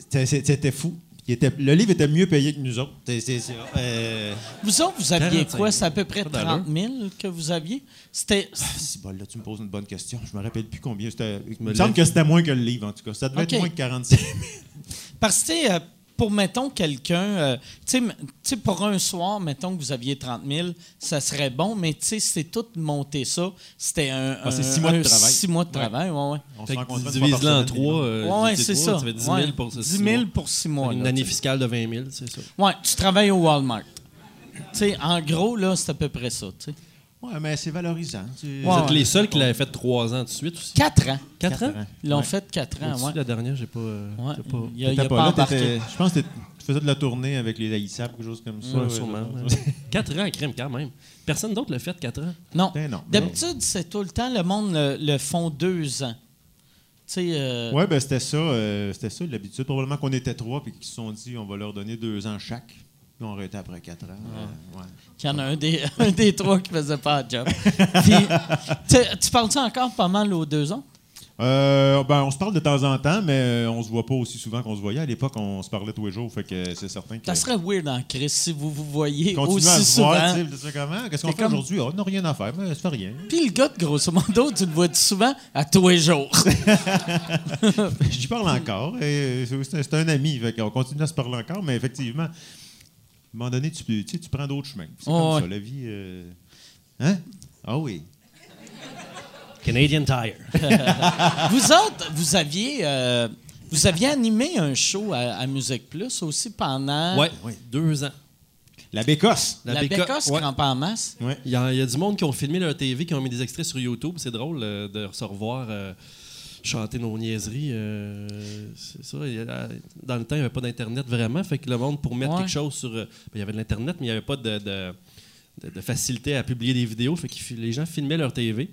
C'était- fou. Il était- le livre était mieux payé que nous autres. Euh, Vous autres, vous aviez 45 quoi? C'est à peu près Pas d'allure. 30 000 que vous aviez? C'était... Ah, bol, là, tu me poses une bonne question. Je me rappelle plus combien. Il me semble que c'était moins que le livre, en tout cas. Ça devait être moins que 45 000. Parce que, tu sais, euh, pour, mettons, quelqu'un... euh, tu sais, pour un soir, mettons que vous aviez 30 000, ça serait bon, mais tu sais, c'est tout monter ça. C'était un... Ah, c'est un- six mois de travail. six mois de travail, ouais, ouais. On se Fait que là en trois. euh, Ouais, c'est ça. Ça fait 10 000 Ouais. pour ce 10 six 000 mois. pour six mois. Une là, année fiscale de 20 000, c'est ça. Ouais, tu travailles au Walmart. Tu sais, en gros, là, c'est à peu près ça, tu sais. Mais c'est valorisant. Tu- Vous Ouais, êtes les seuls qui l'avaient fait trois ans de suite aussi. Quatre ans. 4 ans? Ils l'ont Ouais. fait quatre ans, ouais. La dernière, j'ai pas. euh, pas- Il y a, il a pas pas là, je pense que tu faisais de la tournée avec les AISAP, quelque chose comme ça. Ouais, ouais, sûrement. ouais. 4 ans, crème, quand même. Personne d'autre l'a fait 4 ans? Non. Ben non. D'habitude, c'est tout le temps, le monde le, le font deux ans. Tu sais, euh, Ouais, ben c'était ça, euh, c'était ça l'habitude. Probablement qu'on était trois puis qu'ils se sont dit on va leur donner deux ans chaque. Puis on arrêtait après quatre ans. euh, ouais. qu'il y en a un des, un des trois qui faisait pas le job. Puis, tu, tu parles-tu encore pas mal aux deux ans? Euh, ben, on se parle de temps en temps, mais euh, on se voit pas aussi souvent qu'on se voyait. À l'époque, on se parlait tous les jours, fait que c'est certain que. Ça serait weird en Chris si vous vous voyez Continuer à aussi se voir, souvent. comment? Qu'est-ce qu'on fait comme- aujourd'hui? Ah, on n'a rien à faire, mais ça fait rien. Puis le gars, de grosso modo, tu le vois souvent à tous les jours. J'y parle encore. c'est un ami, fait qu'on continue à se parler encore, mais effectivement, un moment donné, tu, tu, sais, tu prends d'autres chemins. C'est Oh, comme ouais. ça, la vie. euh, Hein? Ah oui. Canadian Tire. vous autres, vous aviez, euh, vous aviez animé un show à, à Musique Plus aussi pendant Ouais, deux ans. La bécosse. la, Béco- Bécosse ouais. En masse. Ouais. Il y, a, il y a du monde qui ont filmé leur TV, qui ont mis des extraits sur YouTube. C'est drôle euh, de se revoir euh, chanter nos niaiseries. euh, c'est ça. dans le temps, il n'y avait pas d'Internet vraiment. Fait que le monde, pour mettre Ouais. quelque chose sur. euh, ben, il y avait de l'Internet, mais il n'y avait pas de, de- de- de facilité à publier des vidéos. Fait que les gens filmaient leur TV.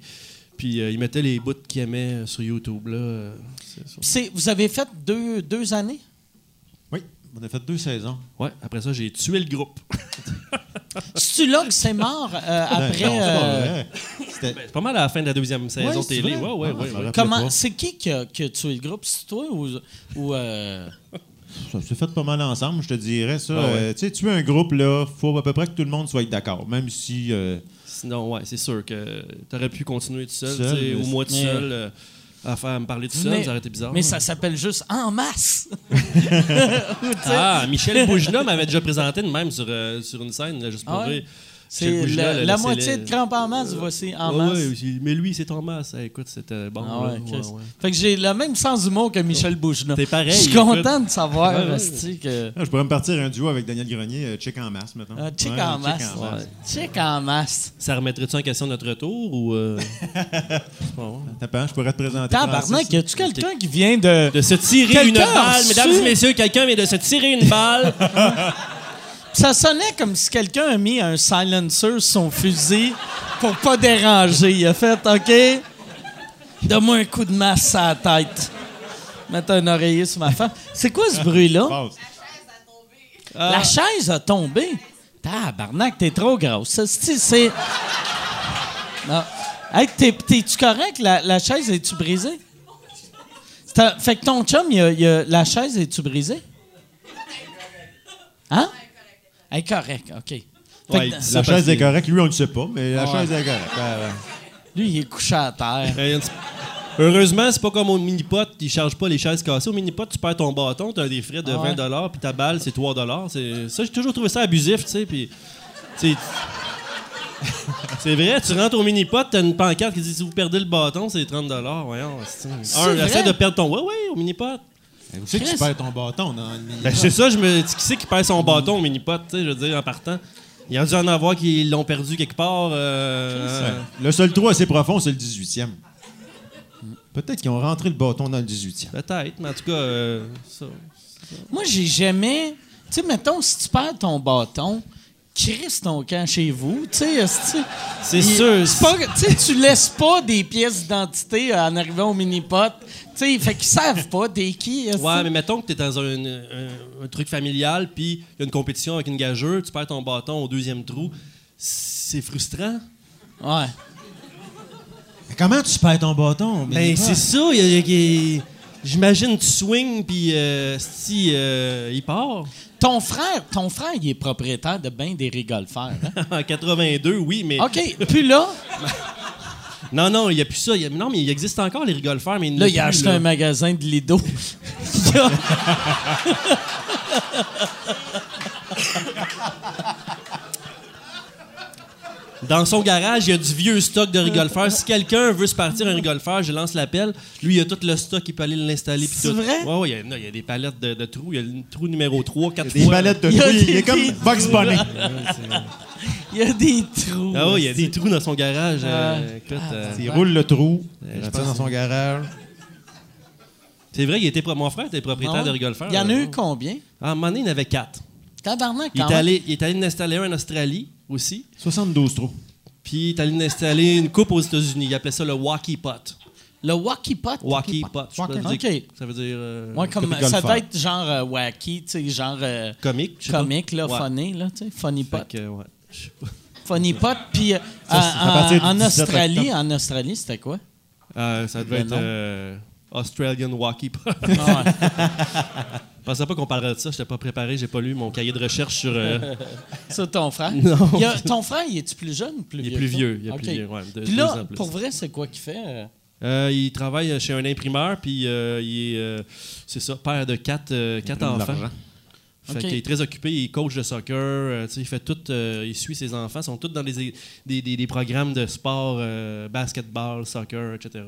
Puis euh, ils mettaient les bouts qu'ils aimaient sur YouTube. Là, vous avez fait deux, deux années? On a fait deux saisons. Ouais, après ça, j'ai tué le groupe. C'est-tu là que c'est mort euh, après? Non, c'est pas euh, Ben, c'est pas mal à la fin de la deuxième saison Ouais, c'est télé. vrai? Ouais, ouais, Ah, ouais, comment, c'est qui qui a, qui a tué le groupe? C'est toi ou. ou euh, Ça s'est fait pas mal ensemble, je te dirais ça. Ah ouais. Euh, tu sais, tu veux un groupe, là, faut à peu près que tout le monde soit d'accord, même si... euh, Sinon, ouais, c'est sûr que tu aurais pu continuer tout seul, Seul, tu sais, mais ou moi tout seul, euh, à faire me parler tout seul, mais ça aurait été bizarre. mais ça s'appelle juste En masse. Ah, Michel Bougela m'avait déjà présenté de même sur, euh, sur une scène, là, juste pour Ah ouais? C'est la, là, la c'est moitié de Crampe en masse, voici En Ouais, masse. mais lui, c'est en masse. Eh, écoute, c'était bon. Ah ouais. Fait que j'ai le même sens d'humour que Michel Bouchena. T'es pareil, Je suis content de savoir, Ouais, ouais. esti, que. ah, je pourrais me partir un duo avec Daniel Grenier, euh, Check en masse, maintenant. Ah, check Ouais, en masse. en masse. Check en masse. Ça remettrait-tu en question notre retour ou. euh, bon. Attends, je pourrais te présenter Tabarnak, y a-tu quelqu'un qui vient de. De se tirer une balle, mesdames et messieurs, quelqu'un vient de se tirer une balle. Ça sonnait comme si quelqu'un a mis un silencer sur son fusil pour pas déranger. Il a fait OK, donne-moi un coup de masse à la tête. Mettre un oreiller sur ma femme. C'est quoi ce bruit-là? Passe. La chaise a tombé? Tabarnak, t'es trop grosse. C'est. Non. Hey, t'es- t'es-tu correct? La, la chaise, est-tu brisée? Fait que ton chum, il a- il a- la chaise, est-tu brisée? Hein? Elle est correcte, OK. Que La chaise est correcte, lui, on ne le sait pas, mais la Ouais. chaise est correcte. Lui, il est couché à terre. Euh, petit- Heureusement, c'est pas comme au mini-pot, ils chargent pas les chaises cassées. Au mini-pot, tu perds ton bâton, tu as des frais de Ah ouais. 20 puis ta balle, c'est 3 C'est Ça, j'ai toujours trouvé ça abusif, tu sais. Puis, c'est vrai, tu rentres au mini-pot, t'as une pancarte qui dit si vous perdez le bâton, c'est 30 Voyons, c'est- Un, essaie de perdre ton. Ouais, ouais, au mini-pot. Mais Où c'est que tu perds ton bâton dans le mini Ben, c'est ça, je me. Qui c'est qui perd son bâton au mini-pot, tu sais, je veux dire, en partant? Il y a dû en avoir qui l'ont perdu quelque part. euh, Le seul trou assez profond, c'est le 18e. Peut-être qu'ils ont rentré le bâton dans le 18e. Peut-être, mais en tout cas, euh, ça. Moi, j'ai jamais. Tu sais, mettons, si tu perds ton bâton, crisse ton camp chez vous. Tu sais. C'est sûr. c'est pas- Tu sais, tu laisses pas des pièces d'identité en arrivant au mini-pot. Tu sais, fait qu'ils savent pas t'es qui. Ouais, mais mettons que tu es dans un, un- un truc familial, puis il y a une compétition avec une gageure, tu perds ton bâton au deuxième trou. C'est frustrant. Ouais. Mais comment tu perds ton bâton? Ben, c'est ça. il y a- y a- il y a- J'imagine tu swing, puis euh, si euh, il part. Ton frère, ton frère, il est propriétaire de bien des rigolfeurs. hein? en 82, oui, mais. OK. Puis là, Non, non, il n'y a plus ça. Il y a- Non, mais il existe encore les rigolfeurs, mais il là, il a plus, acheté là. un magasin de Lido. Il Dans son garage, il y a du vieux stock de rigolfeurs. si quelqu'un veut se partir un rigolfeur, je lance l'appel. Lui, il a tout le stock, il peut aller l'installer. C'est tout. vrai? Ouais, ouais, il y a- non, il y, a des palettes de, de trous. Il y a le trou numéro 3, 4 Des fois. palettes de Il y a trous. Il des- est comme des Bugs Bunny. il y a des trous. Ah oui, il y a des trous dans son garage. euh, écoute, euh, Il roule le trou, il dans son garage. c'est vrai, il était mon frère était propriétaire Ah. de rigolfeur. Il y en a eu combien? À un moment donné, il y en avait quatre. Tabarnak, Il est, même. allé, il est allé en installer un en Australie aussi. 72 trous. Puis il est allé installer une coupe aux États-Unis. Il appelait ça le Walkie Pot. Le Wacky Pot? Walkie Pot. je sais pas Ok. dire- Ça veut dire. euh, Ouais, comme, ça doit être genre euh, wacky, tu sais, genre euh, comique. comique, là, Ouais. funny, là, tu sais, funny pot. Que, ouais. Funny pot, puis euh, en- partir du en, 17 Australie, en Australie, c'était quoi? Euh, ça devait être euh, Australian Walkie. Ah ouais. Je pensais pas qu'on parlerait de ça. J'étais pas préparé. J'ai pas lu mon cahier de recherche sur. euh, Ça, ton frère? Non. Il y a- ton frère, il est-tu plus jeune ou plus Il est vieux? plus vieux. Il est plus vieux. Ouais, de- Puis deux là, ans plus. pour vrai, c'est quoi qu'il fait? euh? Euh, il travaille chez un imprimeur, puis euh, il est, euh, c'est ça, père de quatre, euh, quatre enfants. Fait qu'il est très occupé, il est coach de soccer, euh, tu sais, il fait tout, euh, il suit ses enfants, ils sont tous dans des, des, des- des programmes de sport, euh, basketball, soccer, etc.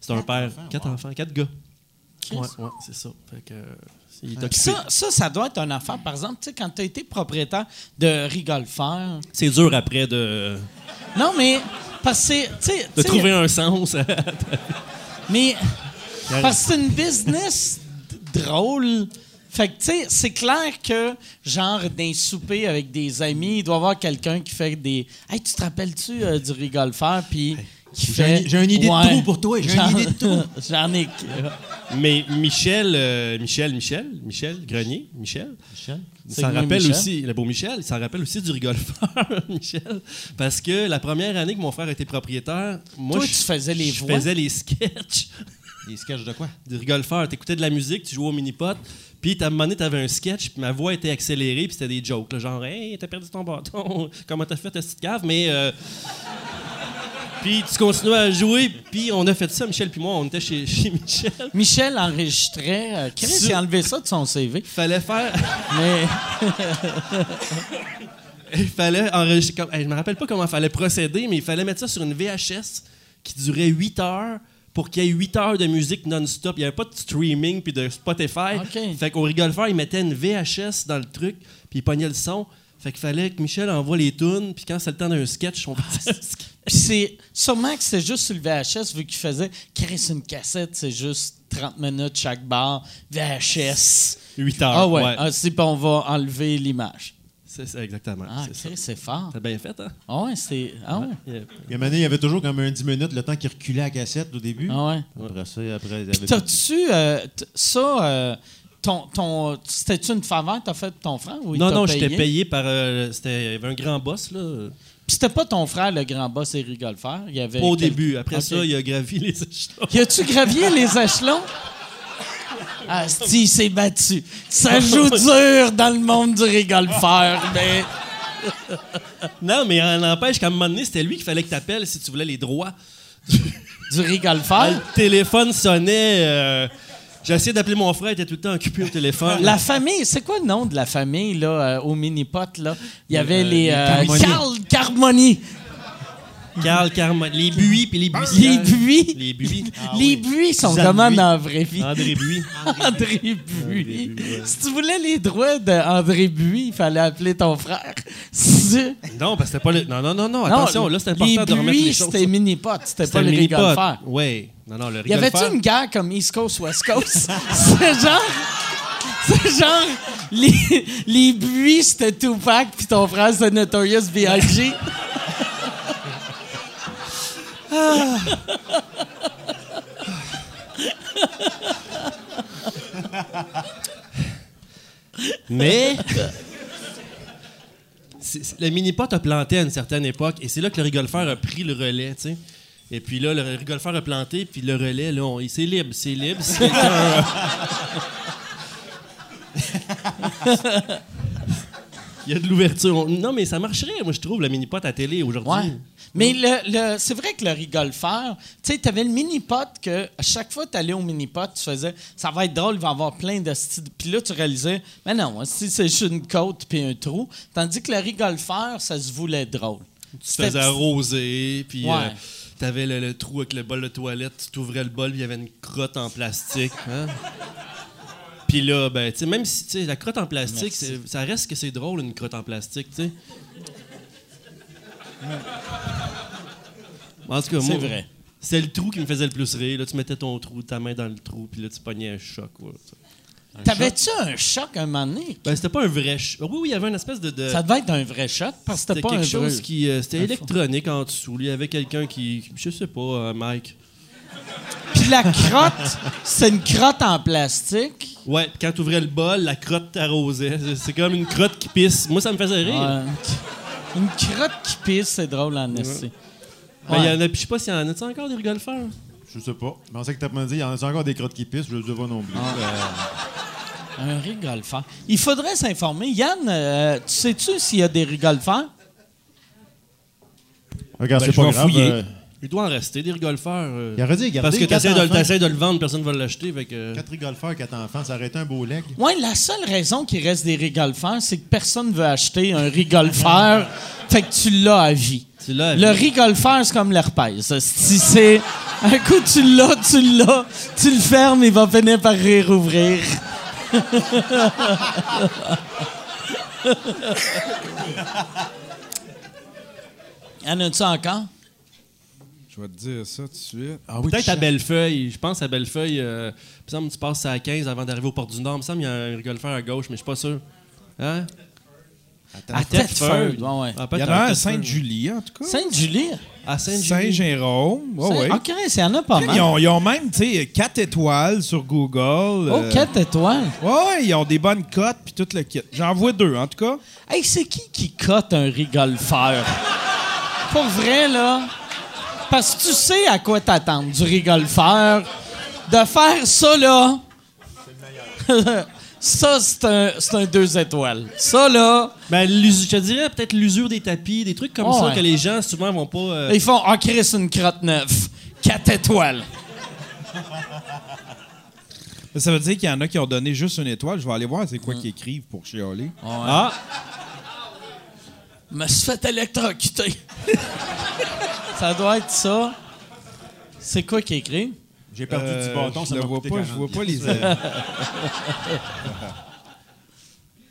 C'est un père, quatre enfants, quatre gars. Ouais, ouais, c'est ça. Fait que, euh, il est Puis occupé. ça, ça, ça doit être une affaire. Par exemple, tu sais, quand tu as été propriétaire de Rigolfeur. C'est dur après de, Non, mais. Parce que c'est. tu sais- de trouver un sens. Mais. Parce que c'est une business drôle. Fait que, tu sais, c'est clair que, genre, d'un souper avec des amis, il doit y avoir quelqu'un qui fait des. Hey, tu te rappelles-tu euh, du rigolfeur? Puis. qui J'ai fait. un- j'ai une idée de trou pour toi, j'ai une J'en- idée de trou. J'en ai. Mais Michel, euh, Michel, Michel, Michel Grenier, Michel, Michel? Il s'en rappelle Michel? aussi, le beau Michel, il s'en rappelle aussi du rigolfeur, Michel. Parce que la première année que mon frère était propriétaire, moi, Toi, je, tu faisais les je voix? faisais les sketchs Des sketchs de quoi? du rigolfeur. Tu écoutais de la musique, tu jouais au mini-pot, puis à un moment donné, tu avais un sketch, puis ma voix était accélérée, puis c'était des jokes. là, genre, hey, t'as perdu ton bâton, comment t'as fait ta petite cave, mais. euh, Puis tu continuais à jouer, puis on a fait ça, Michel puis moi, on était chez, chez Michel. Michel enregistrait. euh, Chris, Sur- il a enlevé ça de son CV. Il fallait faire. Mais. Il fallait enregistrer. Comme, je me rappelle pas comment il fallait procéder, mais il fallait mettre ça sur une VHS qui durait 8 heures pour qu'il y ait 8 heures de musique non-stop. Il n'y avait pas de streaming puis de Spotify. OK. Fait qu'au rigolfeur, il mettait une VHS dans le truc, puis il pognait le son. Fait qu'il fallait que Michel envoie les tunes, puis quand c'est le temps d'un sketch, on un sketch. Puis c'est. Sûrement que c'est juste sur le VHS, vu qu'il faisait. Chris, une cassette, c'est juste 30 minutes chaque bar. VHS. 8 heures. Ah ouais. Ah, on va enlever l'image. C'est ça, exactement. Ah, c'est c'est fort. T'as bien fait, hein? Ah ouais, c'est. Ah ouais. Il y a donné, il y avait toujours comme un 10 minutes le temps qu'il reculait à la cassette au début. Ah ouais. Après ça, après, il y Puis avait- t'as-tu. euh, ça. euh, ton, ton, c'était-tu une faveur que t'as fait de ton frère ou il Non, non, j'étais payé? par. euh, c'était, il y avait un grand boss, là. Puis c'était pas ton frère, le grand boss Éric Golfer. Il y avait Pas au début. Après ça, il a gravi les échelons. Y a-tu gravier les échelons? Ah, si, il s'est battu. Ça joue dur dans le monde du rigolfeur, mais. Non, mais en n'empêche qu'à un moment donné, c'était lui qu'il fallait que t'appelles si tu voulais les droits. Du rigolfeur? le téléphone sonnait. euh, J'ai essayé d'appeler mon frère, il était tout le temps occupé au téléphone. La famille, c'est quoi le nom de la famille, là, euh, au mini-pot, là? Il y avait les. euh. Carl Carmoni. Carl. Les buis puis les buis. Les buis. Les buis. les buis sont Suzanne comment Buis. dans la vraie vie? André Buis. André Buis. Si tu voulais les droits d'André Buis, il fallait appeler ton frère. Non, parce que c'était pas le. Non, non, non, non. Attention, là, c'est important de remettre les Buis, choses. c'était mini-pot, c'était C'était pas le rigolfeur. Oui. Non, non, le Y avait-tu une guerre comme East Coast, West Coast? c'est genre. C'est genre. Les, les buis, c'était Tupac, puis ton frère, c'était Notorious B.I.G. Mais. c'est- c'est- le mini-pot a planté à une certaine époque, et c'est là que le rigolfeur a pris le relais, tu sais. Et puis là, le rigolfeur a planté, puis le relais, là, c'est libre, c'est libre. C'est un- Il y a de l'ouverture. On- Non, mais ça marcherait, moi, je trouve, le mini-pot à télé aujourd'hui. Ouais. Mais le, le- c'est vrai que le rigolfeur, tu sais, t'avais le mini-pot que à chaque fois que t'allais au mini-pot, tu faisais ça va être drôle, il va y avoir plein de styles. Puis là, tu réalisais, mais non, si c'est juste une côte puis un trou. Tandis que le rigolfeur, ça se voulait drôle. Tu te faisais arroser, puis Ouais. euh, t'avais le, le trou avec le bol de toilette, tu t'ouvrais le bol, il y avait une crotte en plastique. hein. Puis là, ben, tu sais, même si, tu sais, la crotte en plastique, ça reste que c'est drôle, une crotte en plastique, tu sais. C'est vrai. C'est le trou qui me faisait le plus rire. Là, tu mettais ton trou, ta main dans le trou, puis là, tu pognais un choc. ouais. T'avais-tu un choc un moment donné? Ben, c'était pas un vrai choc. Oui, oui, il y avait une espèce de. de- Ça devait être un vrai choc parce que c'était pas un quelque vrai... chose qui. euh, c'était Un électronique en dessous. Il y avait quelqu'un qui. Je sais pas, euh, Mike. Puis la crotte, c'est une crotte en plastique. Ouais, quand tu ouvrais le bol, la crotte t'arrosait. C'est- C'est comme une crotte qui pisse. Moi, ça me faisait rire. Ouais. Une crotte qui pisse, c'est drôle en esti. Ben, il y en a, puis je sais pas s'il y en a encore des rigolfeurs? Je sais pas. Mais on sait que t'as pas dit, il y en a encore des crottes qui pissent, je le sais pas non plus. Euh, Un rigolfeur. Il faudrait s'informer. Yann, euh, tu sais-tu s'il y a des rigolfeurs? regarde, Ben, c'est pas grave. fouiller. euh, Il doit en rester des rigolfeurs. euh, il aurait dû garder parce que t'essaies de, de le vendre, personne va l'acheter. Que... Quatre rigolfeurs, quatre enfants, ça aurait été un beau leg. Oui, la seule raison qu'il reste des rigolfeurs, c'est que personne ne veut acheter un rigolfeur. fait que tu l'as à vie. Tu l'as à Le rigolfeur, c'est comme l'herpès. Si c'est. Un coup, tu l'as, tu l'as, tu le fermes, il va finir par réouvrir. En as-tu encore? Je vais te dire ça tout de suite. Ah oui, Peut-être à. Bellefeuille. Je pense à Bellefeuille. Euh, il me semble que tu passes à 15 avant d'arriver au Port du Nord. Il me semble qu'il y a un rigolfeur à gauche, mais je suis pas sûr. Hein? À Thetford. Ouais, ouais. Ah, Il y en a un à. Sainte-Julie, en tout cas. Sainte-Julie? À Sainte-Julie. Saint-Jérôme. Ouais, Saint- ouais. Ok, il y en a pas mal. Ils ont, ils ont même, tu sais, 4 étoiles sur Google. Oh, euh, quatre étoiles? Ouais, ouais, ils ont des bonnes cotes puis tout le kit. J'en vois deux, en tout cas. Hey, c'est qui qui cote un rigolfeur? Pour vrai, là. Parce que tu sais à quoi t'attendre du rigolfeur. De faire ça, là. ça, c'est un, c'est un deux étoiles. Ça, là. Ben, je te dirais peut-être l'usure des tapis, des trucs comme ça ouais. que les gens souvent vont pas. euh, Ils font Ah, Chris, une crotte neuve. Quatre étoiles. Ça veut dire qu'il y en a qui ont donné juste une étoile. Je vais aller voir c'est quoi qu'ils écrivent pour chialer. Ah, me suis fait électrocuter. ça doit être ça. C'est quoi qui est écrit? J'ai perdu Euh, du bâton, je ça le m'a vois pas, 40 je vois pas les.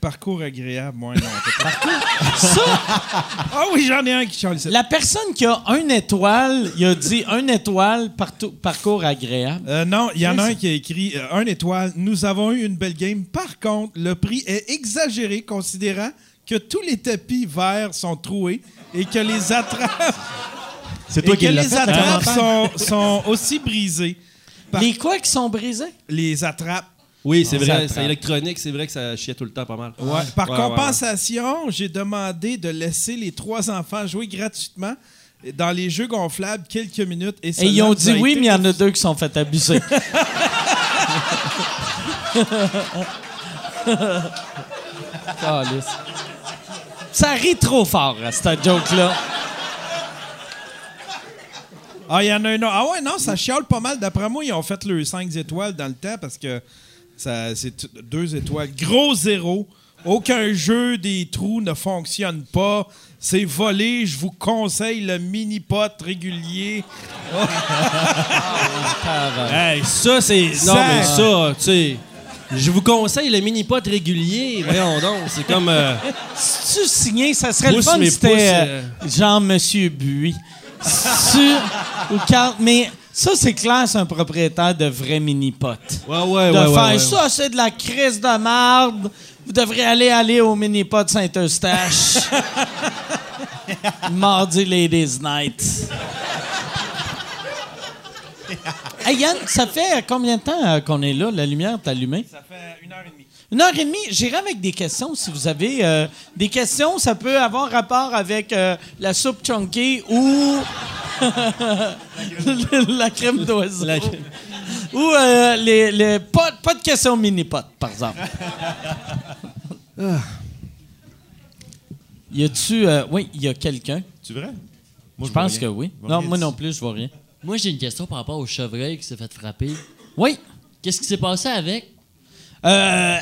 Parcours agréable, moi non. Ça, Ah oui, j'en ai un qui ici. la personne qui a une étoile, il a dit une étoile, partout, parcours agréable. Euh, non, il y en a un qui a écrit euh, un étoile. Nous avons eu une belle game. Par contre, le prix est exagéré considérant que tous les tapis verts sont troués et que les attrapes, C'est et toi que qui l'as les fait, attrapes hein? sont, sont aussi brisées. Par- Les quoi qui sont brisés? Les attrapes. Oui, c'est vrai. C'est électronique, c'est vrai que ça chiait tout le temps pas mal. Ouais. Par Ouais, ouais, compensation, j'ai demandé de laisser les trois enfants jouer gratuitement dans les jeux gonflables quelques minutes. Et, Et ils ont dit a oui, mais il y en a deux qui sont fait abuser. Calisse. Ça rit trop fort, à cette joke-là. Ah, il y en a un autre. Ah ouais, non, ça chiale pas mal. D'après moi, ils ont fait le 5 étoiles dans le temps parce que ça, c'est t- deux étoiles. Gros zéro. Aucun jeu des trous ne fonctionne pas. C'est volé. Je vous conseille le mini-pot régulier. Hey, ça, c'est. Non, Ça- mais ça, tu sais. Je vous conseille le mini-pot régulier. Voyons donc, c'est comme. euh, Si tu signais, ça serait le fun si c'était euh, genre Monsieur tu- ou Carl- mais ça, c'est clair, c'est un propriétaire de vrai mini-pot. Ouais, ouais, de ouais. ouais, faire ouais. ça, c'est de la crise de marde. Vous devriez aller aller au mini-pot Saint-Eustache. Mardi Ladies Night. hey Yann, ça fait combien de temps euh, qu'on est là? La lumière est allumée? Ça fait une heure et demie. Une heure et demie, j'irai avec des questions si vous avez euh, des questions. Ça peut avoir rapport avec euh, la soupe chunky ou la crème d'oiseau. La- Ou euh, les, les- pas, pas de questions mini-pot, par exemple. y a-tu. euh, oui, il y a quelqu'un? Tu vrai? Je Moi, pense que oui. Non, moi non plus, je vois rien. Moi, j'ai une question par rapport au chevreuil qui s'est fait frapper. Oui. Qu'est-ce qui s'est passé avec? Euh,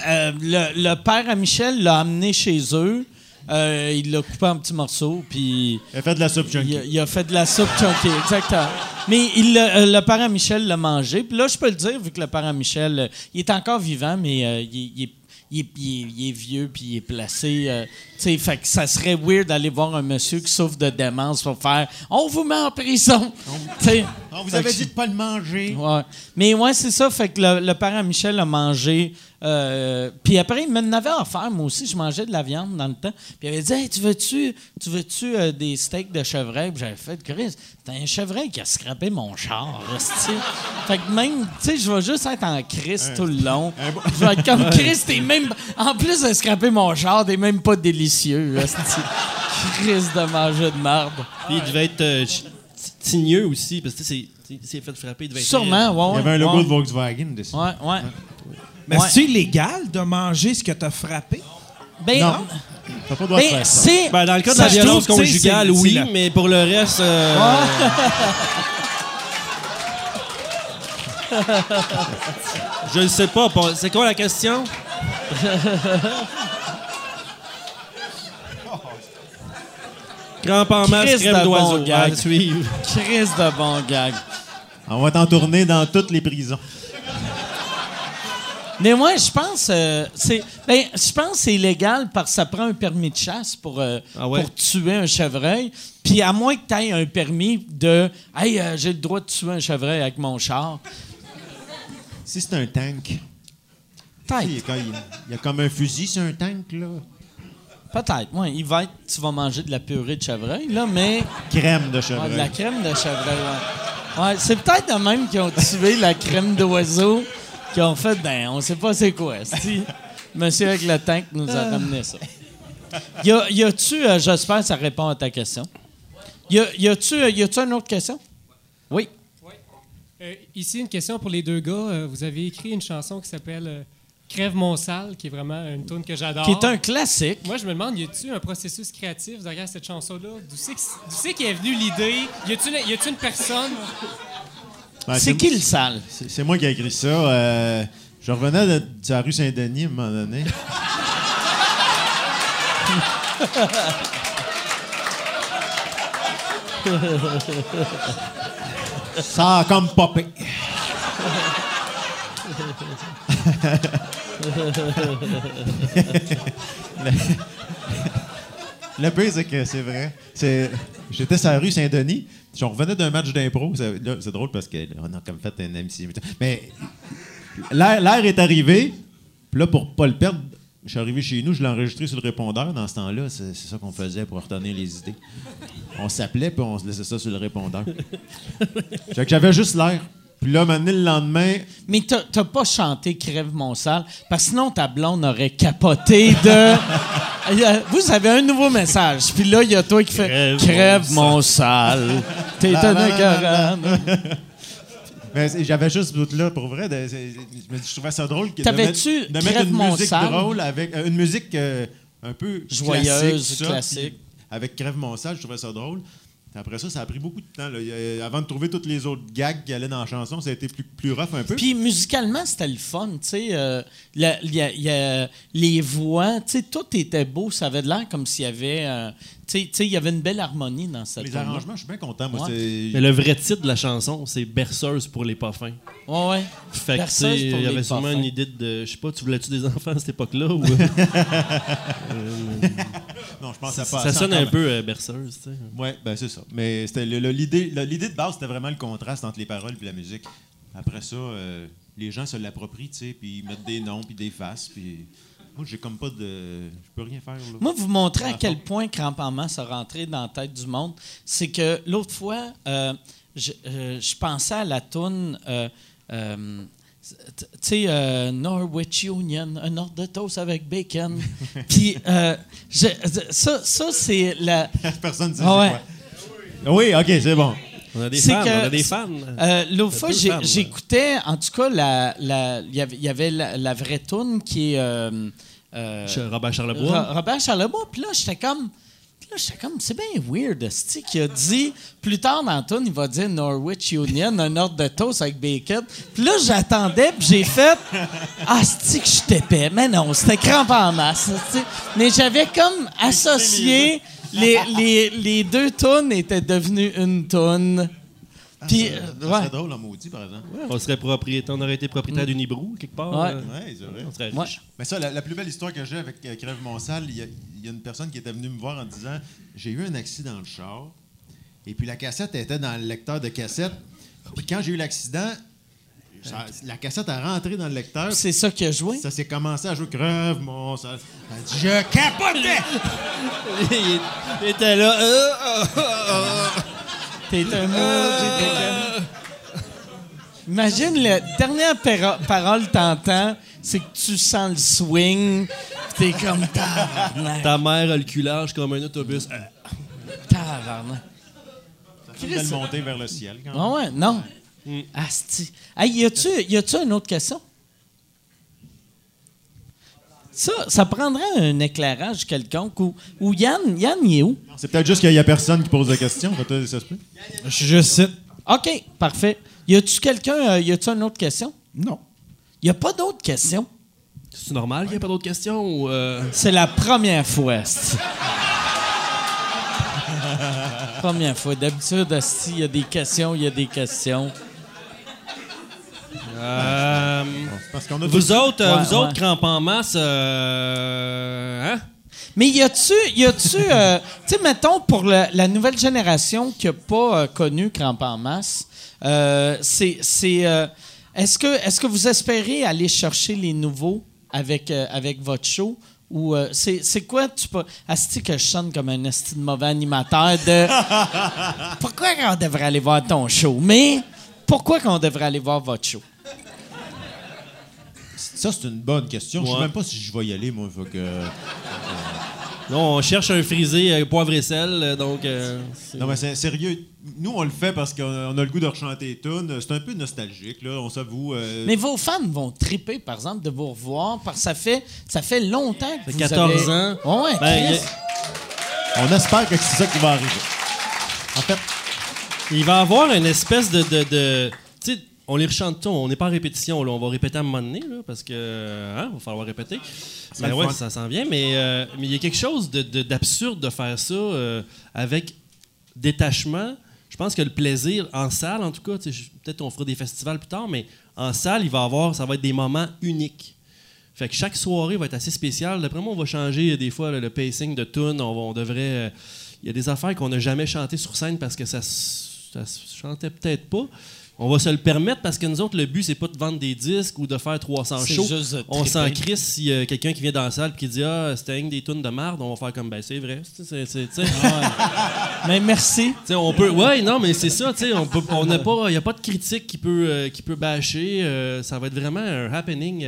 euh, le, le père à Michel l'a amené chez eux. Euh, il l'a coupé en petits morceaux, puis Elle fait de la soupe chunky. il a, il a fait de la soupe chunky, exactement. Mais il, l'a- euh, le père à Michel l'a mangé. Puis là, je peux le dire, vu que le père à Michel, il est encore vivant, mais euh, il, il est- il est, il est- il est vieux, puis il est placé. euh, tu sais, fait que ça serait weird d'aller voir un monsieur qui souffre de démence pour faire « On vous met en prison! » Tu sais, On vous avait dit de pas le manger. Ouais. Mais ouais, c'est ça. Fait que le, le père à Michel a mangé. euh, puis après, il m'en avait offert. Moi aussi, je mangeais de la viande dans le temps. Puis il avait dit Hey, tu veux-tu tu veux-tu euh, des steaks de chevreuil Puis j'avais fait Chris, c'est un chevreuil qui a scrappé mon char. fait que même, tu sais, je vais juste être en Chris tout le long. Je vais être comme Chris, t'es même. En plus de scraper mon char, t'es même pas délicieux. Chris de manger de marde. Puis il devait être euh, tigneux aussi, parce que tu sais, c'est- il s'est fait frapper. Être- Sûrement, ouais. Il y avait un logo ouais. de Volkswagen dessus. Ouais, ouais. Mais Ouais. c'est illégal de manger ce que t'as frappé? Ben, Non. T'as pas le droit de ben, faire ça. c'est. Ben, dans le cas de la je violence conjugale, oui, mais pour le reste. euh, Je ne sais pas. pas- C'est quoi la question? Crampe en masse, Christ crème bon. À suivre. Chris de bon gag. On va t'en tourner dans toutes les prisons. Mais moi, je pense, euh, c'est, ben, je pense que c'est illégal parce que ça prend un permis de chasse pour, euh, Ah ouais? pour tuer un chevreuil. Puis à moins que tu aies un permis de, hey, euh, j'ai le droit de tuer un chevreuil avec mon char. Si c'est un tank, Peut-être, il y, a, quand- il- il y a comme un fusil sur un tank, là. Peut-être. Ouais, il va être, tu vas manger de la purée de chevreuil, là, mais Crème de ouais, chevreuil. de la crème de chevreuil. Ouais, Ouais, c'est peut-être de même qui ont tué la crème d'oiseau, qui ont fait, ben, on sait pas c'est quoi. Monsieur avec le tank nous a ramené ça. Y, a, y a-tu, euh, j'espère que ça répond à ta question. Y, a, y a-tu, euh, y a-tu une autre question? Oui. Euh, ici, une question pour les deux gars. Euh, vous avez écrit une chanson qui s'appelle euh, Crève mon sale, qui est vraiment une tune que j'adore. Qui est un classique. Moi, je me demande, y a-tu un processus créatif derrière cette chanson-là? D'où c'est qu'est venue l'idée? Y a-tu une personne? Ouais, c'est qui le sale? C'est c'est moi qui ai écrit ça. euh, je revenais de, de la rue Saint-Denis à un moment donné. ça a comme popé. Le pire, c'est que c'est vrai. J'étais sur la rue Saint-Denis. Je revenais d'un match d'impro. C'est, drôle parce qu'on a comme fait un amitié. Mais l'air, est arrivé. Puis là, pour pas le perdre, je suis arrivé chez nous, je l'ai enregistré sur le répondeur. Dans ce temps-là, c'est, c'est ça qu'on faisait pour retenir les idées. On s'appelait, puis on se laissait ça sur le répondeur. j'avais juste l'air. Puis là, maintenant, le lendemain, Mais t'as pas chanté Crève mon sale, parce que sinon ta blonde aurait capoté de. Vous avez un nouveau message. Puis là, il y a toi qui fait Crève mon sale. T'es ben, c'est- j'avais juste ce doute-là, pour vrai. de- je, trouvais ça drôle que T'avais-tu de mettre une mon musique sale? drôle avec euh, une musique euh, un peu Joyeuse, classique, ça, avec Crève mon sale, je trouvais ça drôle. Après ça, ça a pris beaucoup de temps. Avant de trouver toutes les autres gags qui allaient dans la chanson, ça a été plus, rough un peu. Puis musicalement, c'était le fun, euh, la- y y a les voix, tout était beau. Ça avait de l'air comme s'il y avait, euh, il y avait une belle harmonie dans cette les arrangements, je suis bien content. Moi, Ouais. Mais le vrai titre de la chanson, c'est Berceuse pour les pas fins. Ouais, ouais. Fait que, il y avait sûrement une idée de. Je sais pas, tu voulais-tu des enfants à cette époque-là ou? Non, je pense à ça pas sonne un peu euh, berceuse, tu sais. Oui, ben c'est ça. Mais l'idée de base, c'était vraiment le contraste entre les paroles et la musique. Après ça, euh, les gens se l'approprient, tu sais, puis ils mettent des noms, puis des faces, puis... Moi, j'ai comme pas de... Je peux rien faire, là. Moi, vous montrer à quel point Crampe en masse a rentré dans la tête du monde. C'est que l'autre fois, euh, je, euh, je pensais à la toune, euh, tu sais, Norwich Union, un ordre de toast avec bacon. Puis, ça, ça c'est la. Personne ne sait Ah ouais. quoi. Oui, OK, c'est bon. On a des fans, que- on a des fans. Euh, L'autre fois, j'écoutais, en tout cas, la, la- il y avait- il y avait la, la vraie toune qui est. euh, euh, Robert Charlebois. Ro- Robert Charlebois. Puis là, j'étais comme. là, j'étais comme, c'est bien weird, Asti, qui a dit, plus tard dans la toune, il va dire Norwich Union, un ordre de toast avec bacon. Puis là, j'attendais, puis j'ai fait, Asti, que je t'épais. Mais non, c'était crampe en masse. Mais j'avais comme associé, les, les, les deux tunes étaient devenues une tune. Puis, Ça, euh, ça ouais. serait drôle en maudit, par exemple. On serait propriétaire, on aurait été propriétaire d'une Hibrou, quelque part. Ouais. euh, Ouais, c'est vrai. on serait Ouais. riche. Mais ça, la, la plus belle histoire que j'ai avec euh, Crève Monsal, il y, a, il y a une personne qui était venue me voir en disant J'ai eu un accident le char, et puis la cassette était dans le lecteur de cassette. Puis quand j'ai eu l'accident, ça- la cassette a rentré dans le lecteur. C'est ça qui a joué? Ça s'est commencé à jouer Crève Monsal. Elle dit Je capotais il, il était là. euh, euh, euh, T'es un bacon. Imagine, la dernière parole que t'entends, c'est que tu sens le swing. T'es comme tabarnak. Ta mère a le culage comme un autobus. Euh, Tabarnak. Ça fait une belle montée vers le ciel. Quand même. Ah ouais, non. Asti. Hey, y a-tu, y a-tu une autre question? Ça, ça prendrait un éclairage quelconque. Ou, ou Yann, Yann, il est où? C'est peut-être juste qu'il n'y a personne qui pose la question. Ça, se peut? Je, cite. OK, parfait. Y a-tu quelqu'un, euh, y a-tu une autre question? Non. Y a pas d'autres questions? C'est normal qu'il n'y ait pas d'autres questions ou. euh, C'est la première fois, asti. première fois. D'habitude, asti, il y a des questions, il y a des questions. Euh, Parce qu'on a vous tout- autres, euh, Ouais, vous autres, crampes en masse, euh, hein? Mais y a-tu, y a-tu, euh, tu sais, mettons pour la, la nouvelle génération qui a pas euh, connu Crampe en masse, euh, c'est, c'est, euh, est-ce que, est-ce que vous espérez aller chercher les nouveaux avec euh, avec votre show? Ou euh, c'est, c'est quoi tu peux, asti que je sonne comme un asti de mauvais animateur de, pourquoi qu'on devrait aller voir ton show, mais pourquoi qu'on devrait aller voir votre show? Ça, c'est une bonne question. Je ne sais même pas si je vais y aller, moi. Faut que... Non, on cherche un frisé euh, poivre et sel, euh, donc. euh, Non, mais c'est sérieux. Nous, on le fait parce qu'on a le goût de rechanter les tunes. C'est un peu nostalgique, là, on s'avoue. euh, Mais vos fans vont triper, par exemple, de vous revoir, parce que ça fait, ça fait longtemps que fait vous 14 avez- ans. Ouais, Ben, Chris. On espère que c'est ça qui va arriver. En fait, Il va y avoir une espèce de. de, de- on les rechante tout, on n'est pas en répétition, là, on va répéter à un moment donné, là, parce que. Hein, va falloir répéter. Ben ouais, fun. ça s'en vient, mais euh, mais il y a quelque chose de- de- d'absurde de, faire ça euh, avec détachement. Je pense que le plaisir en salle, en tout cas, peut-être on fera des festivals plus tard, mais en salle, il va y avoir, ça va être des moments uniques. Fait que chaque soirée va être assez spéciale. D'après moi, on va changer euh, des fois le, le pacing de tunes. On, devrait. euh, Il y a des affaires qu'on n'a jamais chantées sur scène parce que ça, ça se chantait peut-être pas. On va se le permettre parce que nous autres, le but, c'est pas de vendre des disques ou de faire 300 C'est shows. On s'en crisse s'il y a quelqu'un qui vient dans la salle et qui dit Ah, c'était que des tunes de merde, on va faire comme ben c'est vrai. C'est- c'est- c'est- tu sais. Mais merci. Tu sais, on peut. Ouais, non, mais c'est ça, tu on peut. On n'a pas. Il n'y a pas de critique qui peut, euh, qui peut bâcher. euh, ça va être vraiment un happening.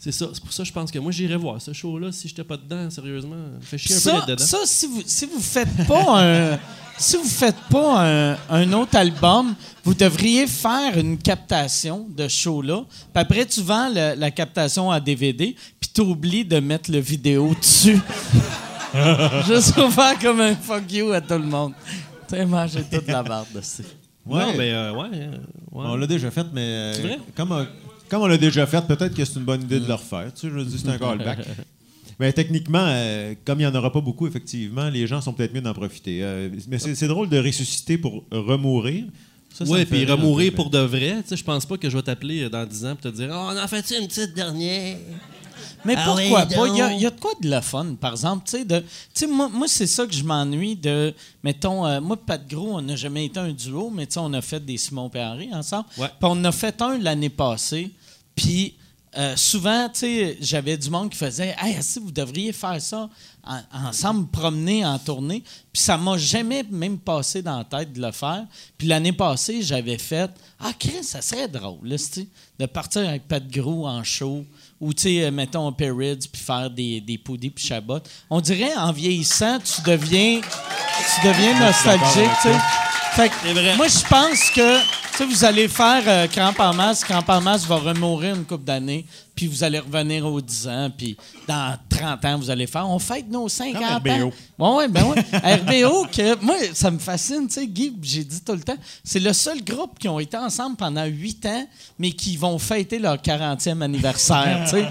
Euh, c'est ça. C'est pour ça que je pense que moi, j'irais voir ce show-là si j'étais pas dedans, sérieusement. Fait chier un peu Ça, d'être dedans. ça si vous si vous faites pas un si vous faites pas un, un autre album, vous devriez faire une captation de show là. Puis après tu vends le- la captation à DVD, puis tu oublies de mettre le vidéo dessus. Juste pour faire comme un fuck you à tout le monde. Tu sais, manger toute la barre dessus. Ouais. Non, mais euh, ouais. euh, ouais. On l'a déjà fait, mais euh, C'est vrai? comme, on- comme on l'a déjà fait, peut-être que c'est une bonne idée de le refaire. Tu sais, je veux dire, c'est un callback. Mais techniquement, euh, comme il n'y en aura pas beaucoup, effectivement, les gens sont peut-être mieux d'en profiter. Euh, mais c'est c'est drôle de ressusciter pour remourir. Ça, ça ouais, me fait puis remourir pour de vrai. Tu sais, je pense pas que je vais t'appeler dans 10 ans pour te dire Oh, on en fait une petite dernière? Mais Ah pourquoi oui, pas? Il y, a, donc. il y a de quoi de la fun, par exemple. Tu sais, de- moi, moi c'est ça que je m'ennuie de. Mettons, euh, moi, Pat Gros, on n'a jamais été un duo, mais tu sais, on a fait des Simon Perry ensemble. Puis on en a fait un l'année passée. Puis euh, souvent, tu sais, j'avais du monde qui faisait Hey, si vous devriez faire ça en- ensemble, promener en tournée. Puis ça m'a jamais même passé dans la tête de le faire. Puis l'année passée, j'avais fait Ah, Chris, ça serait drôle, là, de partir avec Pat Gros en show. Ou, tu sais, euh, mettons, Perrids, puis faire des, des poudis puis Chabot. On dirait, en vieillissant, tu deviens, tu deviens nostalgique, tu sais. Fait que, moi, je pense que, tu sais, vous allez faire euh, Cramp en masse. Cramp en masse va remourir une couple d'années, puis vous allez revenir aux 10 ans, puis dans 30 ans, vous allez faire, on fête nos 50 ans. RBO. Ouais, ouais, ben ouais. RBO, que, moi, ça me fascine, tu sais, Guy, j'ai dit tout le temps, c'est le seul groupe qui ont été ensemble pendant 8 ans, mais qui vont fêter leur 40e anniversaire, tu sais.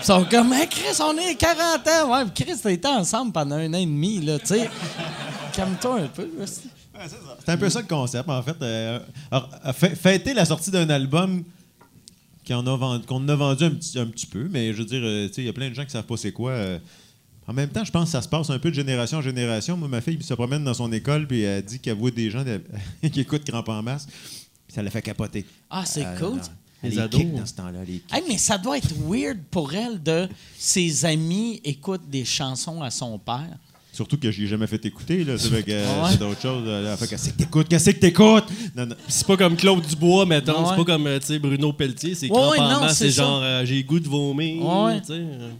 Ils sont comme, Hey, Chris, on est 40 ans. Ouais, Chris, t'as été ensemble pendant un an et demi, là, tu sais. Calme-toi un peu, c'est- C'est un peu ça le concept, en fait. Euh, alors, fê- fêter la sortie d'un album qu'on a, vendu, a vendu un petit, un petit peu, mais je veux dire, euh, tu sais, il y a plein de gens qui savent pas c'est quoi. euh. en même temps, je pense que ça se passe un peu de génération en génération. Moi, ma fille se promène dans son école, puis elle dit qu'elle voit des gens de- qui écoutent Cramp en masse, puis ça la fait capoter. Ah, c'est Euh, cool. non, Les les ados. kicks dans ce temps-là. Hey, mais ça doit être weird pour elle de ses amis écoutent des chansons à son père. Surtout que je l'ai jamais fait écouter, là. C'est fait que, euh, Ouais. c'est d'autres choses. là. Fait que, qu'est-ce que t'écoutes? Qu'est-ce que t'écoutes? Non, non. C'est pas comme Claude Dubois, mettons. Ouais. C'est pas comme euh, tu sais, Bruno Pelletier. C'est Ouais, non, c'est C'est genre euh, j'ai le goût de vomir. Ouais. tu sais, euh,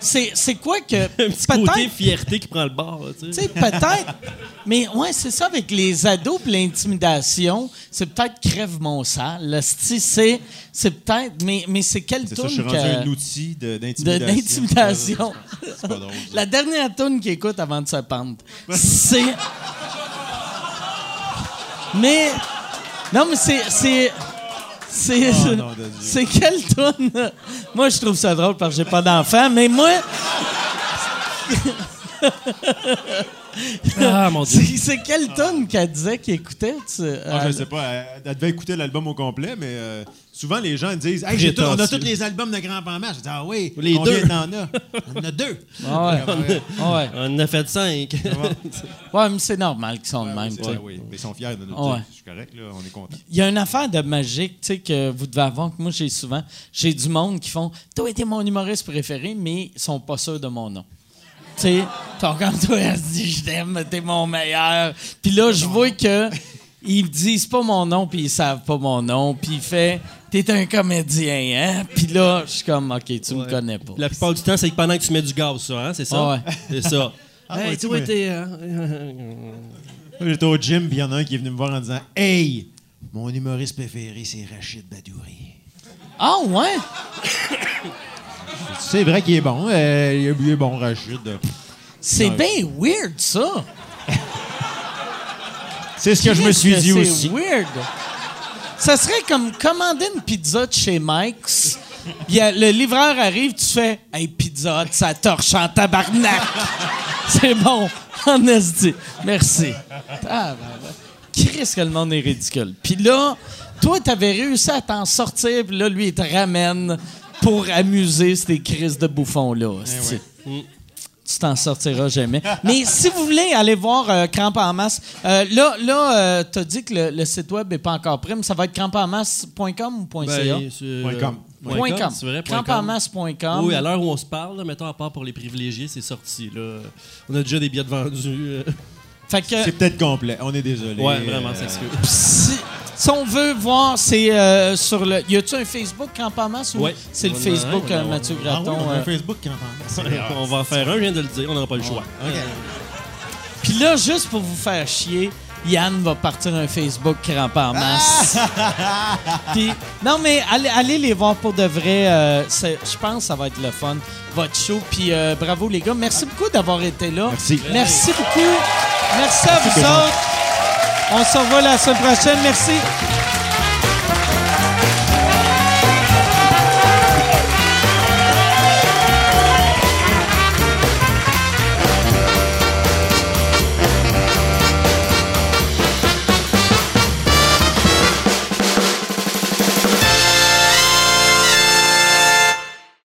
C'est, c'est quoi que. Un petit côté fierté qui prend le bord. tu sais. peut-être. Mais ouais, c'est ça avec les ados et l'intimidation. C'est peut-être crève mon sang. Le style, c'est, c'est peut-être. Mais, mais c'est quelle C'est ça, je suis tune rendu que- un outil de- de- d'intimidation. d'intimidation. C'est pas drôle. ça. La dernière tune qu'il écoute avant de se pendre, c'est. Mais. Non, mais c'est. C'est. Oh, c'est quelle tune? Moi, je trouve ça drôle parce que j'ai pas d'enfant, mais moi. Ah, mon Dieu. C'est, quelle tune qu'elle disait qu'il écoutait? tu- Ah, euh, je sais pas, elle, elle devait écouter l'album au complet, mais euh, souvent les gens disent Hey, j'ai tout- on a tous les albums de Grand Pamage. Je dis Ah oui, Les combien deux. t'en as? On en a deux. Ah ouais. Ouais, ouais. On en a fait cinq. Ouais, mais c'est normal qu'ils sont de même. oui, mais ils sont fiers de nous Ouais. dire. Je suis correct, là, on est content. Il y a une affaire de magique, tu sais, que vous devez avoir, que moi j'ai souvent. J'ai du monde qui font Toi, t'es mon humoriste préféré, mais ils sont pas sûrs de mon nom. Tu sais, sont comme toi, elle se dit Je t'aime, t'es mon meilleur. Puis là, je vois que. Ils disent pas mon nom, puis ils savent pas mon nom. Puis il fait T'es un comédien, hein? Puis là, je suis comme Ok, tu me connais pas. La plupart du temps, c'est que pendant que tu mets du gaz, ça, hein? C'est ça? Ah ouais. C'est ça. Ah, hey, ouais, tu vois, t'es. euh, Moi, J'étais au gym, puis il y en a un qui est venu me voir en disant Hey, mon humoriste préféré, c'est Rachid Badouri. Ah ouais? C'est vrai qu'il est bon. euh, il est- bon, Rachid. C'est bien weird, ça. C'est ce que je me suis dit aussi. C'est weird? Ça serait comme commander une pizza de chez Mike's. puis, euh, le livreur arrive, tu fais Hey, pizza, ça torche en tabarnak. C'est bon. En esti. Merci. Ah. Christ, que le monde est ridicule. Puis là, toi, t'avais réussi à t'en sortir, puis là, lui, il te ramène pour amuser ces crises de bouffons-là. Tu tu t'en sortiras jamais. Mais si vous voulez aller voir euh, Crampe en masse, euh, là, là tu as dit que le, le site web n'est pas encore prêt, mais ça va être crampeamasse.com ou .ca? Ben, c'est, Point com. euh, Point com. C'est vrai, point com. Oui, à l'heure où on se parle, là, mettons, à part pour les privilégiés, c'est sorti. Là. On a déjà des billets de vendus. Euh. Fait que, C'est peut-être complet. On est désolé. Ouais, vraiment, Euh, c'est excuse. si, si on veut voir, c'est euh, sur le. Y a-tu un Facebook masse ou Ouais. c'est le On Facebook un, euh, a un. Mathieu Ah Graton? oui, on a euh, un Facebook parle. on va en faire un, je viens de le dire, on n'aura pas le choix. OK. Puis là, juste pour vous faire chier, Yann va partir un Facebook crampé en masse. Puis, non, mais allez, allez les voir pour de vrai. euh, Je pense que ça va être le fun, votre show. Puis euh, bravo, les gars. Merci beaucoup d'avoir été là. Merci. Merci beaucoup. Merci à vous autres. On se revoit la semaine prochaine. Merci.